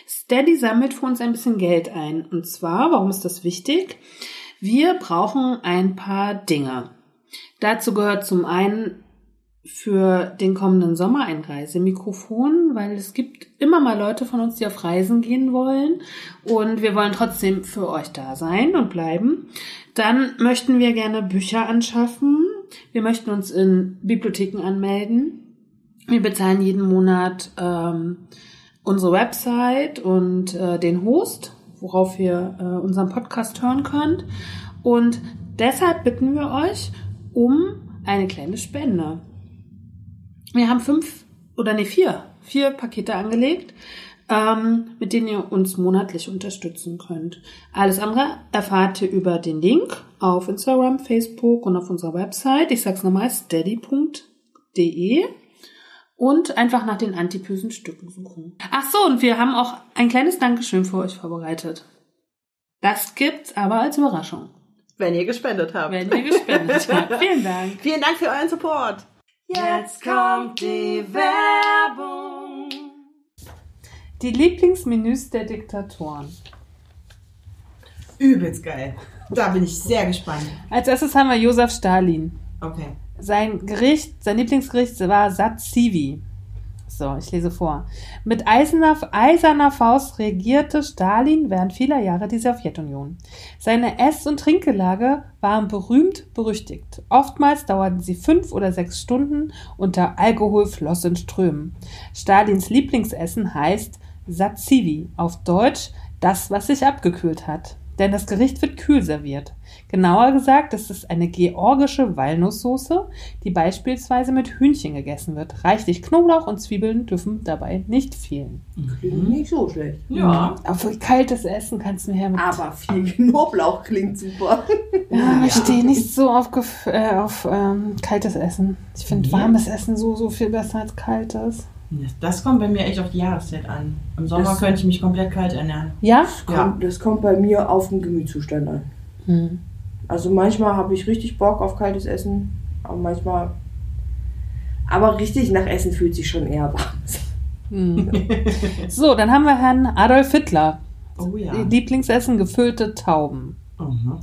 C: Steady sammelt für uns ein bisschen Geld ein. Und zwar, warum ist das wichtig? Wir brauchen ein paar Dinge. Dazu gehört zum einen für den kommenden Sommer ein Reisemikrofon, weil es gibt immer mal Leute von uns, die auf Reisen gehen wollen und wir wollen trotzdem für euch da sein und bleiben. Dann möchten wir gerne Bücher anschaffen. Wir möchten uns in Bibliotheken anmelden. Wir bezahlen jeden Monat ähm, unsere Website und äh, den Host, worauf ihr äh, unseren Podcast hören könnt. Und deshalb bitten wir euch um eine kleine Spende. Wir haben fünf oder nee, vier, vier Pakete angelegt, ähm, mit denen ihr uns monatlich unterstützen könnt. Alles andere erfahrt ihr über den Link auf Instagram, Facebook und auf unserer Website. Ich sag's nochmal, steady.de und einfach nach den antipösen Stücken suchen. Ach so, und wir haben auch ein kleines Dankeschön für euch vorbereitet. Das gibt's aber als Überraschung,
D: Wenn ihr gespendet habt.
C: wenn ihr gespendet habt. Vielen Dank.
D: Vielen Dank für euren Support.
A: Jetzt kommt die Werbung.
C: Die Lieblingsmenüs der Diktatoren.
D: Übelst geil. Da bin ich sehr gespannt.
C: Als erstes haben wir Josef Stalin.
D: Okay.
C: Sein Gericht, sein Lieblingsgericht war Satsivi. So, ich lese vor. Mit eiserner, eiserner Faust regierte Stalin während vieler Jahre die Sowjetunion. Seine Ess- und Trinkgelage waren berühmt berüchtigt. Oftmals dauerten sie fünf oder sechs Stunden und der Alkohol floss in Strömen. Stalins Lieblingsessen heißt Satsivi, auf Deutsch das, was sich abgekühlt hat. Denn das Gericht wird kühl serviert. Genauer gesagt, es ist eine georgische Walnusssoße, die beispielsweise mit Hühnchen gegessen wird. Reichlich Knoblauch und Zwiebeln dürfen dabei nicht fehlen.
B: Klingt nicht so schlecht.
D: Ja.
C: Aber für kaltes Essen kannst du mir her mit.
B: Aber viel Knoblauch klingt super.
C: ja, ich stehe nicht so auf, äh, auf ähm, kaltes Essen. Ich finde
D: Nee.
C: warmes Essen so, so viel besser als kaltes.
D: Das kommt bei mir echt auf die Jahreszeit an. Im Sommer
B: Das-
D: könnte ich mich komplett kalt ernähren.
C: Ja?
D: Ja.
B: Kommt, das kommt bei mir auf den Gemütszustand an.
C: Hm.
B: Also manchmal habe ich richtig Bock auf kaltes Essen, aber manchmal. Aber richtig nach Essen fühlt sich schon eher warm.
C: Hm. so, dann haben wir Herrn Adolf Hitler.
D: Oh ja.
C: Lieblingsessen gefüllte Tauben.
D: Mhm.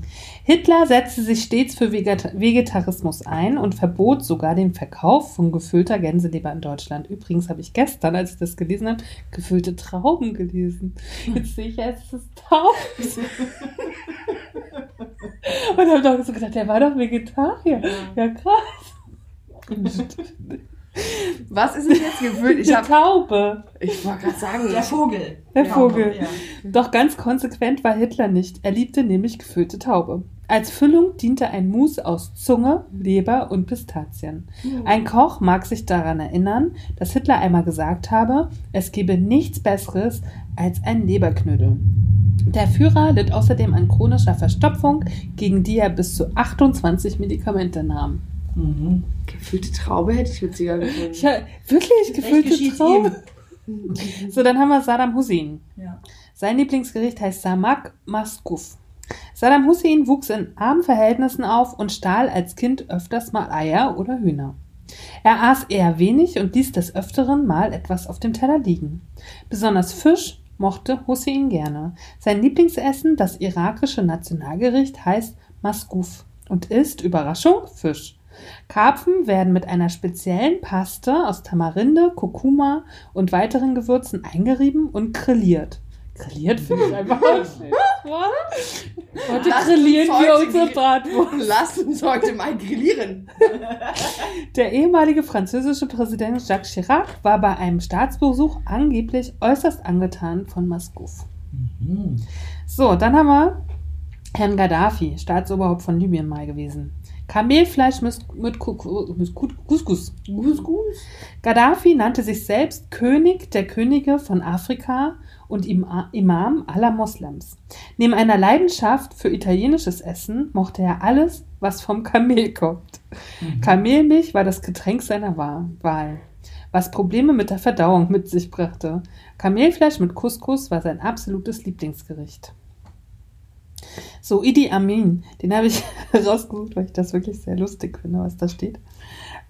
C: Hitler setzte sich stets für Veget Vegetarismus ein und verbot sogar den Verkauf von gefüllter Gänseleber in Deutschland. Übrigens habe ich gestern, als ich das gelesen habe, gefüllte Trauben gelesen. Jetzt sehe ich erst das Tauben. und habe doch so gedacht, der war doch Vegetarier. Ja, krass.
B: Was ist denn jetzt gewöhnt? Ich, hab,
C: Taube.
B: ich wollte gerade sagen,
D: Der Vogel.
C: Der
D: Ja,
C: Vogel.
D: Ja.
C: Doch ganz konsequent war Hitler nicht. Er liebte nämlich gefüllte Taube. Als Füllung diente ein Mousse aus Zunge, Leber und Pistazien. Ein Koch mag sich daran erinnern, dass Hitler einmal gesagt habe, es gebe nichts Besseres als ein Leberknödel. Der Führer litt außerdem an chronischer Verstopfung, gegen die er bis zu 28 Medikamente nahm.
D: Mhm.
B: gefüllte Traube hätte ich witziger gefunden.
C: Ich, wirklich gefüllte Traube. So, dann haben wir Saddam Hussein.
D: Ja.
C: Sein Lieblingsgericht heißt Samak Maskuf. Saddam Hussein wuchs in armen Verhältnissen auf und stahl als Kind öfters mal Eier oder Hühner. Er aß eher wenig und ließ des Öfteren mal etwas auf dem Teller liegen. Besonders Fisch mochte Hussein gerne. Sein Lieblingsessen, das irakische Nationalgericht, heißt Maskuf und ist, Überraschung, Fisch. Karpfen werden mit einer speziellen Paste aus Tamarinde, Kurkuma und weiteren Gewürzen eingerieben und grilliert. Grilliert finde ich einfach ein schönes Wort. Heute
B: Lasst
C: grillieren
B: uns
C: wir
B: heute
C: unsere Bratwurst.
B: Lasst uns heute mal grillieren.
C: Der ehemalige französische Präsident Jacques Chirac war bei einem Staatsbesuch angeblich äußerst angetan von Maskuf.
D: Mhm.
C: So, dann haben wir Herrn Gaddafi, Staatsoberhaupt von Libyen mal gewesen. Kamelfleisch mit, Couscous.
B: Couscous?
C: Gaddafi nannte sich selbst König der Könige von Afrika und Ima- Imam aller Moslems. Neben einer Leidenschaft für italienisches Essen mochte er alles, was vom Kamel kommt. Kamelmilch war das Getränk seiner Wa- Wahl, was Probleme mit der Verdauung mit sich brachte. Kamelfleisch mit Couscous war sein absolutes Lieblingsgericht. So, Idi Amin, den habe ich rausgesucht, weil ich das wirklich sehr lustig finde, was da steht,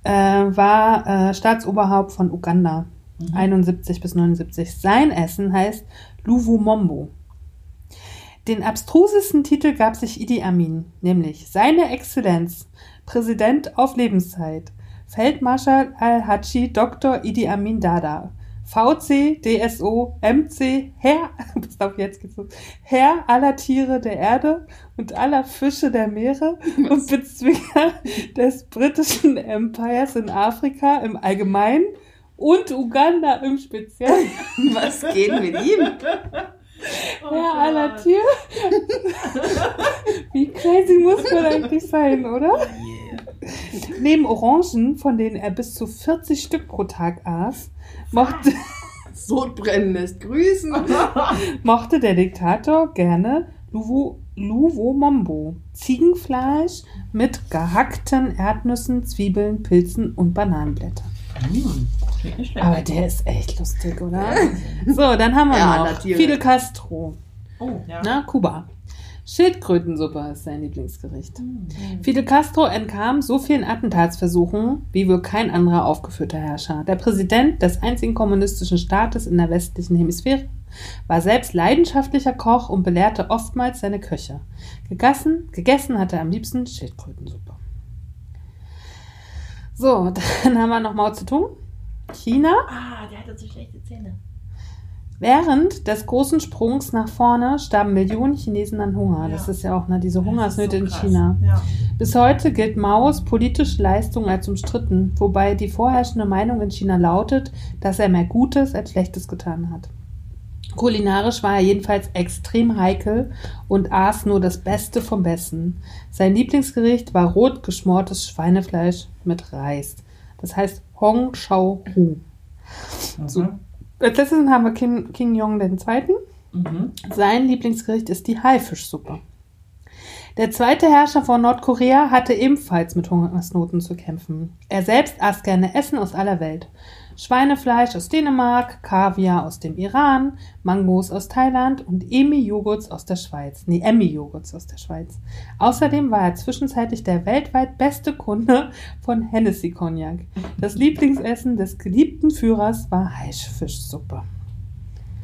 C: äh, war äh, Staatsoberhaupt von Uganda, 71 bis 79. Sein Essen heißt Luvumombo. Den abstrusesten Titel gab sich Idi Amin, nämlich Seine Exzellenz, Präsident auf Lebenszeit, Feldmarschall al-Hadschi Dr. Idi Amin Dada, VC, DSO, MC, Herr, pass auf, jetzt geht's los, Herr aller Tiere der Erde und aller Fische der Meere und Bezwinger des britischen Empires in Afrika im Allgemeinen und Uganda im Speziellen.
B: Was geht mit ihm?
D: Oh
C: Herr aller. Tiere. Wie crazy muss man eigentlich sein, oder? Neben Orangen, von denen er bis zu 40 Stück pro Tag aß, mochte,
B: Sodbrennen lässt grüßen.
C: mochte der Diktator gerne Luvo, Luvomombo, Ziegenfleisch mit gehackten Erdnüssen, Zwiebeln, Pilzen und Bananenblättern.
D: Schlecht.
C: Aber der ist echt lustig, oder? So, dann haben wir
B: Ja,
C: noch
B: Tiere.
C: Fidel Castro,
D: Oh, ja.
C: na, Kuba. Schildkrötensuppe ist sein Lieblingsgericht.
D: Mhm.
C: Fidel Castro entkam so vielen Attentatsversuchen wie wohl kein anderer aufgeführter Herrscher. Der Präsident des einzigen kommunistischen Staates in der westlichen Hemisphäre war selbst leidenschaftlicher Koch und belehrte oftmals seine Köche. Gegessen, gegessen hat er am liebsten Schildkrötensuppe. So, dann haben wir noch Mao Zedong. China.
D: Ah, der hatte so schlechte Zähne.
C: Während des großen Sprungs nach vorne starben Millionen Chinesen an Hunger. Das
D: Ja.
C: ist ja auch ne, diese
D: Das
C: Hungersnöte
D: so
C: in. China.
D: Ja.
C: Bis heute gilt Maos politische Leistung als umstritten, wobei die vorherrschende Meinung in China lautet, dass er mehr Gutes als Schlechtes getan hat. Kulinarisch war er jedenfalls extrem heikel und aß nur das Beste vom Besten. Sein Lieblingsgericht war rot geschmortes Schweinefleisch mit Reis. Das heißt Hong Shao Ru. So. Als letztes haben wir Kim, King Jong II.
D: Mhm.
C: Sein Lieblingsgericht ist die Haifischsuppe. Der zweite Herrscher von Nordkorea hatte ebenfalls mit Hungersnoten zu kämpfen. Er selbst aß gerne Essen aus aller Welt. Schweinefleisch aus Dänemark, Kaviar aus dem Iran, Mangos aus Thailand und Emi-Joghurts aus der Schweiz. Nee, Emmy-Joghurts aus der Schweiz. Außerdem war er zwischenzeitlich der weltweit beste Kunde von Hennessy Cognac. Das Lieblingsessen des geliebten Führers war Haifischsuppe.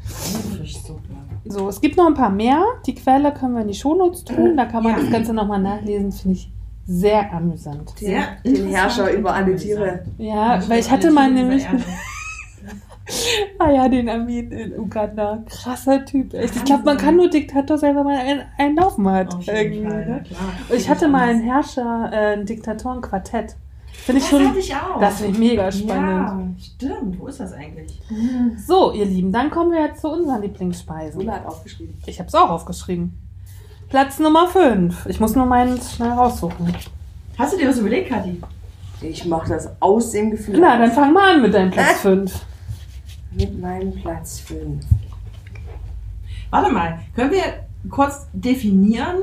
D: Thunfischsuppe.
C: So, es gibt noch ein paar mehr. Die Quelle können wir in die Shownotes tun. Da kann man das Ganze nochmal nachlesen. Finde ich sehr amüsant.
D: Sehr
B: den
D: interessant
B: Herrscher über alle
D: amüsant.
B: Tiere.
C: Ja, weil ich hatte mal
D: Tiere
C: nämlich, ah ja, den Amin in Uganda. Krasser Typ. Echt. Ich glaube, man kann nur Diktator sein, wenn man einen, einen Laufen hat.
D: Auf jeden
C: irgendwie,
D: Fall,
C: ne?
D: klar.
C: Und ich hatte mal einen Herrscher, äh, ein Diktatorenquartett. Finde ich
D: Das
C: schon,
D: hatte ich auch.
C: das finde ich mega spannend.
D: Ja, stimmt. Wo ist das eigentlich?
C: So, ihr Lieben, dann kommen wir jetzt zu unseren Lieblingsspeisen.
B: Ulla hat aufgeschrieben.
C: Ich habe es auch aufgeschrieben. Platz Nummer 5. Ich muss nur meinen schnell raussuchen.
D: Hast du dir was überlegt, Kathi?
B: Ich mache das aus dem Gefühl.
C: Na, dann fang mal an mit deinem Platz 5.
B: Mit meinem Platz 5.
D: Warte mal, können wir kurz definieren,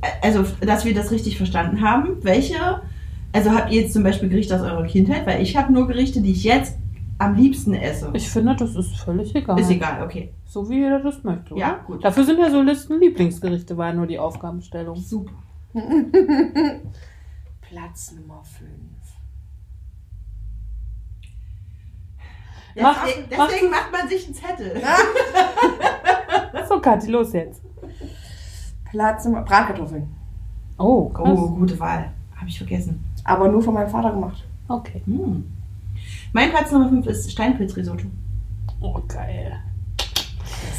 D: äh, also dass wir das richtig verstanden haben, welche, also habt ihr jetzt zum Beispiel Gerichte aus eurer Kindheit, weil ich habe nur Gerichte, die ich jetzt am liebsten esse.
C: Ich finde, das ist völlig egal.
D: Ist egal, okay.
C: So wie jeder das möchte. Oder?
D: Ja, gut.
C: Dafür sind ja so Listen Lieblingsgerichte, war nur die Aufgabenstellung.
D: Super.
B: Platz Nummer 5.
C: Mach-
D: deswegen
C: mach-
D: deswegen macht man sich einen Zettel.
C: So, Kathi, los jetzt.
B: Platz Nummer Bratkartoffeln.
C: Oh, krass.
D: Oh, gute Wahl. Habe ich vergessen.
B: Aber nur von meinem Vater gemacht.
C: Okay.
D: Hm. Mein Platz Nummer 5 ist Steinpilzrisotto.
C: Oh, geil.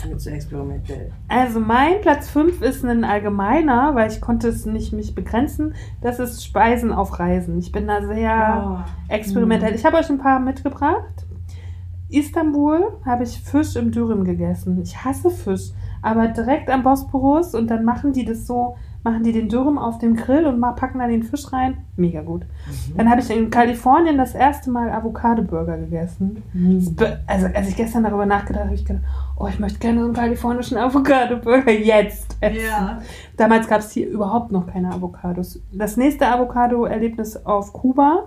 B: Mir zu experimentell.
C: Also mein Platz 5 ist ein allgemeiner, weil ich konnte es nicht mich begrenzen. Das ist Speisen auf Reisen. Ich bin da sehr
D: Oh.
C: experimentell. Ich habe euch ein paar mitgebracht. Istanbul habe ich Fisch im Dürüm gegessen. Ich hasse Fisch, aber direkt am Bosporus und dann machen die das so, machen die den Dürüm auf dem Grill und packen da den Fisch rein. Mega gut. Dann habe ich in Kalifornien das erste Mal Avocado-Burger gegessen. Be- Also als ich gestern darüber nachgedacht habe, habe ich gedacht, oh, ich möchte gerne so einen kalifornischen Avocado-Burger jetzt essen.
D: Ja.
C: Damals gab es hier überhaupt noch keine Avocados. Das nächste Avocado-Erlebnis auf Kuba,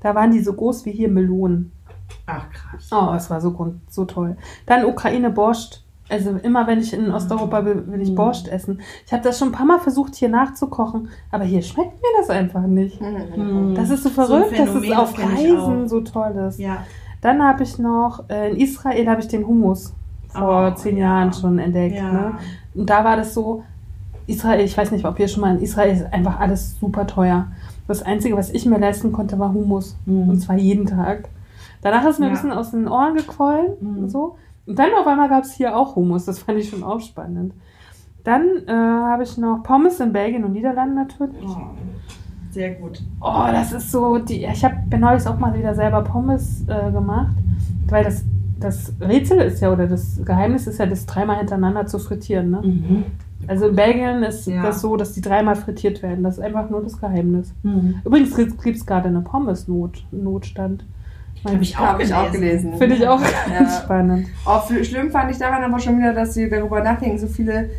C: da waren die so groß wie hier Melonen.
D: Ach, krass.
C: Oh, es war so, so toll. Dann Ukraine Borscht. Also immer wenn ich in Osteuropa bin, will ich Borscht essen. Ich habe das schon ein paar Mal versucht hier nachzukochen, aber hier schmeckt mir das einfach nicht.
D: Hm.
C: Das ist so
D: ein
C: verrückt, dass es auf Reisen so toll ist.
D: Ja.
C: Dann habe ich noch, äh, in Israel habe ich den Hummus vor
D: Oh,
C: zehn
D: ja.
C: Jahren schon entdeckt.
D: Ja.
C: Ne? Und da war das so, Israel, ich weiß nicht, ob ihr schon mal in Israel ist, einfach alles super teuer. Das Einzige, was ich mir leisten konnte, war Hummus.
D: Mhm.
C: Und zwar jeden Tag. Danach ist mir ein
D: Ja.
C: bisschen aus den Ohren gequollen
D: Mhm.
C: und so. Und dann auf einmal gab es hier auch Hummus. Das fand ich schon auch spannend. Dann äh, habe ich noch Pommes in Belgien und Niederlanden natürlich.
D: Oh, sehr gut.
C: Oh, das ist so, die, ich habe neulich auch mal wieder selber Pommes äh, gemacht, weil das, das Rätsel ist ja, oder das Geheimnis ist ja, das dreimal hintereinander zu frittieren. Ne?
D: Mhm.
C: Also in Belgien ist
D: Ja.
C: das so, dass die dreimal frittiert werden. Das ist einfach nur das Geheimnis.
D: Mhm.
C: Übrigens gibt es gerade eine Pommes-Notstand.
D: Hab ich auch
B: Habe ich auch
D: gelesen.
C: Finde ich auch
B: Ja.
C: ganz spannend.
B: F- schlimm fand ich daran aber schon wieder, dass sie darüber nachdenken, so viele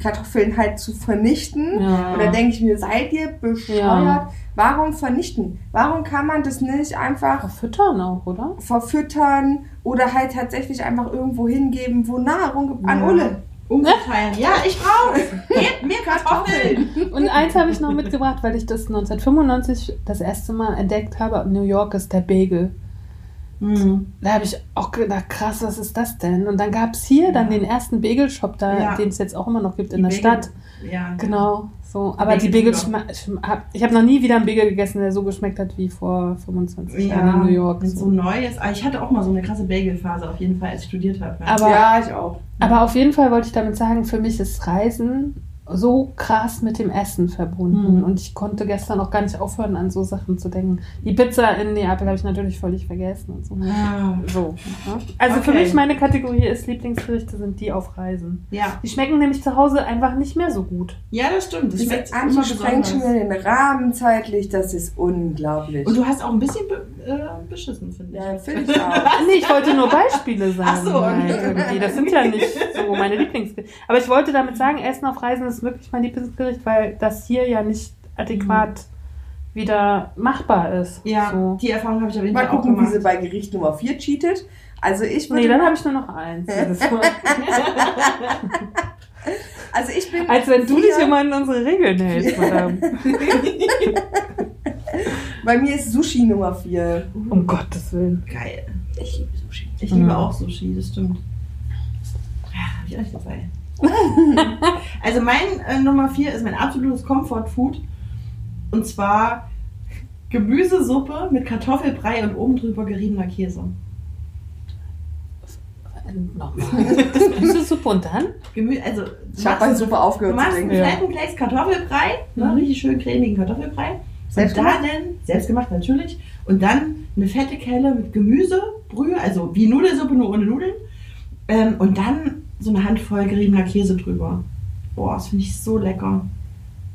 B: Kartoffeln halt zu vernichten.
C: Ja.
B: Und da denke ich mir, seid ihr bescheuert?
C: Ja.
B: Warum vernichten? Warum kann man das nicht einfach
C: Verfüttern auch, oder?
B: verfüttern oder halt tatsächlich einfach irgendwo hingeben, wo Nahrung? An. Ulle.
D: Umverteilen. Ja, ich brauch's. Gebt mir Kartoffeln.
C: Und eins habe ich noch mitgebracht, weil ich das 1995 das erste Mal entdeckt habe. In New York ist der Bagel.
D: Mhm.
C: Da habe ich auch gedacht, krass, was ist das denn? Und dann gab es hier dann
D: Ja.
C: den ersten Bagel-Shop, da,
D: Ja.
C: den es jetzt auch immer noch gibt in
D: Die
C: der
D: Bagel-
C: Stadt.
D: Ja,
C: Genau, so. Aber die
D: Bagel-
C: Bagel schm- hab, ich habe noch nie wieder einen Bagel gegessen, der so geschmeckt hat wie vor 25 Jahren
D: Ja,
C: in New York.
D: So
C: So.
D: Neues. Aber ich hatte auch mal so eine krasse Bagel-Phase auf jeden Fall, als ich studiert habe.
C: Aber,
B: ja, ich auch.
C: aber auf jeden Fall wollte ich damit sagen, für mich ist Reisen so krass mit dem Essen verbunden.
D: Mhm.
C: Und ich konnte gestern auch gar nicht aufhören, an so Sachen zu denken. Die Pizza in Neapel habe ich natürlich völlig vergessen und so.
D: Ja.
C: So. ne? Also für
D: Okay.
C: mich, meine Kategorie ist Lieblingsgerichte sind die auf Reisen.
D: ja.
C: Die schmecken nämlich zu Hause einfach nicht mehr so gut.
D: Ja, das stimmt. Das schmeckt
B: sprengt schon wieder den Rahmen zeitlich, das ist unglaublich.
D: Und du hast auch ein bisschen be äh, beschissen, finde ich.
B: ja, finde ich auch.
C: Nee, ich wollte nur Beispiele sagen.
D: Ach so, okay.
C: irgendwie. Das sind ja nicht so meine Lieblingsgerichte. Aber ich wollte damit sagen, Essen auf Reisen ist wirklich mein Lieblingsgericht, weil das hier ja nicht adäquat wieder machbar ist.
D: Ja,
C: So.
D: die Erfahrung habe ich auf jeden
B: Mal
D: Fall auch
B: gucken, wie
D: gemacht.
B: sie bei Gericht Nummer 4 cheatet. Also ich würde
C: Nee, dann
B: mal-
C: habe ich nur noch eins. Mal.
B: also ich bin
C: Als wenn du dich immer an unsere Regeln hältst, Madame.
B: Bei mir ist Sushi Nummer 4.
C: Um Gottes Willen.
D: Geil.
B: Ich liebe Sushi.
D: Ich
C: Mhm.
D: liebe auch Sushi, das stimmt. ich auch nicht dabei. also mein äh, Nummer vier ist mein absolutes Comfort Food. Und zwar Gemüsesuppe mit Kartoffelbrei und oben drüber geriebener Käse.
C: Nochmal. Gemüsesuppe und dann?
D: Gemü also
B: Ich habe bei Suppe
D: Du
B: aufgehört zu
D: machst einen fetten Klecks Kartoffelbrei, ne,
C: Mhm.
D: richtig schön cremigen Kartoffelbrei.
B: Selbst
D: und dann, selbst gemacht natürlich, und dann eine fette Kelle mit Gemüsebrühe, also wie Nudelsuppe, nur ohne Nudeln. Ähm, und dann so eine Handvoll geriebener Käse drüber. Boah, das finde ich so lecker.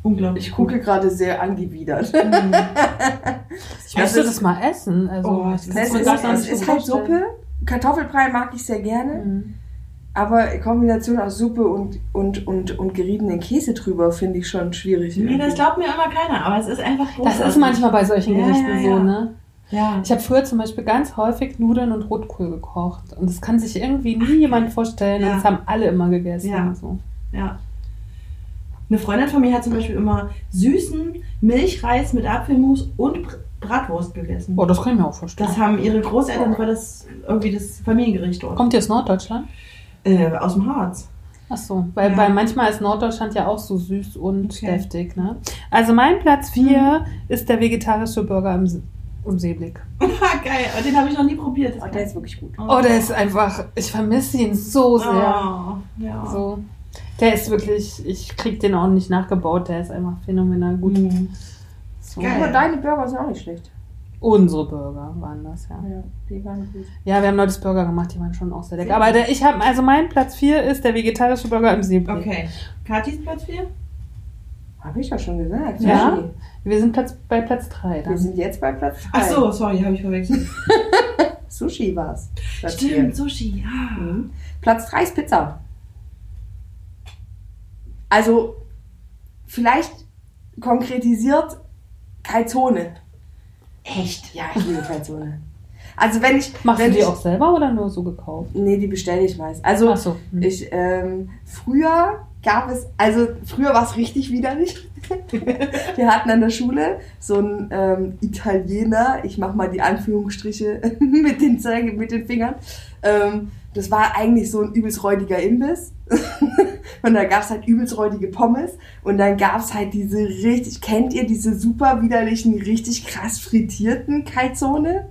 D: Unglaublich.
B: Ich gucke gerade sehr angewidert.
D: Mm.
C: Ich möchte das mal essen. Also,
D: Oh,
C: das
D: das
B: ist,
C: nicht
B: ist
C: so
B: halt. Suppe. Kartoffelbrei mag ich sehr gerne.
C: Mhm.
B: Aber Kombination aus Suppe und, und, und, und geriebenen Käse drüber finde ich schon schwierig.
D: Nee, das glaubt mir immer keiner, aber es ist einfach
C: Das
D: großartig.
C: ist manchmal bei solchen
D: Ja,
C: Gerichten
D: ja,
C: so,
D: ja.
C: ne?
D: Ja.
C: Ich habe früher zum Beispiel ganz häufig Nudeln und Rotkohl gekocht. Und das kann sich irgendwie nie jemand vorstellen.
D: Ja.
C: Und das haben alle immer gegessen.
D: Ja.
C: So.
D: Ja. Eine Freundin von mir hat zum Beispiel immer süßen Milchreis mit Apfelmus und Br- Bratwurst gegessen.
C: Oh, das kann ich mir auch vorstellen.
D: Das haben ihre Großeltern, war das irgendwie das Familiengericht dort.
C: Kommt ihr aus Norddeutschland?
D: Äh, aus dem Harz.
C: Ach so, weil
D: Ja.
C: bei manchmal ist Norddeutschland ja auch so süß und
D: Okay.
C: deftig, ne? Also mein Platz 4 ist der vegetarische Burger im, Im Seeblick.
D: Geil, aber den habe ich noch nie probiert.
B: Oh, der ist wirklich gut.
C: Oh, der ist einfach, ich vermisse ihn so sehr.
D: Oh, ja.
C: So. Der ist wirklich, ich krieg den auch nicht nachgebaut, der ist einfach phänomenal gut.
D: Mhm.
C: So.
D: Geil.
B: Aber deine Burger sind auch nicht schlecht.
C: Unsere Burger waren das, ja.
B: Ja, die waren gut.
C: Ja, wir haben neulich Burger gemacht, die waren schon auch sehr lecker. Aber der, ich habe, also mein Platz 4 ist der vegetarische Burger im Seeblick.
D: Okay. Katis Platz 4?
B: Habe ich ja schon gesagt.
C: Ja?
B: Sushi.
C: Wir sind Platz, bei Platz 3
B: Wir sind jetzt bei Platz 3.
D: Ach so, sorry, habe ich verwechselt.
B: Sushi war's. Platz
D: Stimmt,
B: vier.
D: Sushi, ja.
B: Mhm. Platz 3 ist Pizza. Also, vielleicht konkretisiert Calzone. Echt? Ja, ich liebe Calzone. Also, wenn ich.
C: Machst
B: wenn
C: du die
B: ich,
C: auch selber oder nur so gekauft?
B: Nee, die bestelle ich meist. Also,
C: Ach so. hm.
B: ich, ähm, früher gab es, also früher war es richtig widerlich. Wir hatten an der Schule so einen ähm, Italiener, ich mache mal die Anführungsstriche mit den, Zeige, mit den Fingern. Ähm, das war eigentlich so ein übelst räudiger Imbiss. und da gab es halt übelst räudige Pommes. Und dann gab es halt diese richtig, kennt ihr diese super widerlichen, richtig krass frittierten Calzone?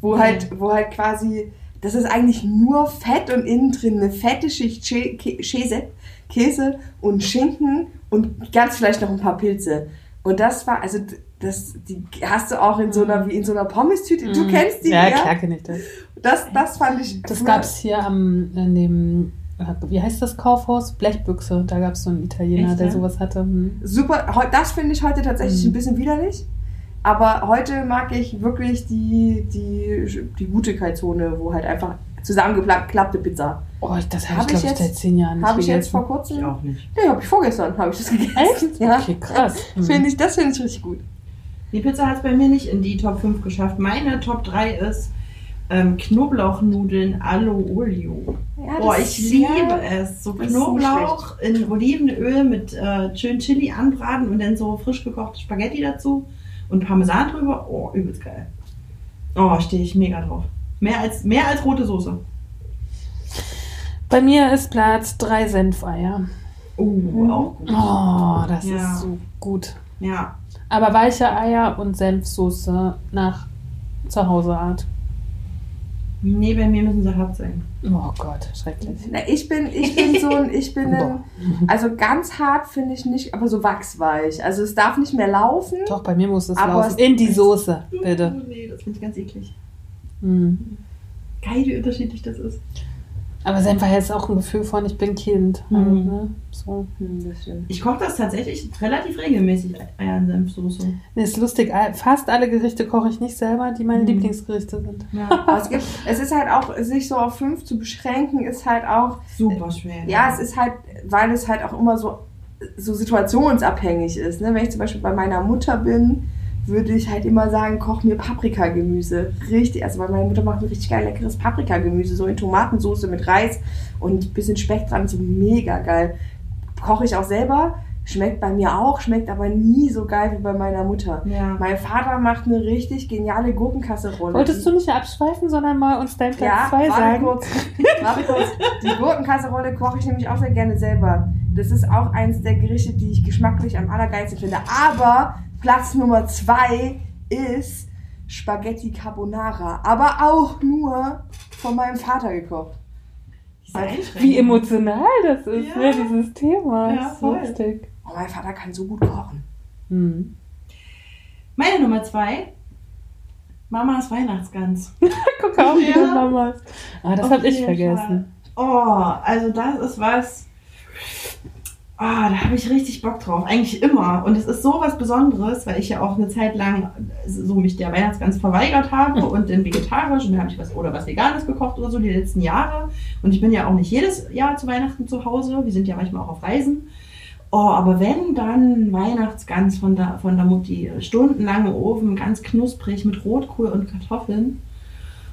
B: Wo halt, wo halt quasi, das ist eigentlich nur Fett und innen drin eine fette Schicht Käse, Käse und Schinken und ganz vielleicht noch ein paar Pilze. Und das war, also das, die hast du auch in so einer, wie in so einer Pommes-Tüte. Du
C: Mhm.
B: kennst die,
C: Ja,
B: ja?
C: klar kenne ich das.
B: Das, das fand ich.
C: Das
B: früher-
C: gab es hier am, in dem, wie heißt das Kaufhaus? Blechbüchse. Da gab es so einen Italiener,
D: Echt,
C: der
D: ja?
C: sowas hatte. Hm.
B: Super, das finde ich heute tatsächlich
C: Mhm.
B: ein bisschen widerlich. Aber heute mag ich wirklich die, die, die gute Calzone, wo halt einfach zusammengeklappte Pizza.
C: Oh, das habe
B: Hab
C: ich, glaube
B: ich
C: seit zehn Jahren nicht
B: Habe ich jetzt vor kurzem.
D: Ich auch nicht.
B: Nee, habe ich vorgestern, habe ich das gegessen.
C: Echt?
B: Ja.
C: Okay, krass. Hm.
B: Finde ich, das finde ich richtig gut.
D: Die Pizza hat es bei mir nicht in die Top 5 geschafft. Meine Top 3 ist ähm, Knoblauchnudeln allo olio.
B: Ja,
D: Boah, ich liebe
B: ja,
D: es. So Knoblauch in Olivenöl mit äh, schön Chili anbraten und dann so frisch gekochte Spaghetti dazu und Parmesan drüber. Oh, übelst geil. Oh, stehe ich mega drauf. Mehr als, mehr als rote Soße.
C: Bei mir ist Platz drei Senfeier.
D: Oh, auch gut.
C: Oh, das
D: Ja.
C: ist so gut.
D: Ja.
C: Aber weiche Eier und Senfsoße nach Zuhauseart.
D: Nee, bei mir müssen sie hart sein.
C: Oh Gott, schrecklich.
B: Na, ich bin, ich bin so ein, ich bin ein, also ganz hart finde ich nicht, aber so wachsweich. Also es darf nicht mehr laufen.
C: Doch, bei mir muss es
B: Aber
C: laufen.
B: es-
C: In die Soße, bitte.
D: Oh, nee, das finde ich ganz eklig.
C: Hm.
D: Geil, wie unterschiedlich das ist.
C: Aber Senfeier ist auch ein Gefühl von, ich bin Kind. Halt,
D: Mhm.
C: ne? so.
B: Hm, das stimmt.
D: Ich koche das tatsächlich relativ regelmäßig, Eier in Senfsoße.
C: Nee, ist lustig. all- Fast alle Gerichte koche ich nicht selber, die meine
D: Mhm.
C: Lieblingsgerichte sind.
D: Ja.
B: Es, gibt, es ist halt auch, sich so auf fünf zu beschränken, ist halt auch,
D: Super schwer.
B: ja, es ist halt, weil es halt auch immer so, so situationsabhängig ist. Ne? Wenn ich zum Beispiel bei meiner Mutter bin, würde ich halt immer sagen, koch mir Paprikagemüse. Richtig, also weil meine Mutter macht ein richtig geil leckeres Paprikagemüse, so in Tomatensauce mit Reis und ein bisschen Speck dran, so mega geil. Koche ich auch selber, Schmeckt bei mir auch, schmeckt aber nie so geil wie bei meiner Mutter.
D: Ja.
B: Mein Vater macht eine richtig geniale Gurkenkasserole.
C: Wolltest du nicht abschweifen, sondern mal uns dein Platz
B: ja,
C: 2
B: warte
C: sagen?
B: kurz. Warte kurz. Die Gurkenkasserole koche ich nämlich auch sehr gerne selber. Das ist auch eins der Gerichte, die ich geschmacklich am allergeilsten finde. Aber Platz Nummer zwei ist Spaghetti Carbonara. Aber auch nur von meinem Vater gekocht.
C: Wie emotional das ist,
D: Ja.
C: ne, dieses Thema.
D: Ja,
C: Das ist so
D: voll.
C: lustig.
B: Oh, mein Vater kann so gut kochen.
C: Hm.
D: Meine Nummer zwei. Mamas Weihnachtsgans.
C: Guck auch
D: Ja.
C: wieder Mamas. Ah, das
D: Auf
C: hab ich vergessen.
D: Oh, also das ist was. Ah, da habe ich richtig Bock drauf. Eigentlich immer. Und es ist so was Besonderes, weil ich ja auch eine Zeit lang so mich der Weihnachtsgans verweigert habe und dann vegetarisch und dann habe ich was oder was Veganes gekocht oder so die letzten Jahre. Und ich bin ja auch nicht jedes Jahr zu Weihnachten zu Hause. Wir sind ja manchmal auch auf Reisen. Oh, aber wenn dann Weihnachtsgans von der, von der Mutti, stundenlang im Ofen, ganz knusprig mit Rotkohl und Kartoffeln.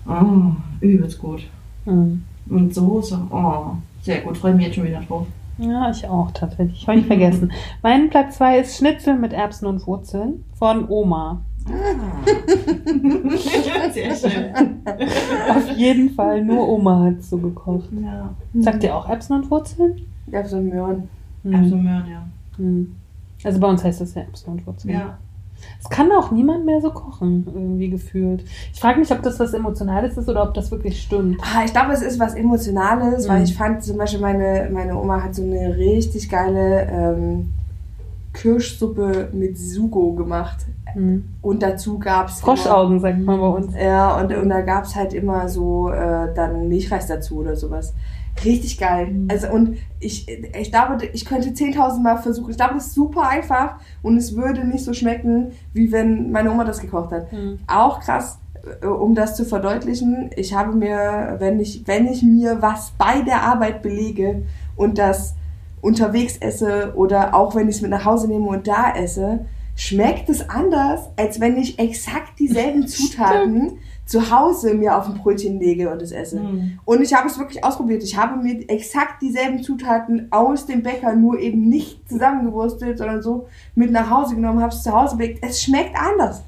D: Oh, übelst gut.
C: Hm.
D: Und Soße. Oh, sehr gut. Freue mich jetzt schon wieder drauf.
C: Ja, ich auch tatsächlich. Habe ich vergessen. Mein Platz 2 ist Schnitzel mit Erbsen und Wurzeln von Oma.
D: sehr schön.
C: Auf jeden Fall, nur Oma hat so gekocht.
D: Ja.
C: Sagt ihr auch Erbsen und Wurzeln?
B: Ich hab so einen Möhren.
C: Hm.
D: Erbsenmöhren, ja.
C: Hm. Also bei uns heißt das ja Erbsen und Wurzeln.
D: Ja.
C: Es kann auch niemand mehr so kochen, irgendwie gefühlt. Ich frage mich, ob das was Emotionales ist oder ob das wirklich stimmt.
B: Ah, ich glaube, es ist was Emotionales, weil
C: Mhm.
B: ich fand zum Beispiel, meine, meine Oma hat so eine richtig geile ähm, Kirschsuppe mit Sugo gemacht.
C: Hm.
B: Und dazu gab es.
C: Froschaugen, sagt man bei uns.
B: Ja, und, und da gab es halt immer so äh, dann Milchreis dazu oder sowas. Richtig geil.
C: Mhm.
B: Also und ich, ich glaube, ich könnte 10.000 Mal versuchen. Ich glaube, das ist super einfach und es würde nicht so schmecken, wie wenn meine Oma das gekocht hat.
C: Hm.
B: Auch krass, äh, um das zu verdeutlichen, ich habe mir, wenn ich, wenn ich mir was bei der Arbeit belege und das unterwegs esse oder auch wenn ich es mit nach Hause nehme und da esse, schmeckt es anders, als wenn ich exakt dieselben Zutaten zu Hause mir auf ein Brötchen lege und es esse.
D: Mhm.
B: Und ich habe es wirklich ausprobiert. Ich habe mir exakt dieselben Zutaten aus dem Bäcker nur eben nicht zusammengewurstelt, sondern so mit nach Hause genommen, habe es zu Hause belegt. Es schmeckt anders.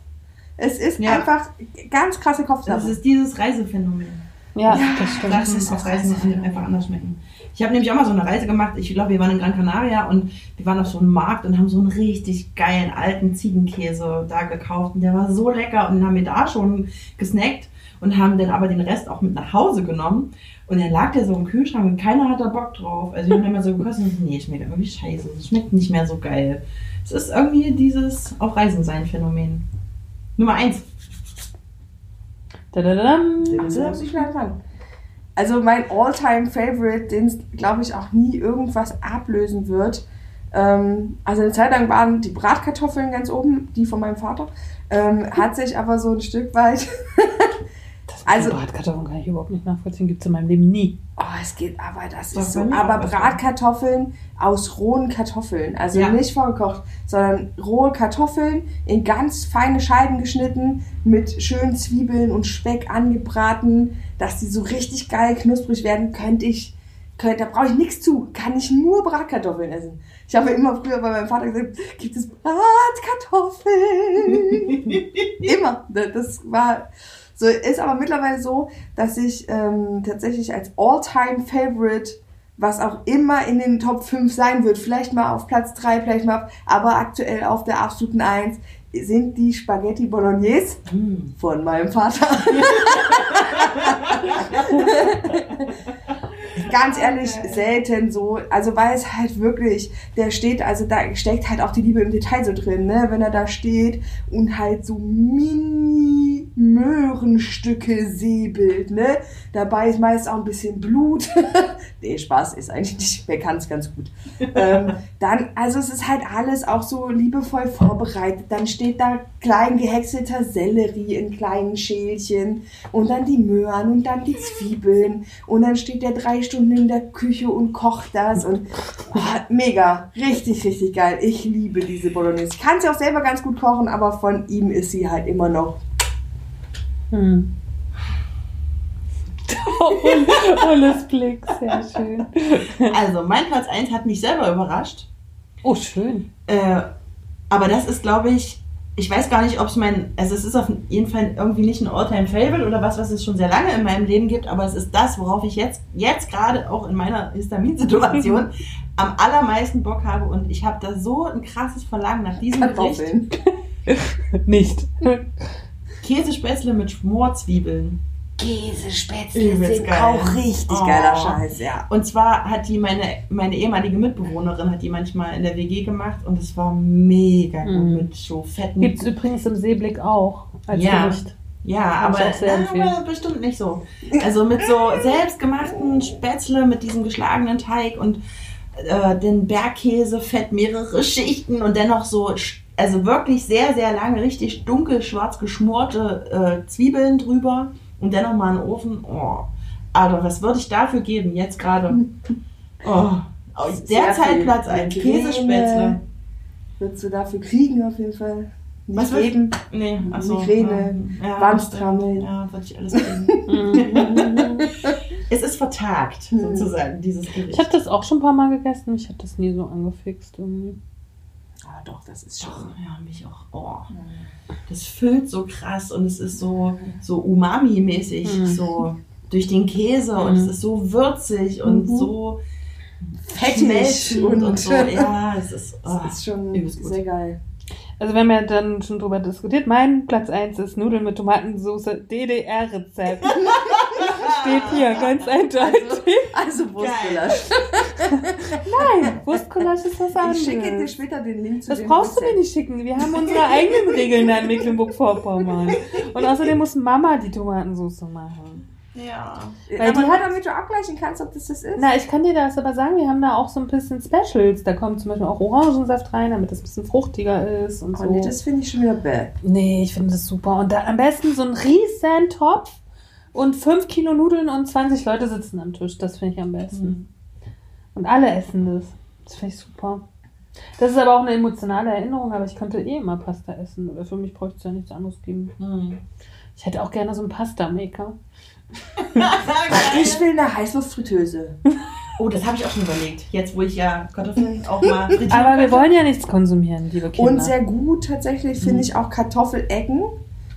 B: Es ist
D: Ja.
B: einfach ganz krasse
D: Das
B: Kopfsache.
D: ist dieses Reisephänomen.
C: Ja,
B: Ja,
C: das stimmt.
D: Sachen
B: ist das Reisephänomen.
D: einfach anders schmecken. Ich habe nämlich auch mal so eine Reise gemacht. Ich glaube, wir waren in Gran Canaria und wir waren auf so einem Markt und haben so einen richtig geilen alten Ziegenkäse da gekauft. Und der war so lecker. Und haben wir da schon gesnackt und haben dann aber den Rest auch mit nach Hause genommen. Und dann lag der so im Kühlschrank und keiner hat da Bock drauf. Also wir haben immer so gekostet und nee, schmeckt irgendwie scheiße. Es schmeckt nicht mehr so geil. Es ist irgendwie dieses auf Reisen sein Phänomen. Nummer eins.
C: Dadadam.
B: Also, muss ich sagen. Also mein All-Time-Favorite, den glaube ich auch nie irgendwas ablösen wird. Ähm, also eine Zeit lang waren die Bratkartoffeln ganz oben, die von meinem Vater. Ähm, hat sich aber so ein Stück weit.
C: Also
B: Also-
C: Bratkartoffeln kann ich überhaupt nicht nachvollziehen. Gibt es in meinem Leben nie.
B: Oh, es geht, aber das
D: Doch,
B: ist so. Aber. Bratkartoffeln aus rohen Kartoffeln. Also
D: Ja.
B: nicht vorgekocht, sondern rohe Kartoffeln in ganz feine Scheiben geschnitten, mit schönen Zwiebeln und Speck angebraten, dass die so richtig geil knusprig werden, könnte ich. Könnte, da brauche ich nichts zu. Kann ich nur Bratkartoffeln essen. Ich habe immer früher bei meinem Vater gesagt, gibt es Bratkartoffeln? immer. Das war so, ist aber mittlerweile so, dass ich ähm, tatsächlich als All-Time-Favorite, was auch immer in den Top 5 sein wird, vielleicht mal auf Platz 3, vielleicht mal, auf, aber aktuell auf der absoluten 1, sind die Spaghetti Bolognese
D: Mm.
B: von meinem Vater. Ganz ehrlich, selten so. Also weil es halt wirklich, der steht, also da steckt halt auch die Liebe im Detail so drin, ne? Wenn er da steht und halt so mini Möhrenstücke säbelt, ne? Dabei ist meist auch ein bisschen Blut. nee, Spaß ist eigentlich nicht, wer kann es ganz gut. ähm, dann, also es ist halt alles auch so liebevoll vorbereitet. Dann steht da klein gehäckselter Sellerie in kleinen Schälchen und dann die Möhren und dann die Zwiebeln und dann steht der drei Stunden in der Küche und kocht das und oh, mega, richtig, richtig geil. Ich liebe diese Bolognese. Ich kann sie auch selber ganz gut kochen, aber von ihm ist sie halt immer noch.
C: Hm. Olles Blick, sehr schön.
D: Also, mein Platz 1 hat mich selber überrascht.
C: Oh, schön.
D: Äh, aber das ist, glaube ich, ich weiß gar nicht, ob es mein, also es ist auf jeden Fall irgendwie nicht ein All-Time-Favorite oder was, was es schon sehr lange in meinem Leben gibt, aber es ist das, worauf ich jetzt, jetzt gerade auch in meiner Histaminsituation am allermeisten Bock habe und ich habe da so ein krasses Verlangen nach diesem Gericht.
B: Kartoffeln.
C: Nicht.
D: Käsespätzle mit Schmorzwiebeln.
B: Käsespätzle sind
D: geil.
B: auch richtig
D: Oh.
B: geiler Scheiß, ja.
D: Und zwar hat die meine, meine ehemalige Mitbewohnerin, hat die manchmal in der WG gemacht und es war mega gut
C: Mhm.
D: mit so fetten
C: Gibt es übrigens im Seeblick auch als
D: Ja.
C: Gericht.
D: Ja, aber, aber bestimmt nicht so. Also mit so selbstgemachten Spätzle, mit diesem geschlagenen Teig und äh, den Bergkäse, fett mehrere Schichten und dennoch so, also wirklich sehr, sehr lange, richtig dunkel schwarz geschmorte äh, Zwiebeln drüber und dennoch mal einen Ofen. Oh, aber was würde ich dafür geben, jetzt gerade? Oh, aus
B: Sehr
D: derzeit
B: viel
D: Platz ein. Käsespätzle.
B: Würdest du dafür kriegen auf jeden Fall?
D: Was
B: Nicht geben.
D: Nee, achso.
B: Migräne,
D: ja,
B: Wandstrammel.
D: Ja, würde ich alles kriegen. Es ist vertagt,
B: Hm.
D: sozusagen, dieses Gericht.
C: Ich habe das auch schon ein paar Mal gegessen. Mich hat das nie so angefixt. Irgendwie.
B: Ah, doch, das ist
D: Doch,
B: schon.
D: ja, mich auch. Oh. Das füllt so krass und es ist so, so Umami-mäßig,
C: Mhm.
D: so durch den Käse und es
C: Mhm.
D: ist so würzig und
B: Mhm.
D: so
B: Fettig
D: und,
B: und-
D: so. Ja, es ist, oh,
B: ist schon sehr geil.
C: Also wir haben ja dann schon drüber diskutiert. Mein Platz 1 ist Nudeln mit Tomatensauce DDR-Rezept. Steht hier ganz eindeutig.
B: Also Wurstgulasch.
C: Nein, Wurstgulasch ist was anderes.
B: Ich schicke dir später den Link zu
C: Das
B: dem
C: brauchst du mir
B: Rezept.
C: nicht schicken. Wir haben unsere eigenen Regeln da in Mecklenburg-Vorpommern. Und außerdem muss Mama die Tomatensauce machen.
D: Ja.
C: Weil
B: Aber
C: die hat-
B: damit du abgleichen kannst, ob das das ist.
C: Na, ich kann dir das aber sagen, wir haben da auch so ein bisschen Specials. Da kommt zum Beispiel auch Orangensaft rein, damit das ein bisschen fruchtiger ist und so.
B: Oh, nee, das finde ich schon wieder bäh.
C: Nee, ich finde das super. Und da am besten so ein riesen Topf und 5 Kilo Nudeln und 20 Leute sitzen am Tisch. Das finde ich am besten.
D: Mhm.
C: Und alle essen das. Das finde ich super. Das ist aber auch eine emotionale Erinnerung, aber ich könnte eh immer Pasta essen. Oder für mich bräuchte es ja nichts anderes geben.
D: Hm.
C: Ich hätte auch gerne so einen Pasta-Maker.
B: Ich will eine Heißluftfritteuse.
D: Oh, das habe ich auch schon überlegt. Jetzt, wo ich ja Kartoffeln auch mal frittieren
C: Aber wir wollen ja nichts konsumieren, liebe Kinder.
B: Und sehr gut tatsächlich finde ich auch Kartoffelecken.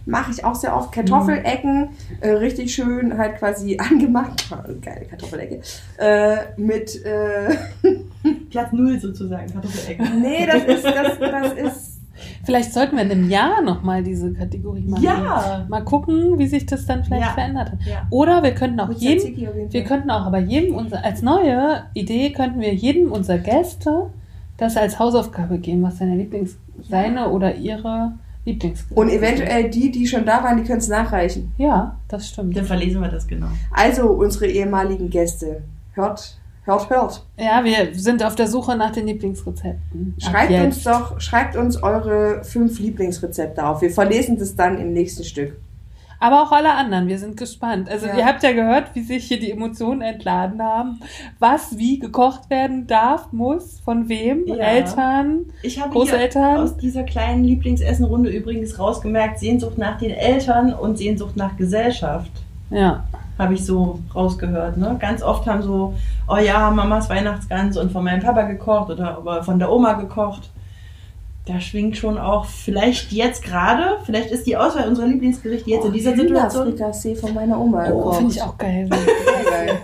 B: Mache ich auch sehr oft. Kartoffelecken, äh, richtig schön halt quasi angemacht. Geile Kartoffelecke. Äh, mit, äh,
D: Platz null sozusagen, Kartoffelecken.
B: nee, das ist, das, das ist,
C: Vielleicht sollten wir in einem Jahr nochmal diese Kategorie machen.
D: Ja.
C: Mal gucken, wie sich das dann vielleicht
D: Ja.
C: verändert hat.
D: Ja.
C: Oder wir könnten auch jedem, wir könnten auch aber jedem unser, als neue Idee könnten wir jedem unserer Gäste das als Hausaufgabe geben, was seine Lieblings, seine oder ihre Lieblingsgerichte
B: Und eventuell die, die schon da waren, die können es nachreichen.
C: Ja, das stimmt.
D: Dann verlesen wir das genau.
B: Also, unsere ehemaligen Gäste. Hört, hört, hört.
C: Ja, wir sind auf der Suche nach den Lieblingsrezepten.
B: Schreibt uns doch, schreibt uns eure fünf Lieblingsrezepte auf. Wir verlesen das dann im nächsten Stück.
C: Aber auch alle anderen, wir sind gespannt. Also
B: Ja.
C: ihr habt ja gehört, wie sich hier die Emotionen entladen haben, was wie gekocht werden darf, muss, von wem,
D: Ja.
C: Eltern,
D: Ich habe hier
C: Großeltern.
D: aus dieser kleinen Lieblingsessenrunde übrigens rausgemerkt, Sehnsucht nach den Eltern und Sehnsucht nach Gesellschaft.
C: Ja,
D: Habe ich so rausgehört. Ne? Ganz oft haben so, oh ja, Mamas Weihnachtsgans und von meinem Papa gekocht oder von der Oma gekocht. Da schwingt schon auch, vielleicht jetzt gerade, vielleicht ist die Auswahl unserer Lieblingsgerichte jetzt in dieser Situation.
B: Hühnerfrikassee von meiner Oma.
C: oh, finde ich auch geil.
B: Sehr geil.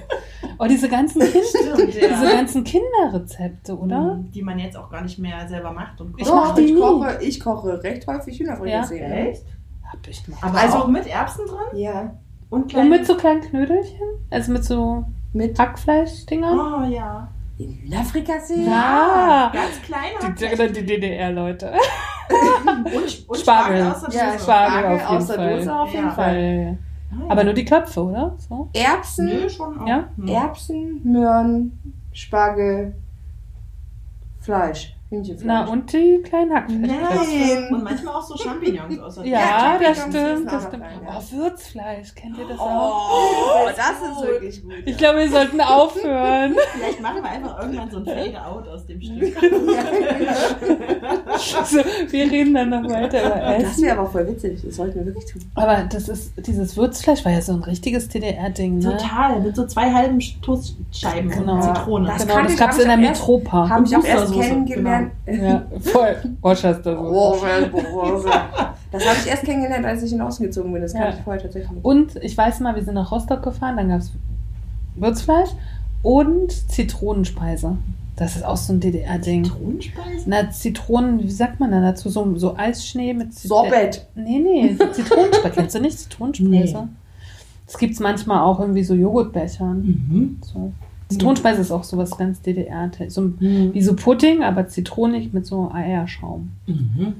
C: Oh, diese ganzen, kind
D: Stimmt,
C: diese
D: ja.
C: ganzen Kinderrezepte, oder?
D: Mhm, Die man jetzt auch gar nicht mehr selber macht und kocht.
C: Ich mach die
B: ich
C: nie.
B: koche, ich koche recht häufig Hühnerfrikassee.
C: Ja?
D: Echt?
C: Hab ich mal.
D: Aber
B: Also-
D: auch mit Erbsen drin?
B: Ja.
D: Und
C: Und mit so kleinen Knödelchen? Also mit so
B: Mit
C: Hackfleischdingern?
D: Oh ja.
B: In Hühnerfrikassee?
C: Ja.
D: Ganz klein.
C: Die, die, die DDR-Leute.
D: Und, und
C: Spargel.
D: aus der
B: Ja,
D: Dose.
C: Spargel auf jeden
B: aus der
C: Fall.
B: Dose auf jeden
D: Ja.
B: Fall.
C: Weil,
D: Ah, ja.
C: aber nur die Köpfe, oder? So.
B: Erbsen,
D: Nö, schon auch.
C: Ja?
D: Hm.
B: Erbsen, Möhren, Spargel, Fleisch, Hühnchenfleisch.
C: Na, und die kleinen Hackfleischköpfe.
B: Nein.
D: Und manchmal auch so Champignons aus der
C: Ja,
B: Ja,
C: das stimmt, das stimmt.
B: rein, ja.
C: Oh, Würzfleisch, kennt ihr das auch?
B: Oh, das ist wirklich gut.
C: Ich glaube, wir sollten aufhören.
D: Vielleicht machen wir einfach irgendwann so ein Fade-out aus dem Stück.
C: so, wir reden dann noch weiter über
B: Das
C: Essen.
B: wäre aber voll witzig. Das sollten wir wirklich tun.
C: Aber das ist, dieses Würzfleisch war ja so ein richtiges DDR-Ding, ne?
D: Total, mit so zwei halben Toastscheiben
C: Genau.
D: und Zitrone.
B: Das
C: genau, das
B: ich-
C: gab es in der Metropa.
B: Habe ich auch erst
D: Mustersoße,
B: kennengelernt kann.
C: Ja, voll. Worcester
B: Oh,
C: so.
B: Das habe ich erst kennengelernt, als ich in Osten gezogen bin. Das
C: Ja.
B: kannte ich vorher tatsächlich nicht.
C: Und ich weiß mal, wir sind nach Rostock gefahren, dann gab es Würzfleisch und Zitronenspeise. Das ist auch so ein DDR-Ding.
D: Zitronenspeise?
C: Na, Zitronen, wie sagt man da dazu? So, so Eisschnee mit Zit-
B: Sorbet.
C: Nee, nee, Zitronenspeise. Kennst du nicht Zitronenspeise?
D: Nee.
C: Das gibt es manchmal auch irgendwie so Joghurtbechern.
D: Mhm.
C: So. Zitronenspeise ist auch sowas ganz DDR. So,
D: Mhm.
C: wie so Pudding, aber zitronig mit so Eierschaum.
D: Mhm.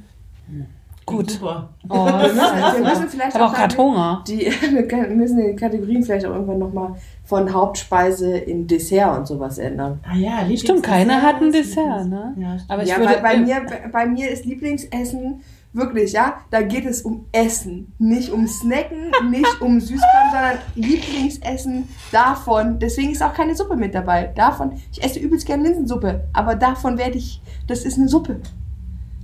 C: Gut.
D: Super.
C: Oh,
B: Wir müssen, wir müssen
C: ich
B: vielleicht
C: habe auch gerade Hunger.
B: die, wir müssen die Kategorien vielleicht auch irgendwann nochmal von Hauptspeise in Dessert und sowas ändern.
D: Ah ja, Lieblings
C: Stimmt, keiner hat ein Dessert, ne?
D: Ja.
C: Aber ich
B: ja,
C: würde,
B: weil bei mir, bei mir ist Lieblingsessen wirklich, ja, da geht es um Essen. Nicht um Snacken, nicht um Süßkram, sondern Lieblingsessen davon. Deswegen ist auch keine Suppe mit dabei. Davon, ich esse übelst gerne Linsensuppe, aber davon werde ich, das ist eine Suppe.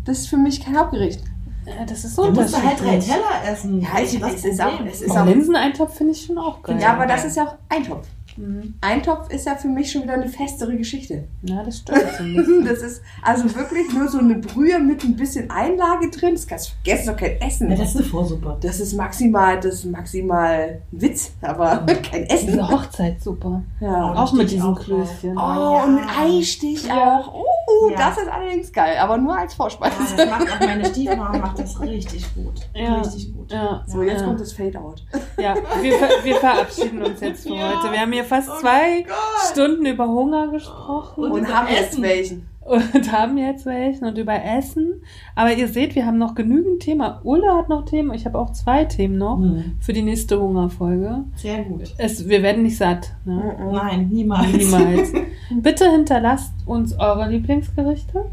B: Das ist für mich kein Hauptgericht.
C: Ja, das ist so
D: Du musst halt drei. Teller essen.
B: Ja, ich,
D: Das
B: es ist auch,
D: Problem.
B: es ist
C: Oh,
B: auch,
C: Linseneintopf finde ich schon auch geil.
B: ja, aber das ist ja auch Eintopf.
C: Mhm.
B: Eintopf ist ja für mich schon wieder eine festere Geschichte.
C: Ja, das stimmt.
B: Das ist also wirklich nur so eine Brühe mit ein bisschen Einlage drin. Das kannst du vergessen, doch kein Essen.
D: Ja, das ist eine Vorsuppe.
B: Das ist maximal, das ist maximal Witz, aber kein Essen.
C: Diese Hochzeitssuppe.
B: Ja.
C: Auch mit diesen. Klößchen.
B: Oh,
D: ja.
B: und mit Eistich
C: Ja.
B: auch. Oh,
D: Ja.
B: das ist allerdings geil, aber nur als Vorspeise.
D: Ja, das macht auch meine Stiefmama macht das richtig gut.
C: Ja.
D: Richtig gut.
B: So, jetzt kommt das Fade-Out.
C: Ja, wir, wir verabschieden uns jetzt für heute. Wir haben hier fast
D: Oh
C: zwei
D: Gott.
C: Stunden über Hunger gesprochen
D: Und
B: Und haben jetzt
D: Essen.
B: welchen.
C: und haben jetzt welchen und über Essen. Aber ihr seht, wir haben noch genügend Thema. Ulla hat noch Themen. Ich habe auch zwei Themen noch
D: Hm.
C: für die nächste Hungerfolge.
D: Sehr gut.
C: Es, wir werden nicht satt. Ne?
D: Nein, niemals.
C: Niemals. Bitte hinterlasst uns eure Lieblingsgerichte.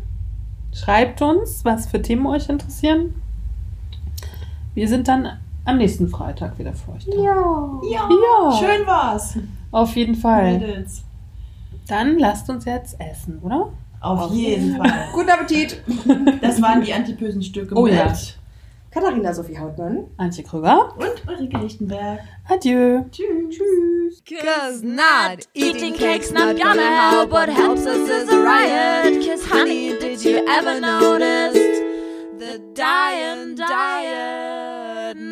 C: Schreibt uns, was für Themen euch interessieren. Wir sind dann am nächsten Freitag wieder für euch da.
B: Ja.
D: Ja,
C: Ja.
D: schön war's.
C: Auf jeden Fall.
D: Mädels.
C: Dann lasst uns jetzt essen, oder?
D: Auf, jeden Fall.
B: Guten Appetit.
D: Das waren die antipösen Stücke
C: Oh
D: mit
C: ja.
B: Katharina Sophie Hautmann.
C: Antje Krüger.
D: und Ulrike Lichtenberg.
C: Adieu.
D: Tschüss.
B: Tschüss.
E: Cause not eating cake's not gonna help. What helps us is a riot. Cause honey, did you ever notice the dying diet?